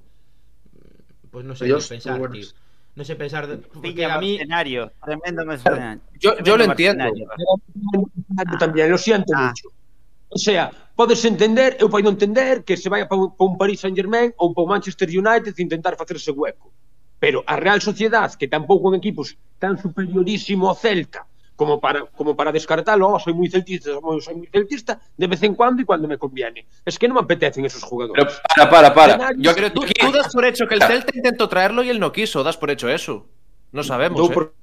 pues no sé qué pensar, tío. no sé pensar porque a mí escenario tremendo mercenario yo, yo lo entiendo. ah. también lo siento ah. mucho. O sea podes entender eu pois podo entender que se vai para un Paris Saint-Germain ou para un Manchester United intentar facerse hueco. Pero a Real Sociedad que tampouco é un equipo tan superiorísimo ao Celta como para, como para descartalo, oh, soy moi celtista, soy moi celtista, de vez en cuando e cuando me conviene. Es que non me apetecen esos Pero jugadores. para, para, para. Escenarios- Yo Pero tú, tú das por hecho que el Celta intentó traerlo y él no quiso. Das por hecho eso. No sabemos. dou ¿eh? por,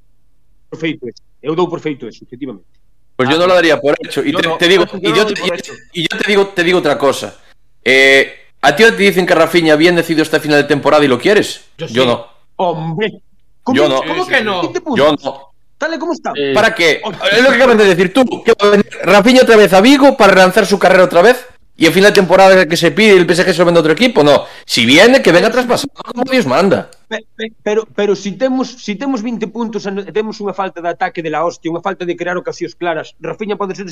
por feito eso. Eu dou por feito eso, efectivamente. Pues yo no lo daría por hecho. Y Yo te, no, te digo, yo y no yo, te, por y yo digo, te digo otra cosa. Eh, ¿A ti te dicen que Rafinha bien decidido esta final de temporada y lo quieres? Yo sí. no. Hombre, Yo no. ¿Cómo que no? 20 puntos. Yo no. Tal y como está. ¿Para qué? Es lo que acabas de decir tú. Que va a venir Rafinha otra vez a Vigo para relanzar su carrera otra vez. Y al final de temporada que se pide el PSG se lo vende a otro equipo. No. Si viene, que venga traspasado como Dios manda. Pe- pe- Pero, pero si temos si temos 20 puntos e temos unha falta de ataque de la hostia, unha falta de crear ocasións claras, Rafinha pode ser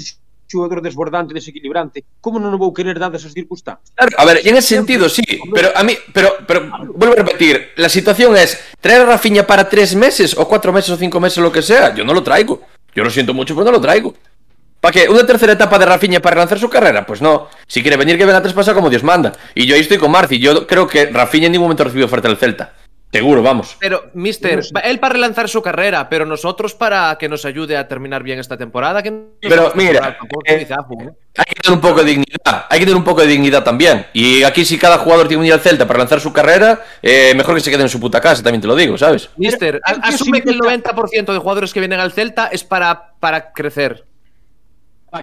xogador desbordante, desequilibrante, como non o vou querer dadas as circunstancias? Claro, a ver, en ese sentido sí, pero a mí, pero, pero vuelvo a repetir, la situación es traer a Rafinha para tres meses o cuatro meses o cinco meses, lo que sea, yo no lo traigo. Yo lo siento mucho, pero no lo traigo. ¿Para qué? ¿Una tercera etapa de Rafinha para relanzar su carrera? Pues no. Si quiere venir, que venga tres pasar como Dios manda. Y yo ahí estoy con Marci. Yo creo que Rafinha en ningún momento recibió oferta del Celta. Seguro, vamos. Pero, mister, él para relanzar su carrera, pero nosotros para que nos ayude a terminar bien esta temporada. Que no Pero, mira, eh, ¿no? Hay que tener un poco de dignidad. Hay que tener un poco de dignidad también. Y aquí, si cada jugador tiene que venir al Celta para lanzar su carrera, eh, mejor que se quede en su puta casa, también te lo digo, ¿sabes? Mister, Pero, asume que el significa- 90% de jugadores que vienen al Celta es para, para crecer.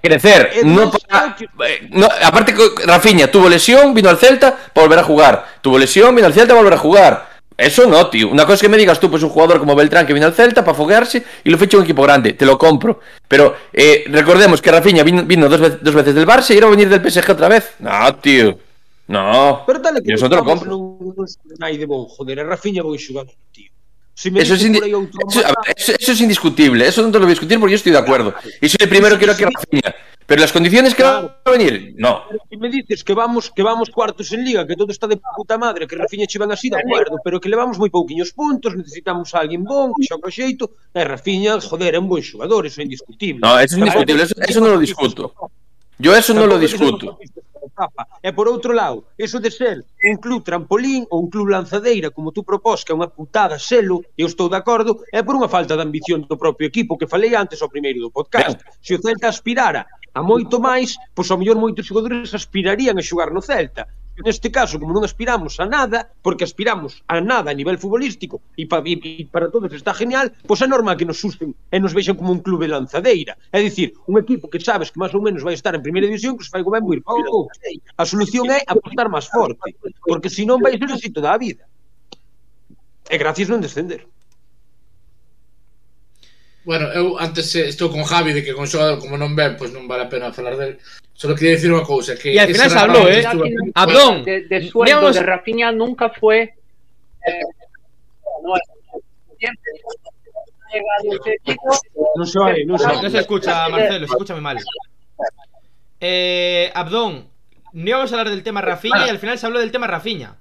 Para crecer, Eh, no para. eh, no, aparte, Rafinha tuvo lesión, vino al Celta para volver a jugar. Tuvo lesión, vino al Celta para volver a jugar. Eso no, tío. Una cosa es que me digas tú, pues un jugador como Beltrán que vino al Celta para foguearse y lo ficha un equipo grande. Te lo compro. Pero eh, recordemos que Rafinha vino, vino dos, ve- dos veces del Barça y ahora va a venir del PSG otra vez. No, tío. No. Pero tal Yo que eso te lo compro. non, non me Eso es, dices indi- por eso- a mata- ver, eso- eso es indiscutible. Eso no te lo voy a discutir porque yo estoy de acuerdo. Y soy el primero que quiero que Rafinha. Pero las condiciones que va a venir, no. Se me dices que vamos que vamos cuartos en liga, que todo está de puta madre, que Rafinha che van así, de acuerdo, pero que levamos moi pouquiños puntos, necesitamos a alguén bon, que o xeito, e Rafinha, joder, é un bon xogador, eso é indiscutible. No, eso es indiscutible, eso- eso no lo discuto. Yo eso no lo discuto. etapa. E por outro lado, iso de ser un club trampolín ou un club lanzadeira, como tú propós, que é unha putada selo, eu estou de acordo, é por unha falta de ambición do propio equipo que falei antes ao primeiro do podcast. Se o Celta aspirara a moito máis, pois ao mellor moitos xogadores aspirarían a xogar no Celta neste caso, como non aspiramos a nada, porque aspiramos a nada a nivel futbolístico e, pa, e, e para todos está genial, pois é normal que nos susten e nos vexan como un clube lanzadeira. É dicir, un equipo que sabes que máis ou menos vai estar en primeira división, que se fai go ben pouco. A solución é apostar máis forte, porque senón vai ser así toda a vida. E gracias non descender. Bueno, eu antes eh, estou con Javi de que con xogador como non ven, pois non vale a pena falar del. Solo quería decir unha cousa, que Y al final se habló, ¿eh? aquí- Abdón, de, de sueldo digamos- de Rafinha nunca fue eh, no, siempre Non se vai. No se escucha, Marcelo, se escucha muy mal. Eh, Abdón, no íbamos a hablar del tema Rafinha y al final se habló del tema Rafinha.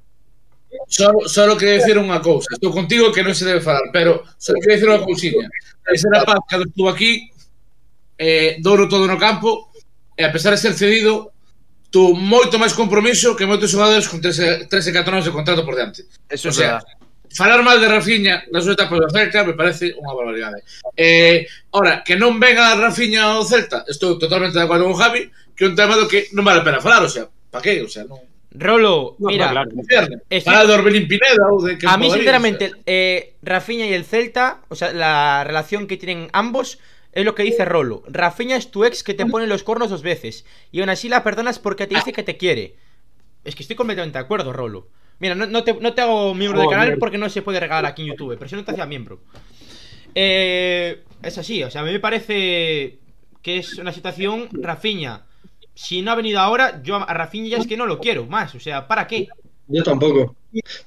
Só, só quero dicir unha cousa. Estou contigo que non se debe falar, pero só quero dicir unha cousinha. Ese rapaz que estuvo aquí, eh, douro todo no campo, e a pesar de ser cedido, tu moito máis compromiso que moitos xogadores con 13, 13 14 anos de contrato por diante. Eso o sea, falar mal de Rafinha na súa etapa do Celta me parece unha barbaridade. Eh, ora, que non venga Rafinha ao Celta, estou totalmente de acordo con Javi, que é un tema do que non vale a pena falar, o sea, pa que? O sea, non... Rolo, No, mira, claro. Falar de Orbelín Pineda de que a mí sinceramente, o sea. eh, Rafinha y el Celta, o sea, la relación que tienen ambos es lo que dice Rolo. Rafinha es tu ex que te pone los cornos dos veces y aún así la perdonas porque te dice que te quiere. Es que estoy completamente de acuerdo, Rolo. Mira, no, no te, no te hago miembro del Joder. canal porque no se puede regalar aquí en YouTube, pero si no te hacía miembro. Eh, es así, o sea, a mí me parece que es una situación Rafinha. Si no ha venido ahora, yo a Rafinha ya es que no lo quiero más, o sea, ¿para qué? Yo tampoco.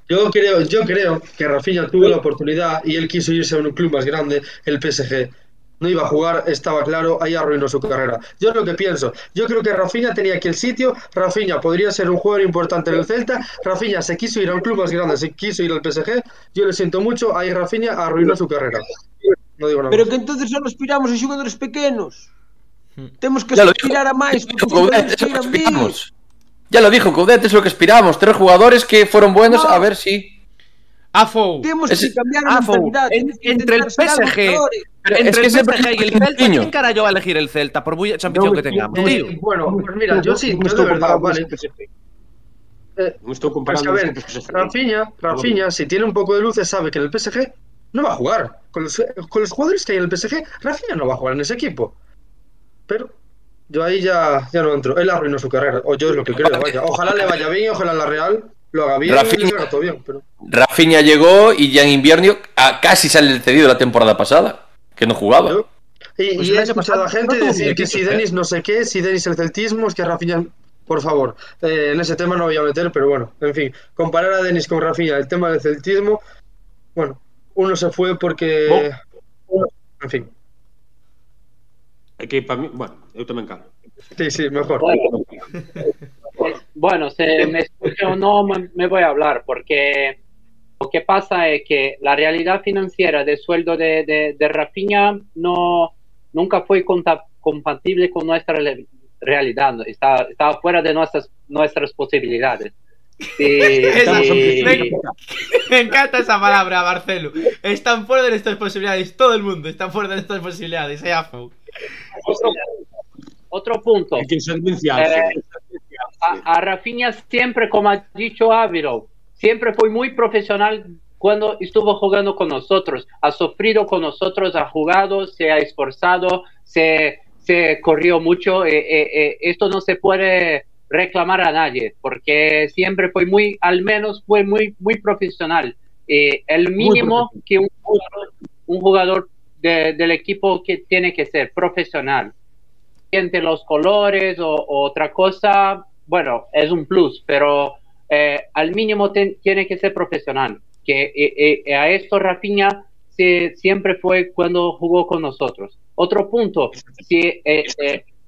Yo creo, yo creo que Rafinha tuvo la oportunidad y él quiso irse a un club más grande, el PSG. No iba a jugar, estaba claro, ahí arruinó su carrera. Yo es lo que pienso. Yo creo que Rafinha tenía aquí el sitio, Rafinha podría ser un jugador importante en el Celta, Rafinha se quiso ir a un club más grande, se quiso ir al PSG, yo le siento mucho, ahí Rafinha arruinó su carrera. No digo nada. Pero más. que entonces só aspiramos a xogadores pequenos. Hmm. Temos que Ya lo dijo, aspirar a máis. que aspiramos. Ya lo dijo Coudet, es lo que aspiramos. Tres jugadores que fueron buenos, No. a ver si. Afo, Temos que cambiar a mentalidad. en- entre el PSG. Pero Entre es que el PSG y el Celta, niño. ¿quién carajo va a elegir el Celta? Por mucha ambición que tengamos, tío. bueno, pues mira, yo sí, yo de verdad, vale. Eh, Non estou Pues a ver. Rafinha, Rafinha, si tiene un poco de luces, sabe que en el PSG no va a jugar. Con los, con los jugadores que hay en el PSG, Rafinha no va a jugar en ese equipo. Pero yo ahí ya, ya no entro. Él arruinó su carrera. O yo es lo que creo, vaya. Ojalá le vaya bien, ojalá la Real lo haga bien Rafinha- haga todo bien. Pero... Rafinha llegó y ya en invierno a- casi sale el cedido la temporada pasada, que no jugaba. Yo- Y, Pues y he escuchado a gente no decir que si equipo, Denis no sé qué, si Denis el celtismo, es que Rafinha, por favor, eh, en ese tema no voy a meter, pero bueno, en fin, comparar a Denis con Rafinha, el tema del celtismo, bueno, uno se fue porque, en fin, que para mí, bueno, eu tamén calo. Sí, sí, mejor. Bueno, bueno, se me escucha o no, me, me voy a hablar, porque lo que pasa es que la realidad financiera del sueldo de, de, de Rafinha no, nunca fue conta- compatible con nuestra realidad, ¿no? estaba, estaba fuera de nuestras, nuestras posibilidades. Sí, Estamos sí. Me encanta esa palabra, Marcelo. Están fuera de nuestras posibilidades. Todo el mundo está fuera de nuestras posibilidades. Eh. Otro, otro punto. É que. Eh, a, a Rafinha siempre, como ha dicho Ávilo, siempre fue muy profesional cuando estuvo jugando con nosotros. Ha sufrido con nosotros, ha jugado, se ha esforzado, se, se corrió mucho. eh, eh, eh, esto no se puede reclamar a nadie, porque siempre fue muy, al menos fue muy, muy profesional. Eh, el mínimo que un jugador, un jugador de- del equipo que tiene que ser profesional siente los colores o, otra cosa, bueno, es un plus, pero eh, al mínimo tiene que ser profesional. Que eh, eh, a esto Rafinha siempre fue cuando jugó con nosotros. Otro punto, si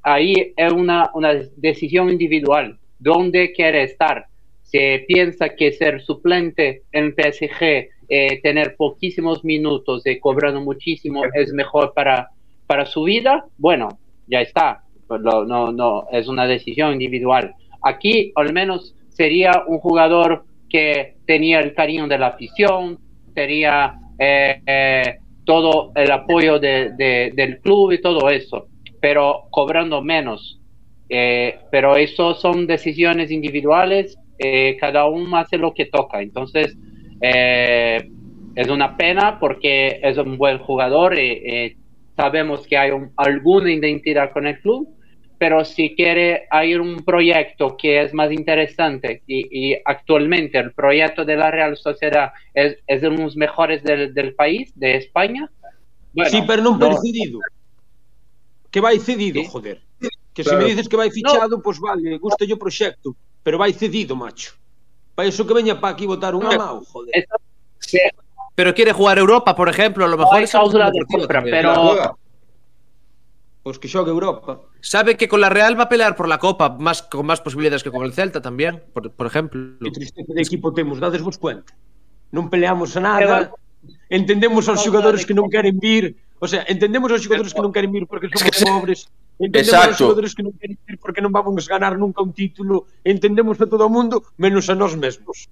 ahí es una, una decisión individual, dónde quiere estar. Se piensa que ser suplente en PSG, eh, tener poquísimos minutos y cobrando muchísimo es mejor para, para su vida, bueno, ya está. No, no, es una decisión individual. Aquí, al menos, sería un jugador que tenía el cariño de la afición, tenía eh, eh, todo el apoyo de- de- del club y todo eso, pero cobrando menos. Eh, pero eso son decisiones individuales, eh, cada uno hace lo que toca. Entonces, eh, es una pena porque es un buen jugador y eh, sabemos que hay un- alguna identidad con el club, pero si quiere hay un proyecto que es más interesante y, y actualmente el proyecto de la Real Sociedad es, es de los mejores del, del país, de España. Bueno, sí, pero no- per cedido. Que vai cedido, Sí. joder. Que Claro. se me dices que vai fichado, pois pues vale, gusta o proxecto, Pero vai cedido, macho. Para iso que veña para aquí botar un amao, joder. Sí. Pero quiere jugar Europa, por ejemplo, a lo mejor... No hay cláusula de compra, pero... Pois pues que xogue Europa. Sabe que con la Real va a pelear por la Copa, más, con máis posibilidades que con el Celta también, por, por exemplo. Que tristeza de equipo temos, dades vos cuenta. Non peleamos a nada, entendemos aos xogadores que non queren vir, o sea, entendemos aos xogadores que non queren vir porque somos pobres, Entendemos Exacto. xogadores que non queren vir porque non vamos ganar nunca un título. Entendemos a todo o mundo menos a nós mesmos.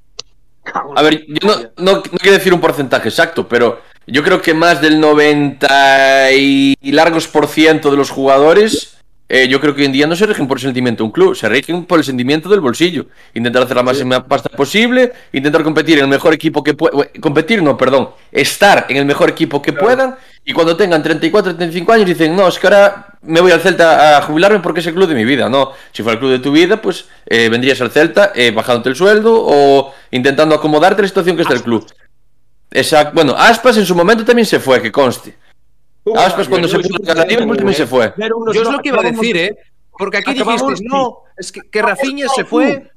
Cago en A ver, yo no, no, no quiero decir un porcentaje exacto, pero yo creo que más del 90 y largos por ciento de los jugadores, eh, yo creo que hoy en día no se rigen por el sentimiento de un club, se rigen por el sentimiento del bolsillo. Intentar hacer la máxima pasta posible, intentar competir en el mejor equipo que puedan, competir no, perdón, estar en el mejor equipo que puedan y cuando tengan 34, 35 años dicen, no, es que ahora me voy al Celta a jubilarme porque es el club de mi vida. No, si fuera el club de tu vida, pues eh, vendrías al Celta eh, bajándote el sueldo o intentando acomodarte la situación que está el club. Exacto. Bueno, Aspas en su momento también se fue, que conste. Aspas cuando se puso a Liverpool también se fue. Pero unos Yo es lo que iba a decir, ¿eh? Porque aquí dijiste, no, es que, que Rafinha se fue.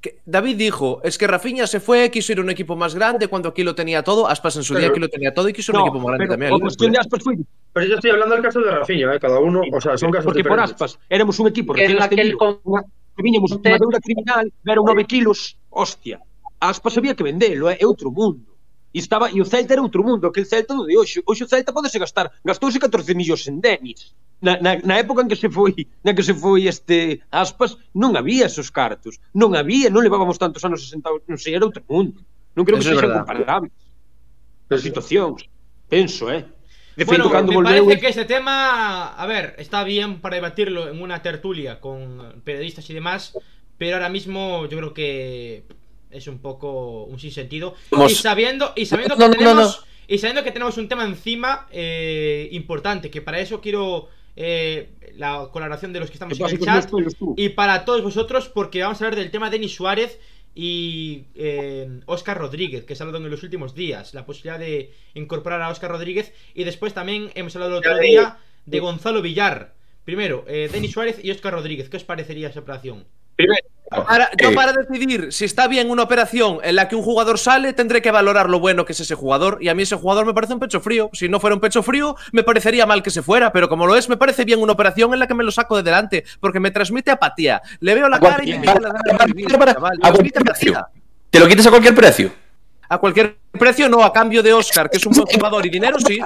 que David dijo, es que Rafinha se fue, quiso ir a un equipo más grande cuando aquí lo tenía todo. Aspas en su día aquí lo tenía todo y quiso ir a No, un equipo más grande pero también. foi Pero yo estoy hablando del caso de Rafinha, ¿eh? cada uno, o sea, son casos porque por diferentes. Aspas éramos un equipo En recién aquel ascendido, viñamos unha deuda criminal, eran 9 kilos, hostia. Aspas había que vendelo, é, é outro mundo. E, estaba, e o Celta era outro mundo, aquel Celta do de hoxe. Hoxe o Celta podese gastar, gastouse 14 millóns en denis. Na, na, na época en que se foi, na que se foi este aspas, non había esos cartos. Non había, non levábamos tantos anos asentados, non sei, era outro mundo. Non creo Eso que sexan comparables. As situacións, penso, eh. De feito, bueno, cando me volveu... parece que este tema, a ver, está bien para debatirlo en una tertulia con periodistas y demás, pero ahora mismo yo creo que es un poco un sinsentido. Somos- Y sabiendo, y sabiendo No, que no, no, tenemos, y sabiendo que tenemos un tema encima eh, importante, que para eso quiero eh, la colaboración de los que estamos en el chat y para todos vosotros, porque vamos a hablar del tema de Denis Suárez y eh, Oscar Rodríguez, que se ha hablado en los últimos días, la posibilidad de incorporar a Oscar Rodríguez y después también hemos hablado el otro día de Gonzalo Villar. Primero, eh, Denis Suárez y Oscar Rodríguez, ¿qué os parecería esa operación? Primeiro, Para, yo Eh, para decidir si está bien una operación en la que un jugador sale, tendré que valorar lo bueno que es ese jugador. Y a mí ese jugador me parece un pecho frío. Si no fuera un pecho frío, me parecería mal que se fuera. Pero como lo es, me parece bien una operación en la que me lo saco de delante. Porque me transmite apatía. Le veo la cara y me la. ¿Te lo quitas a cualquier precio? A cualquier precio, no. A cambio de Oscar, que es un buen jugador y dinero, sí.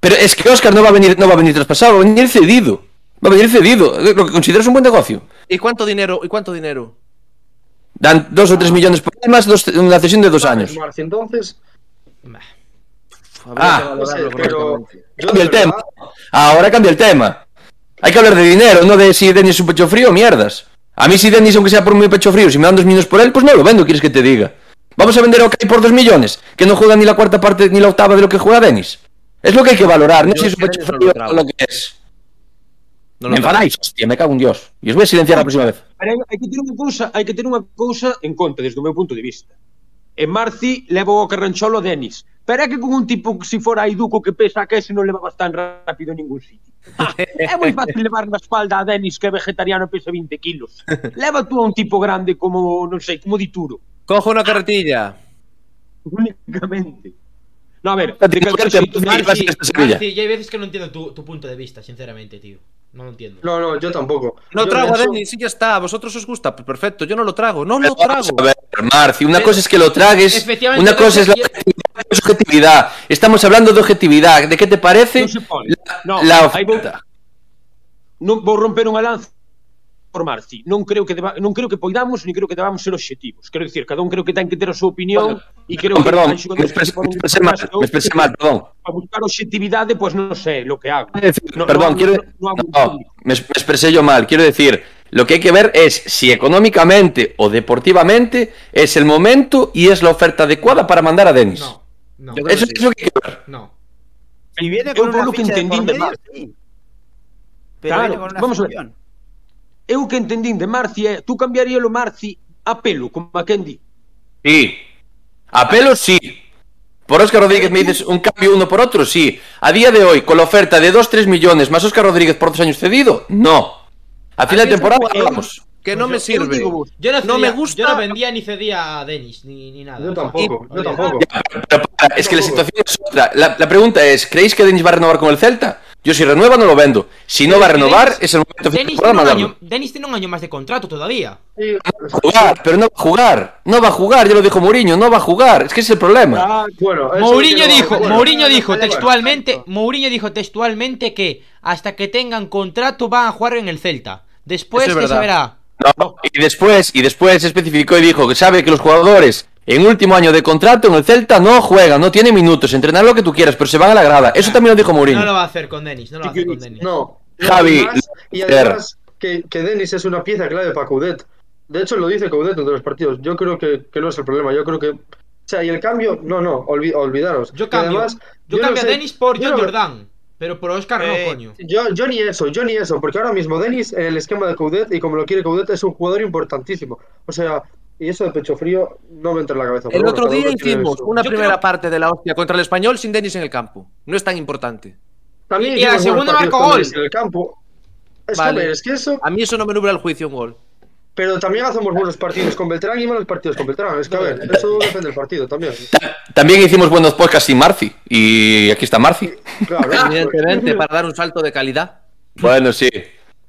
Pero es que Oscar no va a venir, no va a venir traspasado, va a venir cedido. Va a venir cedido, lo que consideras un buen negocio. ¿Y cuánto dinero? ¿Y cuánto dinero? Dan dos o tres millones por más dos, una cesión de dos años. Entonces, Ah, no sé, pero- Cambia el tema. Ahora cambia el tema. Hay que hablar de dinero, no de si Denis es un pecho frío o mierdas. A mí si Denis, aunque sea por muy pecho frío, si me dan dos millones por él, pues no lo vendo, quieres que te diga. Vamos a vender a OK por dos millones, que no juega ni la cuarta parte ni la octava de lo que juega Denis. Es lo que hay que valorar, no Yo si es un es pecho frío o lo que es. No me enfadáis, hostia, me cago en Dios. E os voy a silenciar a próxima vez. Pero hai que ter unha cousa, hai que ter unha cousa en conta desde o meu punto de vista. En Marci levo o Carrancholo Denis, pero é que con un tipo que se si fora Aiduco que pesa que ese non levabas tan rápido en ningún sitio. Ah, é moi fácil levar na espalda a Denis que é vegetariano e pesa 20 kilos. Leva tú a un tipo grande como, non sei, como Dituro. Cojo unha carretilla. Únicamente. No, a ver, de calquer xeito, Marci, Marci, hai veces que non entendo tu, tu punto de vista, sinceramente, tío. No lo entiendo. No, no, yo tampoco. No Yo, trago Denis y ya está. ¿A vosotros os gusta? Pues perfecto. Yo no lo trago. No lo Vamos trago. a ver, Marci, una cosa es que lo tragues, una cosa es la objetividad. Estamos hablando de objetividad. ¿De qué te parece se pode. No, la vou, oferta? non vou romper unha lanza por Marci. Non creo que deba, non creo que poidamos ni creo que debamos ser obxectivos. Quero dicir, cada un creo que ten que ter a súa opinión e creo Perdón, que perdón, me expresé, poden me expresé mal, me expresé outros. mal, perdón. Para buscar obxectividade, pois pues non sei lo que hago. No, perdón, no, quiero. no, no hago un no, público. me, expresé yo mal. Quiero decir, lo que hay que ver es si económicamente o deportivamente es el momento y es la oferta adecuada para mandar a Denis. No, no, Yo Eso es lo que hay que ver. no. Si viene con por una lo que por de medio, sí. Pero Claro, viene con una vamos a ver. Eu que entendín de Marci é, tú cambiarías o Marci a pelo, como a quen di. Sí. A pelo sí. Por Oscar Rodríguez me dices un cambio uno por otro, sí. A día de hoy, con la oferta de 2-3 millones más Oscar Rodríguez por dos años cedido, no. A final de temporada, vamos. Que no me Pues yo- yo sirve. digo vos, Yo no, No me gusta- Yo no vendía ni cedía a Denis, ni, ni nada. Yo tampoco, yo olvídate. tampoco. Pero para, es que la situación es otra. La, la pregunta es, ¿creéis que Denis va a renovar con el Celta? Yo si renueva no lo vendo. Si no va a renovar, es el momento de Denis tiene, año, Denis tiene un año más de contrato todavía. Sí, Jugar, pero no va a jugar. No va a jugar, ya lo dijo Mourinho, no va a jugar. Es que ese es el problema. Ah, Bueno, Mourinho no- dijo, bueno, Mourinho dijo textualmente, Mourinho dijo textualmente que hasta que tengan contrato van a jugar en el Celta. Después es se saberá. No, y después, y después especificó y dijo que sabe que los jugadores en último año de contrato en el Celta no juegan, no tienen minutos, entrenar lo que tú quieras, pero se van a la grada. Eso también lo dijo Mourinho. No lo va a hacer con Denis, no lo va a hacer con Denis. No. Javi, y además que, que Denis es una pieza clave para Coudet. De hecho, lo dice Coudet entre los partidos. Yo creo que, que no es el problema. Yo creo que. O sea, y el cambio, no, no, olvi- olvidaros. Yo cambio, además, yo cambio a sé- Denis por John no- Jordan, pero por Oscar Eh, no, coño. Yo, yo ni eso, yo ni eso, porque ahora mismo Denis en el esquema de Coudet y como lo quiere Coudet es un jugador importantísimo. O sea, y eso de pecho frío no me entra en la cabeza. El bueno, otro día hicimos una Yo primera creo- parte de la hostia contra el español sin Denis en el campo. No es tan importante. También y- y la segunda con gol. En el campo. Es que, Vale. hombre, es que eso. A mí eso no me nubla el juicio un gol. Pero también hacemos buenos partidos con Beltrán y malos partidos con Beltrán. Es que, a ver, eso depende del partido también. Ta- También hicimos buenos podcasts sin Marci. Y aquí está Marci. Claro. Evidentemente, para dar un salto de calidad. Bueno, sí.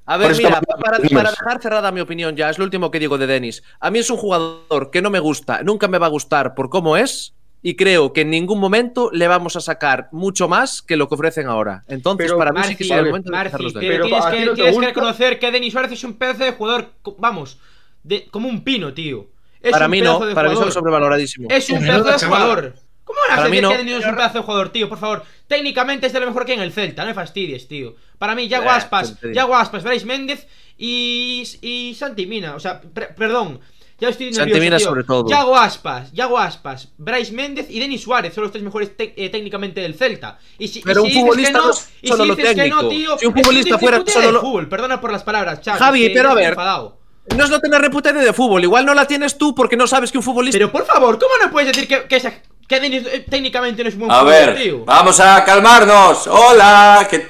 A ver, mira, para, dejar cerrada mi opinión ya, es lo último que digo de Denis. A mí es un jugador que no me gusta, nunca me va a gustar por cómo es, y creo que en ningún momento le vamos a sacar mucho más que lo que ofrecen ahora. Entonces, Pero, para mí sí que sería el momento de Marci, dejarlos de pero, Pero tienes, ti que, no te tienes que reconocer que Denis Suárez es un pedazo de jugador, vamos, de, como un pino, tío. Es Para un mí no, de para mí jugador. son sobrevaloradísimos. Es un pedazo de jugador. ¿Cómo van a no. que Denis es un pedazo de jugador, tío? Por favor, técnicamente es de lo mejor que hay en el Celta, no me fastidies, tío. Para mí, Yago Eh, Aspas. Yago Aspas, Brais Méndez y, y Santi Mina. O sea, perdón, ya estoy nervioso, Santi Mina tío. sobre todo. Yago Aspas, Yago Aspas, Brais Méndez y Denis Suárez son los tres mejores eh, técnicamente del Celta. Y si, y Pero si un futbolista no, no es y solo si lo dices que no, tío, Si un futbolista fuera solo lo- fútbol, perdona por las palabras, Javi, pero a ver. enfadado. No es no tener reputación de fútbol, igual no la tienes tú porque no sabes que un futbolista... Pero por favor, ¿cómo no puedes decir que, que, esa- que Denis eh, técnicamente no es un buen A jugador, ver, tío? vamos a calmarnos. Hola, ¿qué No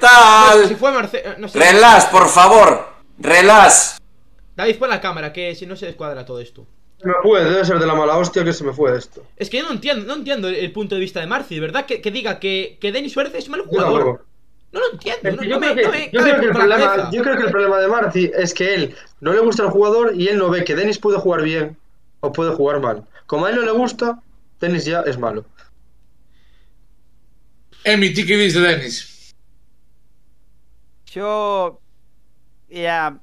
sé, si tal? fue Marce- eh, no sé. Relax, por favor. Relax. David, pon la cámara, que si no se descuadra todo esto. Se me fue, debe ser de la mala hostia que se me fue esto. Es que yo no entiendo, no entiendo el, el punto de vista de Marci, de verdad, que, que diga que, que Denis Suárez es mal jugador. No lo entiendo, Es no, que no yo, me, creo que, me yo cabe creo que el problema, yo creo que el problema de Marci es que él no le gusta el jugador y él no ve que Denis puede jugar bien o puede jugar mal. Como a él no le gusta, Denis ya es malo. Emi, ti que dis de Denis? Yo, ya,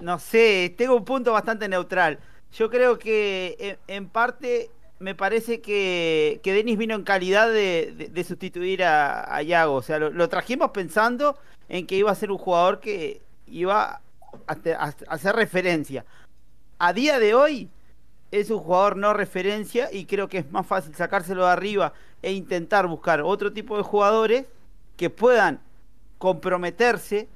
no sé, tengo un punto bastante neutral. Yo creo que en, en parte me parece que, que Denis vino en calidad de, de- de sustituir a, a Yago. O sea, lo, lo trajimos pensando en que iba a ser un jugador que iba a, te- a- a hacer referencia. A día de hoy es un jugador no referencia y creo que es más fácil sacárselo de arriba e intentar buscar otro tipo de jugadores que puedan comprometerse,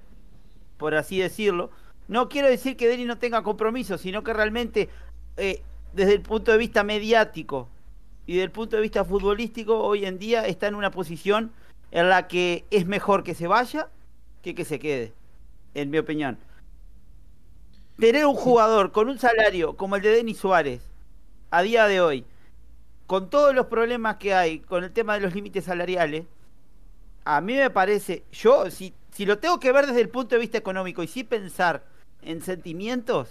por así decirlo. No quiero decir que Denis no tenga compromiso, sino que realmente eh, desde el punto de vista mediático y desde el punto de vista futbolístico, hoy en día está en una posición en la que es mejor que se vaya que que se quede, en mi opinión. Tener un jugador con un salario como el de Denis Suárez a día de hoy, con todos los problemas que hay con el tema de los límites salariales, a mí me parece, yo, si, si lo tengo que ver desde el punto de vista económico y si pensar en sentimientos,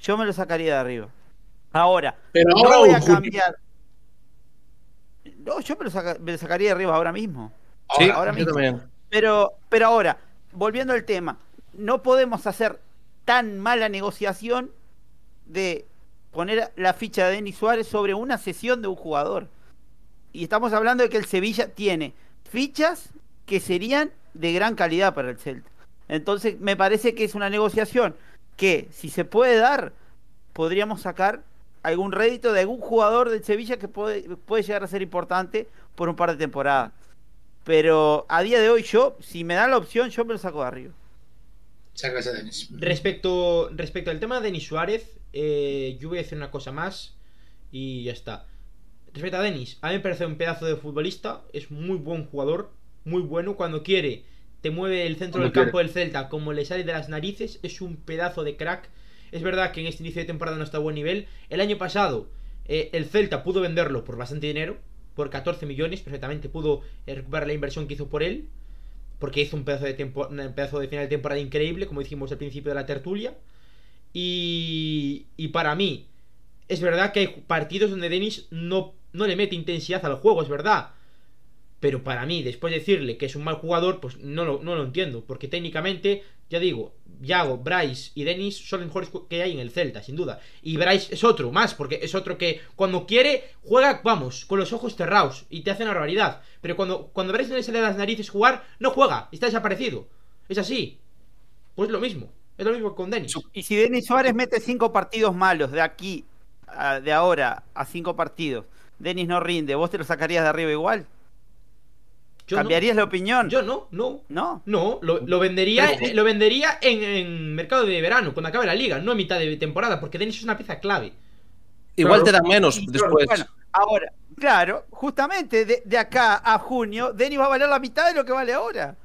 yo me lo sacaría de arriba. Ahora, Pero no ahora voy a cambiar. No, yo me lo, saca- me lo sacaría de arriba ahora mismo. Sí, ahora mismo. también. Pero, pero ahora, volviendo al tema, no podemos hacer tan mala negociación de poner la ficha de Denis Suárez sobre una sesión de un jugador. Y estamos hablando de que el Sevilla tiene fichas que serían de gran calidad para el Celta. Entonces, me parece que es una negociación que, si se puede dar, podríamos sacar algún rédito de algún jugador del Sevilla que puede, puede llegar a ser importante por un par de temporadas. Pero a día de hoy yo, si me dan la opción, yo me lo saco de arriba. Sacas a Denis. Respecto, respecto al tema de Denis Suárez, eh, yo voy a decir una cosa más y ya está. Respecto a Denis, a mí me parece un pedazo de futbolista, es muy buen jugador, muy bueno. Cuando quiere, te mueve el centro Cuando del campo del Celta como le sale de las narices, es un pedazo de crack. Es verdad que en este inicio de temporada no está a buen nivel. El año pasado, eh, el Celta pudo venderlo por bastante dinero, por 14 millones, perfectamente pudo recuperar la inversión que hizo por él porque hizo un pedazo de tempo- un pedazo de final de temporada increíble, como dijimos al principio de la tertulia. Y, y para mí, es verdad que hay partidos donde Denis no, no le mete intensidad al juego, es verdad. Pero para mí, después de decirle que es un mal jugador, pues no lo, no lo entiendo. Porque técnicamente, ya digo, Yago, Bryce y Denis son los mejores que hay en el Celta, sin duda. Y Bryce es otro más, porque es otro que cuando quiere juega, vamos, con los ojos cerrados y te hace una barbaridad. Pero cuando, cuando Bryce no le sale de las narices jugar, no juega, está desaparecido. Es así. Pues lo mismo. Es lo mismo con Denis. Y si Denis Suárez mete cinco partidos malos de aquí, a- de ahora, a cinco partidos, Denis no rinde, ¿vos te lo sacarías de arriba igual? Yo no. ¿Cambiarías la opinión? Yo no, no. No. No, lo, lo vendería, Pero lo vendería en, en mercado de verano, cuando acabe la liga, no a mitad de temporada, porque Denis es una pieza clave. Igual Claro. te dan menos Y, después. Bueno, ahora, claro, justamente de, de acá a junio, Denis va a valer la mitad de lo que vale ahora.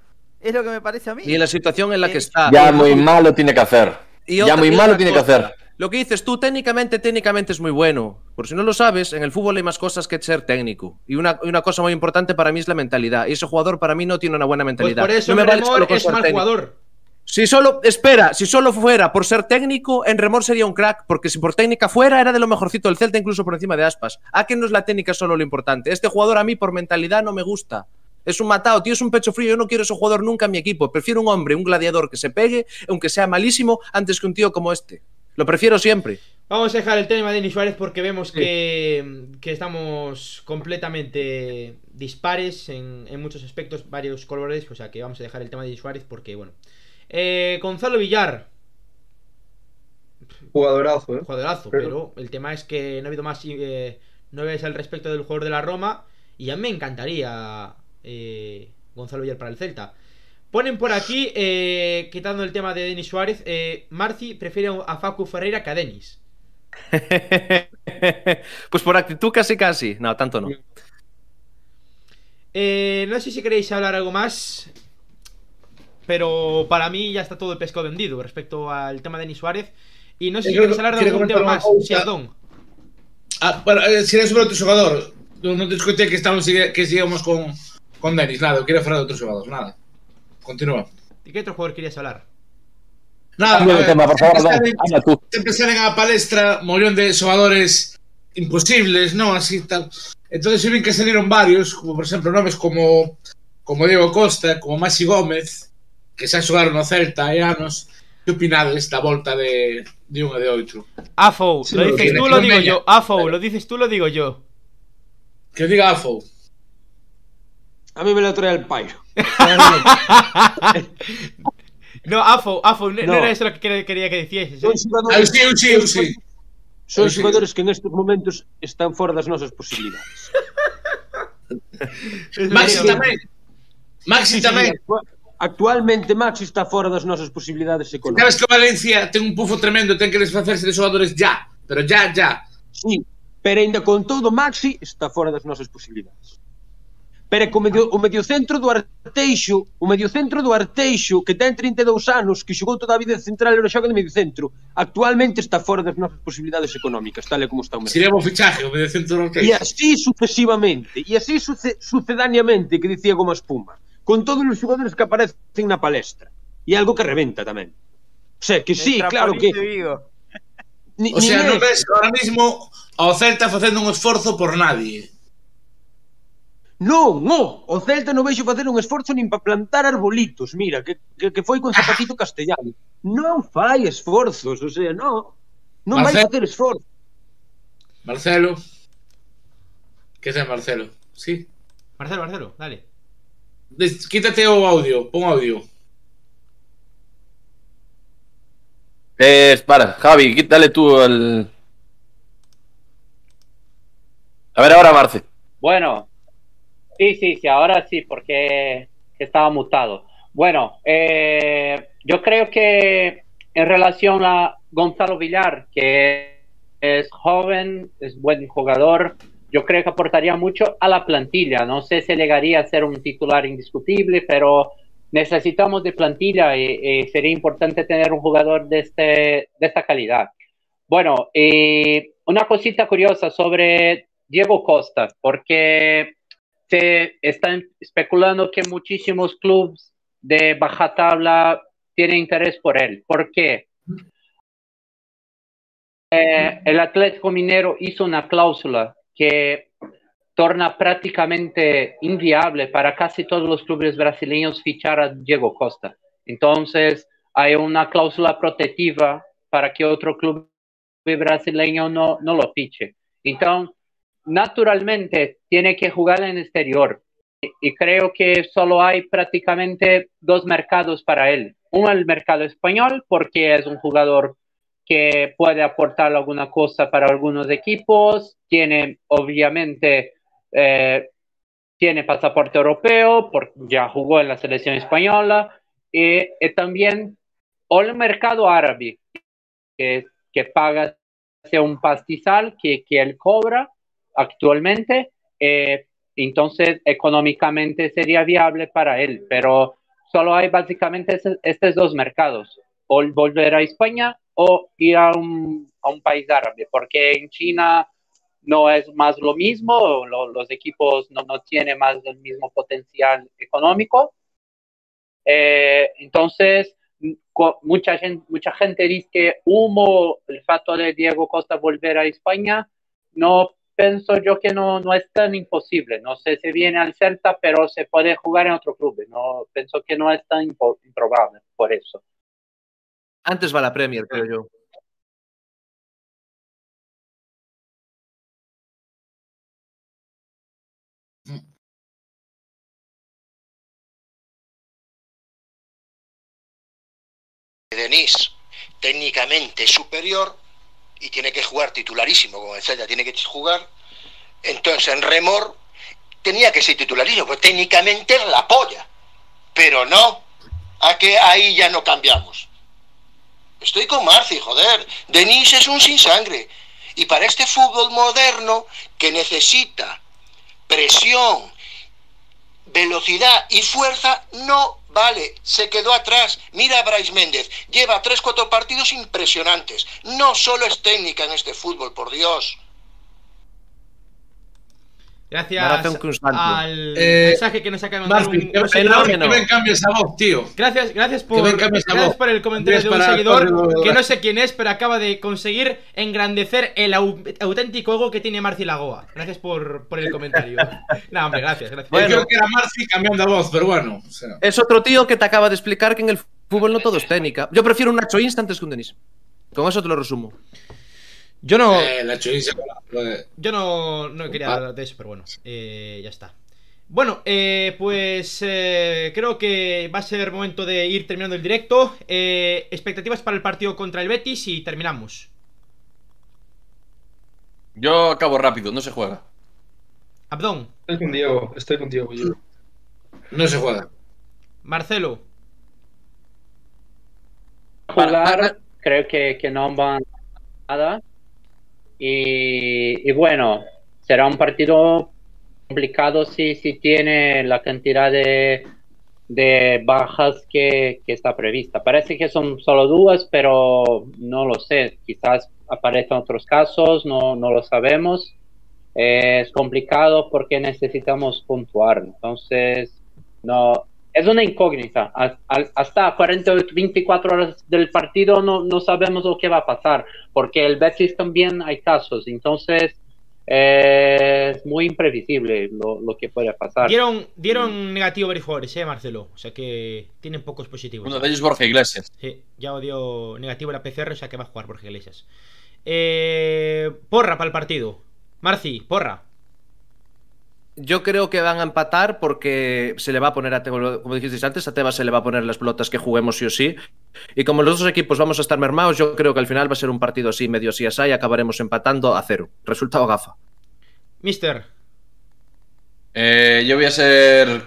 Es lo que me parece a mí. Y en la situación en la que está. Ya muy malo tiene que hacer. Y Ya muy malo tiene que hacer. Lo que dices tú, técnicamente, técnicamente es muy bueno. Por si no lo sabes, en el fútbol hay más cosas que ser técnico. Y una, y una cosa muy importante para mí es la mentalidad. Y ese jugador para mí no tiene una buena Pues mentalidad. por eso no me vale Remor solo con es ser mal técnico. jugador. Si solo, espera, si solo fuera por ser técnico, en Remor sería un crack, porque si por técnica fuera, era de lo mejorcito del Celta, incluso por encima de Aspas. ¿A que no es la técnica solo lo importante? Este jugador a mí por mentalidad no me gusta. Es un matado, tío, es un pecho frío. Yo no quiero ese jugador nunca en mi equipo. Prefiero un hombre, un gladiador que se pegue, aunque sea malísimo, antes que un tío como este. Lo prefiero siempre. Vamos a dejar el tema de Denis Suárez porque vemos que, que estamos completamente dispares en, en muchos aspectos, varios colores. O sea que vamos a dejar el tema de Denis Suárez porque, bueno. Eh, Gonzalo Villar, Jugadorazo, ¿eh? jugadorazo, Pero- pero el tema es que no ha habido más eh, novedades al respecto del jugador de la Roma. Y a mí me encantaría eh, Gonzalo Villar para el Celta. Ponen por aquí, eh, quitando el tema de Denis Suárez, eh, Marci prefiere a Facu Ferreira que a Denis. pues por actitud casi casi. No, tanto no. Eh, no sé si queréis hablar algo más. Pero para mí ya está todo el pescado vendido respecto al tema de Denis Suárez. Y no sé si quieres hablar de quiero algún tema más. Sí. Adón. Ah, bueno, eh, si era sobre outro xogador, non non te escoitei que estamos que sigamos con con Denis, nada, queria falar de outro xogador, nada. Continúa. ¿De qué otro jugador querías hablar? Nada, ver, tema, por favor, palestra mollón de xogadores imposibles, non? Así tal. Entonces eu vi que salieron varios, como por exemplo nomes como como Diego Costa, como Maxi Gómez, que xa xogaron no Celta hai anos. Que opinades da volta de, de un e de outro? Afo, Sí, lo dices tú, lo no digo yo. Afo, lo dices tú, lo digo yo. Que diga Afo. A mí me lo trae el pairo. No, Afo, Afo, no, no No. era eso lo que quería- que decieses. Son ¿eh? Ah, sí, sí, sí. son xogadores que nestes momentos están fora das nosas posibilidades. Es Maxi tamén. Maxi tamén. Actua- Actualmente Maxi está fora das nosas posibilidades Sabes económicas. que o Valencia ten un pufo tremendo, ten que desfacerse de xogadores ya, pero ya, ya. Sí, pero ainda con todo Maxi está fora das nosas posibilidades. Pero que o, medio, o mediocentro do Arteixo, o mediocentro do Arteixo, que ten 32 anos, que xogou toda a vida de central e non xoga de mediocentro, actualmente está fora das nosas posibilidades económicas, tal e como está o mercado. Sería un fichaje o mediocentro do Arteixo. E así sucesivamente, e así suce, sucedaneamente, que dicía Goma Espuma, con todos os xogadores que aparecen na palestra. E algo que reventa tamén. O sea, que sí, claro que... Ni, o sea, non ves ahora mismo ao Celta facendo un esforzo por nadie. Non, no, o Celta non veixo facer un esforzo nin para plantar arbolitos, mira, que, que, que foi con zapatito castellano. Non fai esforzos, o sea, non. Non vai Marcelo- facer esforzo. Marcelo. Que ten Marcelo? Sí. Marcelo, Marcelo, dale. Des- quítate o audio, pon audio. Eh, para, Javi, quí- dale tú al. A ver ahora, Marce. Bueno, sí, sí, sí, ahora sí, porque estaba mutado. Bueno, eh, yo creo que en relación a Gonzalo Villar, que es joven, es buen jugador, yo creo que aportaría mucho a la plantilla. No sé si llegaría a ser un titular indiscutible, pero necesitamos de plantilla y, sería importante tener un jugador de, este, de esta calidad. Bueno, y una cosita curiosa sobre Diego Costa, porque se están especulando que muchísimos clubes de baja tabla tienen interés por él. ¿Por qué? Eh, el Atlético Minero hizo una cláusula que torna prácticamente inviable para casi todos los clubes brasileños fichar a Diego Costa. Entonces, hay una cláusula protectiva para que otro club brasileño no, no lo fiche. Entonces, naturalmente, tiene que jugar en exterior. Y, creo que solo hay prácticamente dos mercados para él. Uno, el mercado español, porque es un jugador que puede aportar alguna cosa para algunos equipos, tiene obviamente eh, tiene pasaporte europeo, porque ya jugó en la selección española, y, también el mercado árabe, que, que paga un pastizal que, que él cobra actualmente, eh, entonces económicamente sería viable para él, pero solo hay básicamente estos dos mercados, o volver a España o ir a un, a un país árabe, porque en China no es más lo mismo, lo, los equipos no, no, tienen más el mismo potencial económico. Eh, entonces, mucha gente, mucha gente dice que humo el fato de Diego Costa volver a España, no pienso yo que no, no es tan imposible. No sé si viene al Celta, pero se puede jugar en otro club. No pienso que no es tan improbable por eso. Antes va la Premier, creo yo. Denis técnicamente superior y tiene que jugar titularísimo con el Celta, tiene que jugar. Entonces en Remor tenía que ser titularísimo, pues técnicamente es la polla. Pero no, a que ahí ya no cambiamos. Estoy con Marci, joder. Denis es un sin sangre. Y para este fútbol moderno que necesita presión, velocidad y fuerza, no Vale, se quedó atrás. Mira a Bryce Méndez. Lleva 3-4 partidos impresionantes. No solo es técnica en este fútbol, por Dios. Maratón Gracias constante. al Eh, mensaje que nos acaba de mandar Martín, un, que, un que, seguidor. que ven cambia esa voz, tío. Gracias, gracias por, gracias voz. por el comentario de un para seguidor que no sé quién es, pero acaba de conseguir engrandecer el au- auténtico ego que tiene Marci Lagoa. Gracias por, por el comentario. no, hombre, gracias, gracias. Yo creo que era Marci cambiando la voz, pero bueno. o sea. Es otro tío que te acaba de explicar que en el fútbol no todo es técnica. Yo prefiero un Nacho Insta antes que un Denis. Con eso te lo resumo. Yo no, Eh, la yo no, no quería hablar de eso, pero bueno, eh, ya está. Bueno, eh, pues eh, creo que va a ser momento de ir terminando el directo. Eh, expectativas para el partido contra el Betis y terminamos. Yo acabo rápido, no se juega. Abdón, Estoy con Diego, estoy con Diego. yo. No se juega. Marcelo, jugar, creo que, que no van nada. Y, y bueno, será un partido complicado si, si tiene la cantidad de, de bajas que, que está prevista. Parece que son solo dos, pero no lo sé. Quizás aparezcan otros casos, no, no lo sabemos. Eh, es complicado porque necesitamos puntuar. Entonces, no, es una incógnita. Hasta 40 o 24 horas del partido no, no sabemos lo que va a pasar, porque el Betis también hay casos. Entonces, eh, es muy imprevisible lo, lo que puede pasar. dieron, dieron negativo varios jugadores, eh, Marcelo. O sea que tienen pocos positivos. Uno de ellos Borja Iglesias. Sí, ya dio negativo la PCR, o sea que va a jugar Borja Iglesias. Eh, porra para el partido. Marci, porra. Yo creo que van a empatar porque se le va a poner a Tebas, como dijisteis antes, a Tebas se le va a poner las pelotas que juguemos sí o sí. Y como los dos equipos vamos a estar mermados, yo creo que al final va a ser un partido así, medio así así, y acabaremos empatando a cero. Resultado gafa. Mister, Eh, yo voy a ser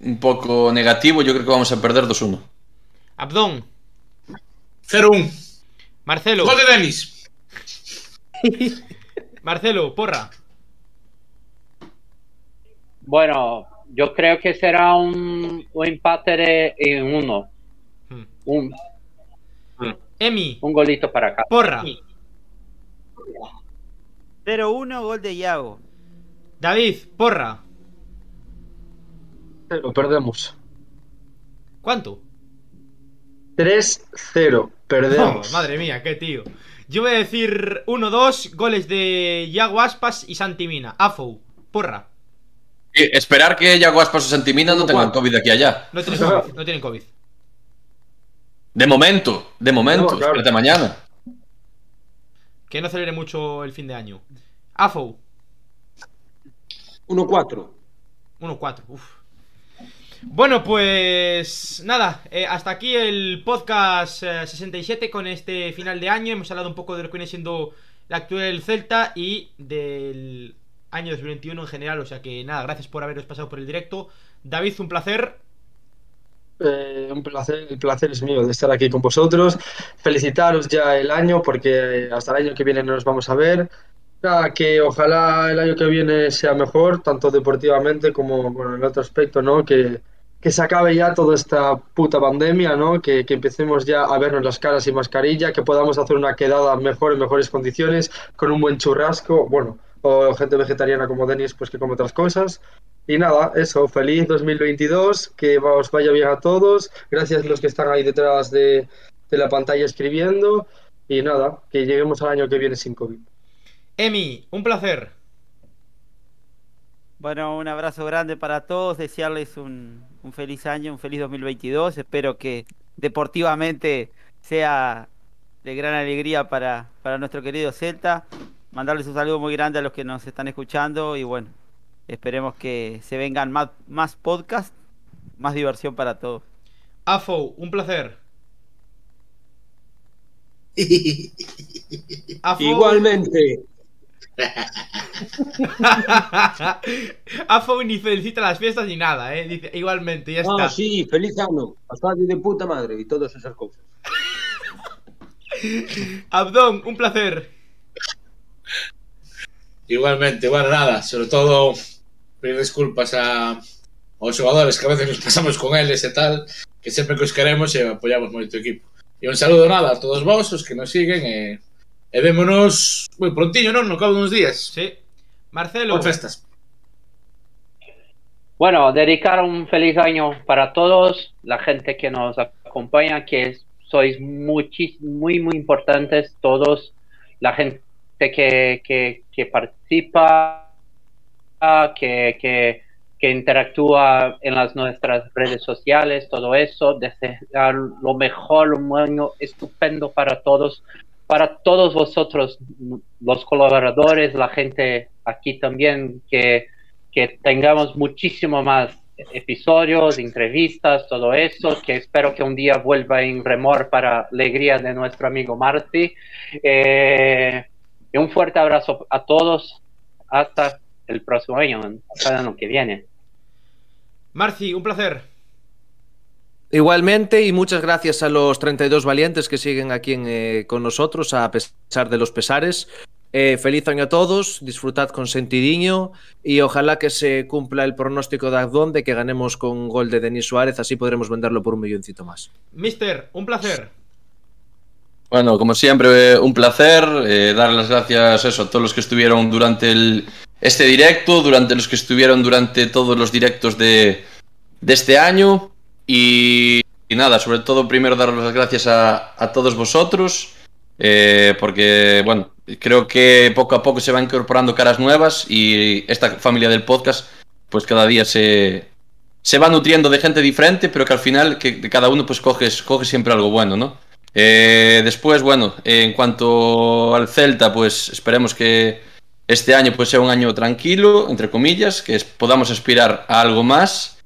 un poco negativo, yo creo que vamos a perder 2-1. Abdón, 0-1. Marcelo, Gol de Denis. Marcelo, porra. Bueno, yo creo que será un, un empate de, en uno. Hmm. Un, Emi, un golito para acá. porra. 0-1, gol de Iago. David, porra. Lo perdemos. ¿Cuánto? 3-0, perdemos. Oh, madre mía, qué tío. Yo voy a decir 1-2, goles de Yago Aspas y Santi Mina. Afou, porra. Y esperar que Yago Aspas o Santimina no tengan COVID aquí allá. No tienen COVID, no tienen COVID. De momento, de momento, No, claro. espérate mañana. Que no celebre mucho el fin de año. Afou, 1-4. 1-4. Uf. Bueno, pues nada, eh, hasta aquí el podcast eh, 67 con este final de año. Hemos hablado un poco de lo que viene siendo la del Celta y del año 2021 en general. O sea que nada, gracias por haberos pasado por el directo. David, un placer. Eh, un placer, el placer es mío de estar aquí con vosotros. Felicitaros ya el año porque hasta el año que viene no nos vamos a ver. Nada, que ojalá el año que viene sea mejor, tanto deportivamente como bueno, en otro aspecto, ¿no? Que, que se acabe ya toda esta puta pandemia, ¿no? Que, que empecemos ya a vernos las caras sin mascarilla, que podamos hacer una quedada mejor en mejores condiciones, con un buen churrasco, bueno, o gente vegetariana como Denis, pues que come otras cosas. Y nada, eso, feliz 2022, que os vaya bien a todos. Gracias a los que están ahí detrás de, de la pantalla escribiendo. Y nada, que lleguemos al año que viene sin COVID. Emi, un placer. Bueno, un abrazo grande para todos, desearles un, un feliz año, un feliz 2022. Espero que deportivamente sea de gran alegría para, para nuestro querido Celta. Mandarles un saludo muy grande a los que nos están escuchando y bueno, esperemos que se vengan más, más podcasts, más diversión para todos. Afou, un placer. Igualmente. Afou ni felicita las fiestas ni nada, eh. Dice, igualmente, ya Ah, está. sí, feliz año. Pasado de puta madre y todas esas cosas. Abdón, un placer. Igualmente, bueno, nada, sobre todo pedir disculpas a, a aos xogadores que a veces nos pasamos con eles e tal, que sempre que os queremos e apoyamos moito o equipo. E un saludo nada a todos vos, os que nos siguen e, e vémonos moi prontiño, non? No cabo duns días. Sí. Marcelo. Por festas. Bueno, dedicar un feliz año para todos, la gente que nos acompaña, que sois muchis, muy, muy importantes todos, la gente que, que, que participa, que, que, que interactúa en las nuestras redes sociales, todo eso, desear lo mejor, un año estupendo para todos, para todos vosotros, los colaboradores, la gente aquí también, que, que tengamos muchísimo más episodios, entrevistas, todo eso, que espero que un día vuelva en remor para alegría de nuestro amigo Marty. Eh, y un fuerte abrazo a todos. Hasta el próximo año, hasta el año que viene. Marci, un placer. Igualmente, y muchas gracias a los 32 valientes que siguen aquí en, eh, con nosotros, a pesar de los pesares. Eh, feliz año a todos, disfrutad con sentidiño y ojalá que se cumpla el pronóstico de Agdón de que ganemos con gol de Denis Suárez, así podremos venderlo por un milloncito más. Mister, un placer. Bueno, como siempre, un placer. Eh, dar las gracias eso, a todos los que estuvieron durante el, este directo, durante los que estuvieron durante todos los directos de, este año. Y, nada, sobre todo, primero dar las gracias a, todos vosotros. Eh, porque, bueno, creo que poco a poco se van incorporando caras nuevas y esta familia del podcast, pues cada día se, se va nutriendo de gente diferente, pero que al final que cada uno pues coge, coge siempre algo bueno, ¿no? Eh, después, bueno, en cuanto al Celta, pues esperemos que este año pues sea un año tranquilo, entre comillas, que podamos aspirar a algo más.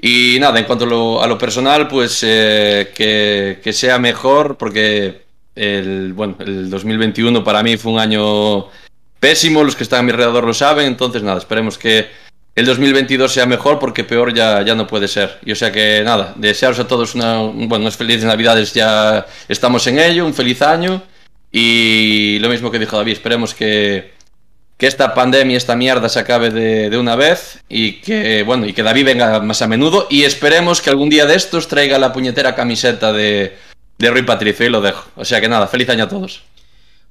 Y nada, en cuanto a lo, a lo personal, pues eh, que, que, sea mejor, porque el, bueno, el 2021 para mí fue un año pésimo, los que están a mi alrededor lo saben, entonces nada, esperemos que el 2022 sea mejor porque peor ya, ya no puede ser. Y o sea que nada, desearos a todos una, bueno, unas felices navidades, ya estamos en ello, un feliz año y lo mismo que dijo David, esperemos que, que esta pandemia, esta mierda se acabe de, de, una vez y que, bueno, y que David venga más a menudo y esperemos que algún día de estos traiga la puñetera camiseta de, de Rui Patricio y lo dejo. O sea que nada, feliz año a todos.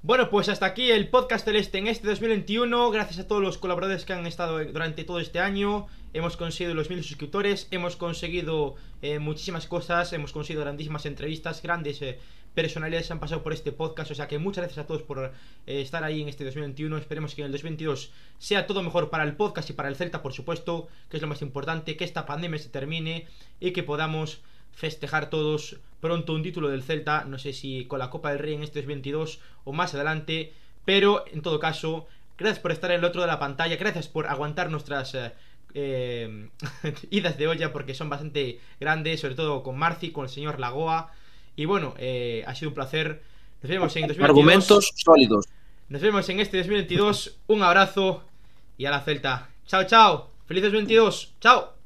Bueno, pues hasta aquí el podcast celeste en este 2021. Gracias a todos los colaboradores que han estado durante todo este año. Hemos conseguido los mil suscriptores, hemos conseguido eh, muchísimas cosas, hemos conseguido grandísimas entrevistas, grandes eh, personalidades han pasado por este podcast. O sea que muchas gracias a todos por eh, estar ahí en este 2021. Esperemos que en el 2022 sea todo mejor para el podcast y para el Celta, por supuesto, que es lo más importante, que esta pandemia se termine y que podamos festejar todos pronto un título del Celta, no sé si con la Copa del Rey en este 22 o más adelante, pero en todo caso, gracias por estar en el otro de la pantalla, gracias por aguantar nuestras eh, eh, idas de olla porque son bastante grandes, sobre todo con Marci, con el señor Lagoa, y bueno, eh, ha sido un placer, nos vemos en 2022. Argumentos sólidos. Nos vemos en este 2022, un abrazo y a la Celta. Chao, chao, feliz 2022, chao.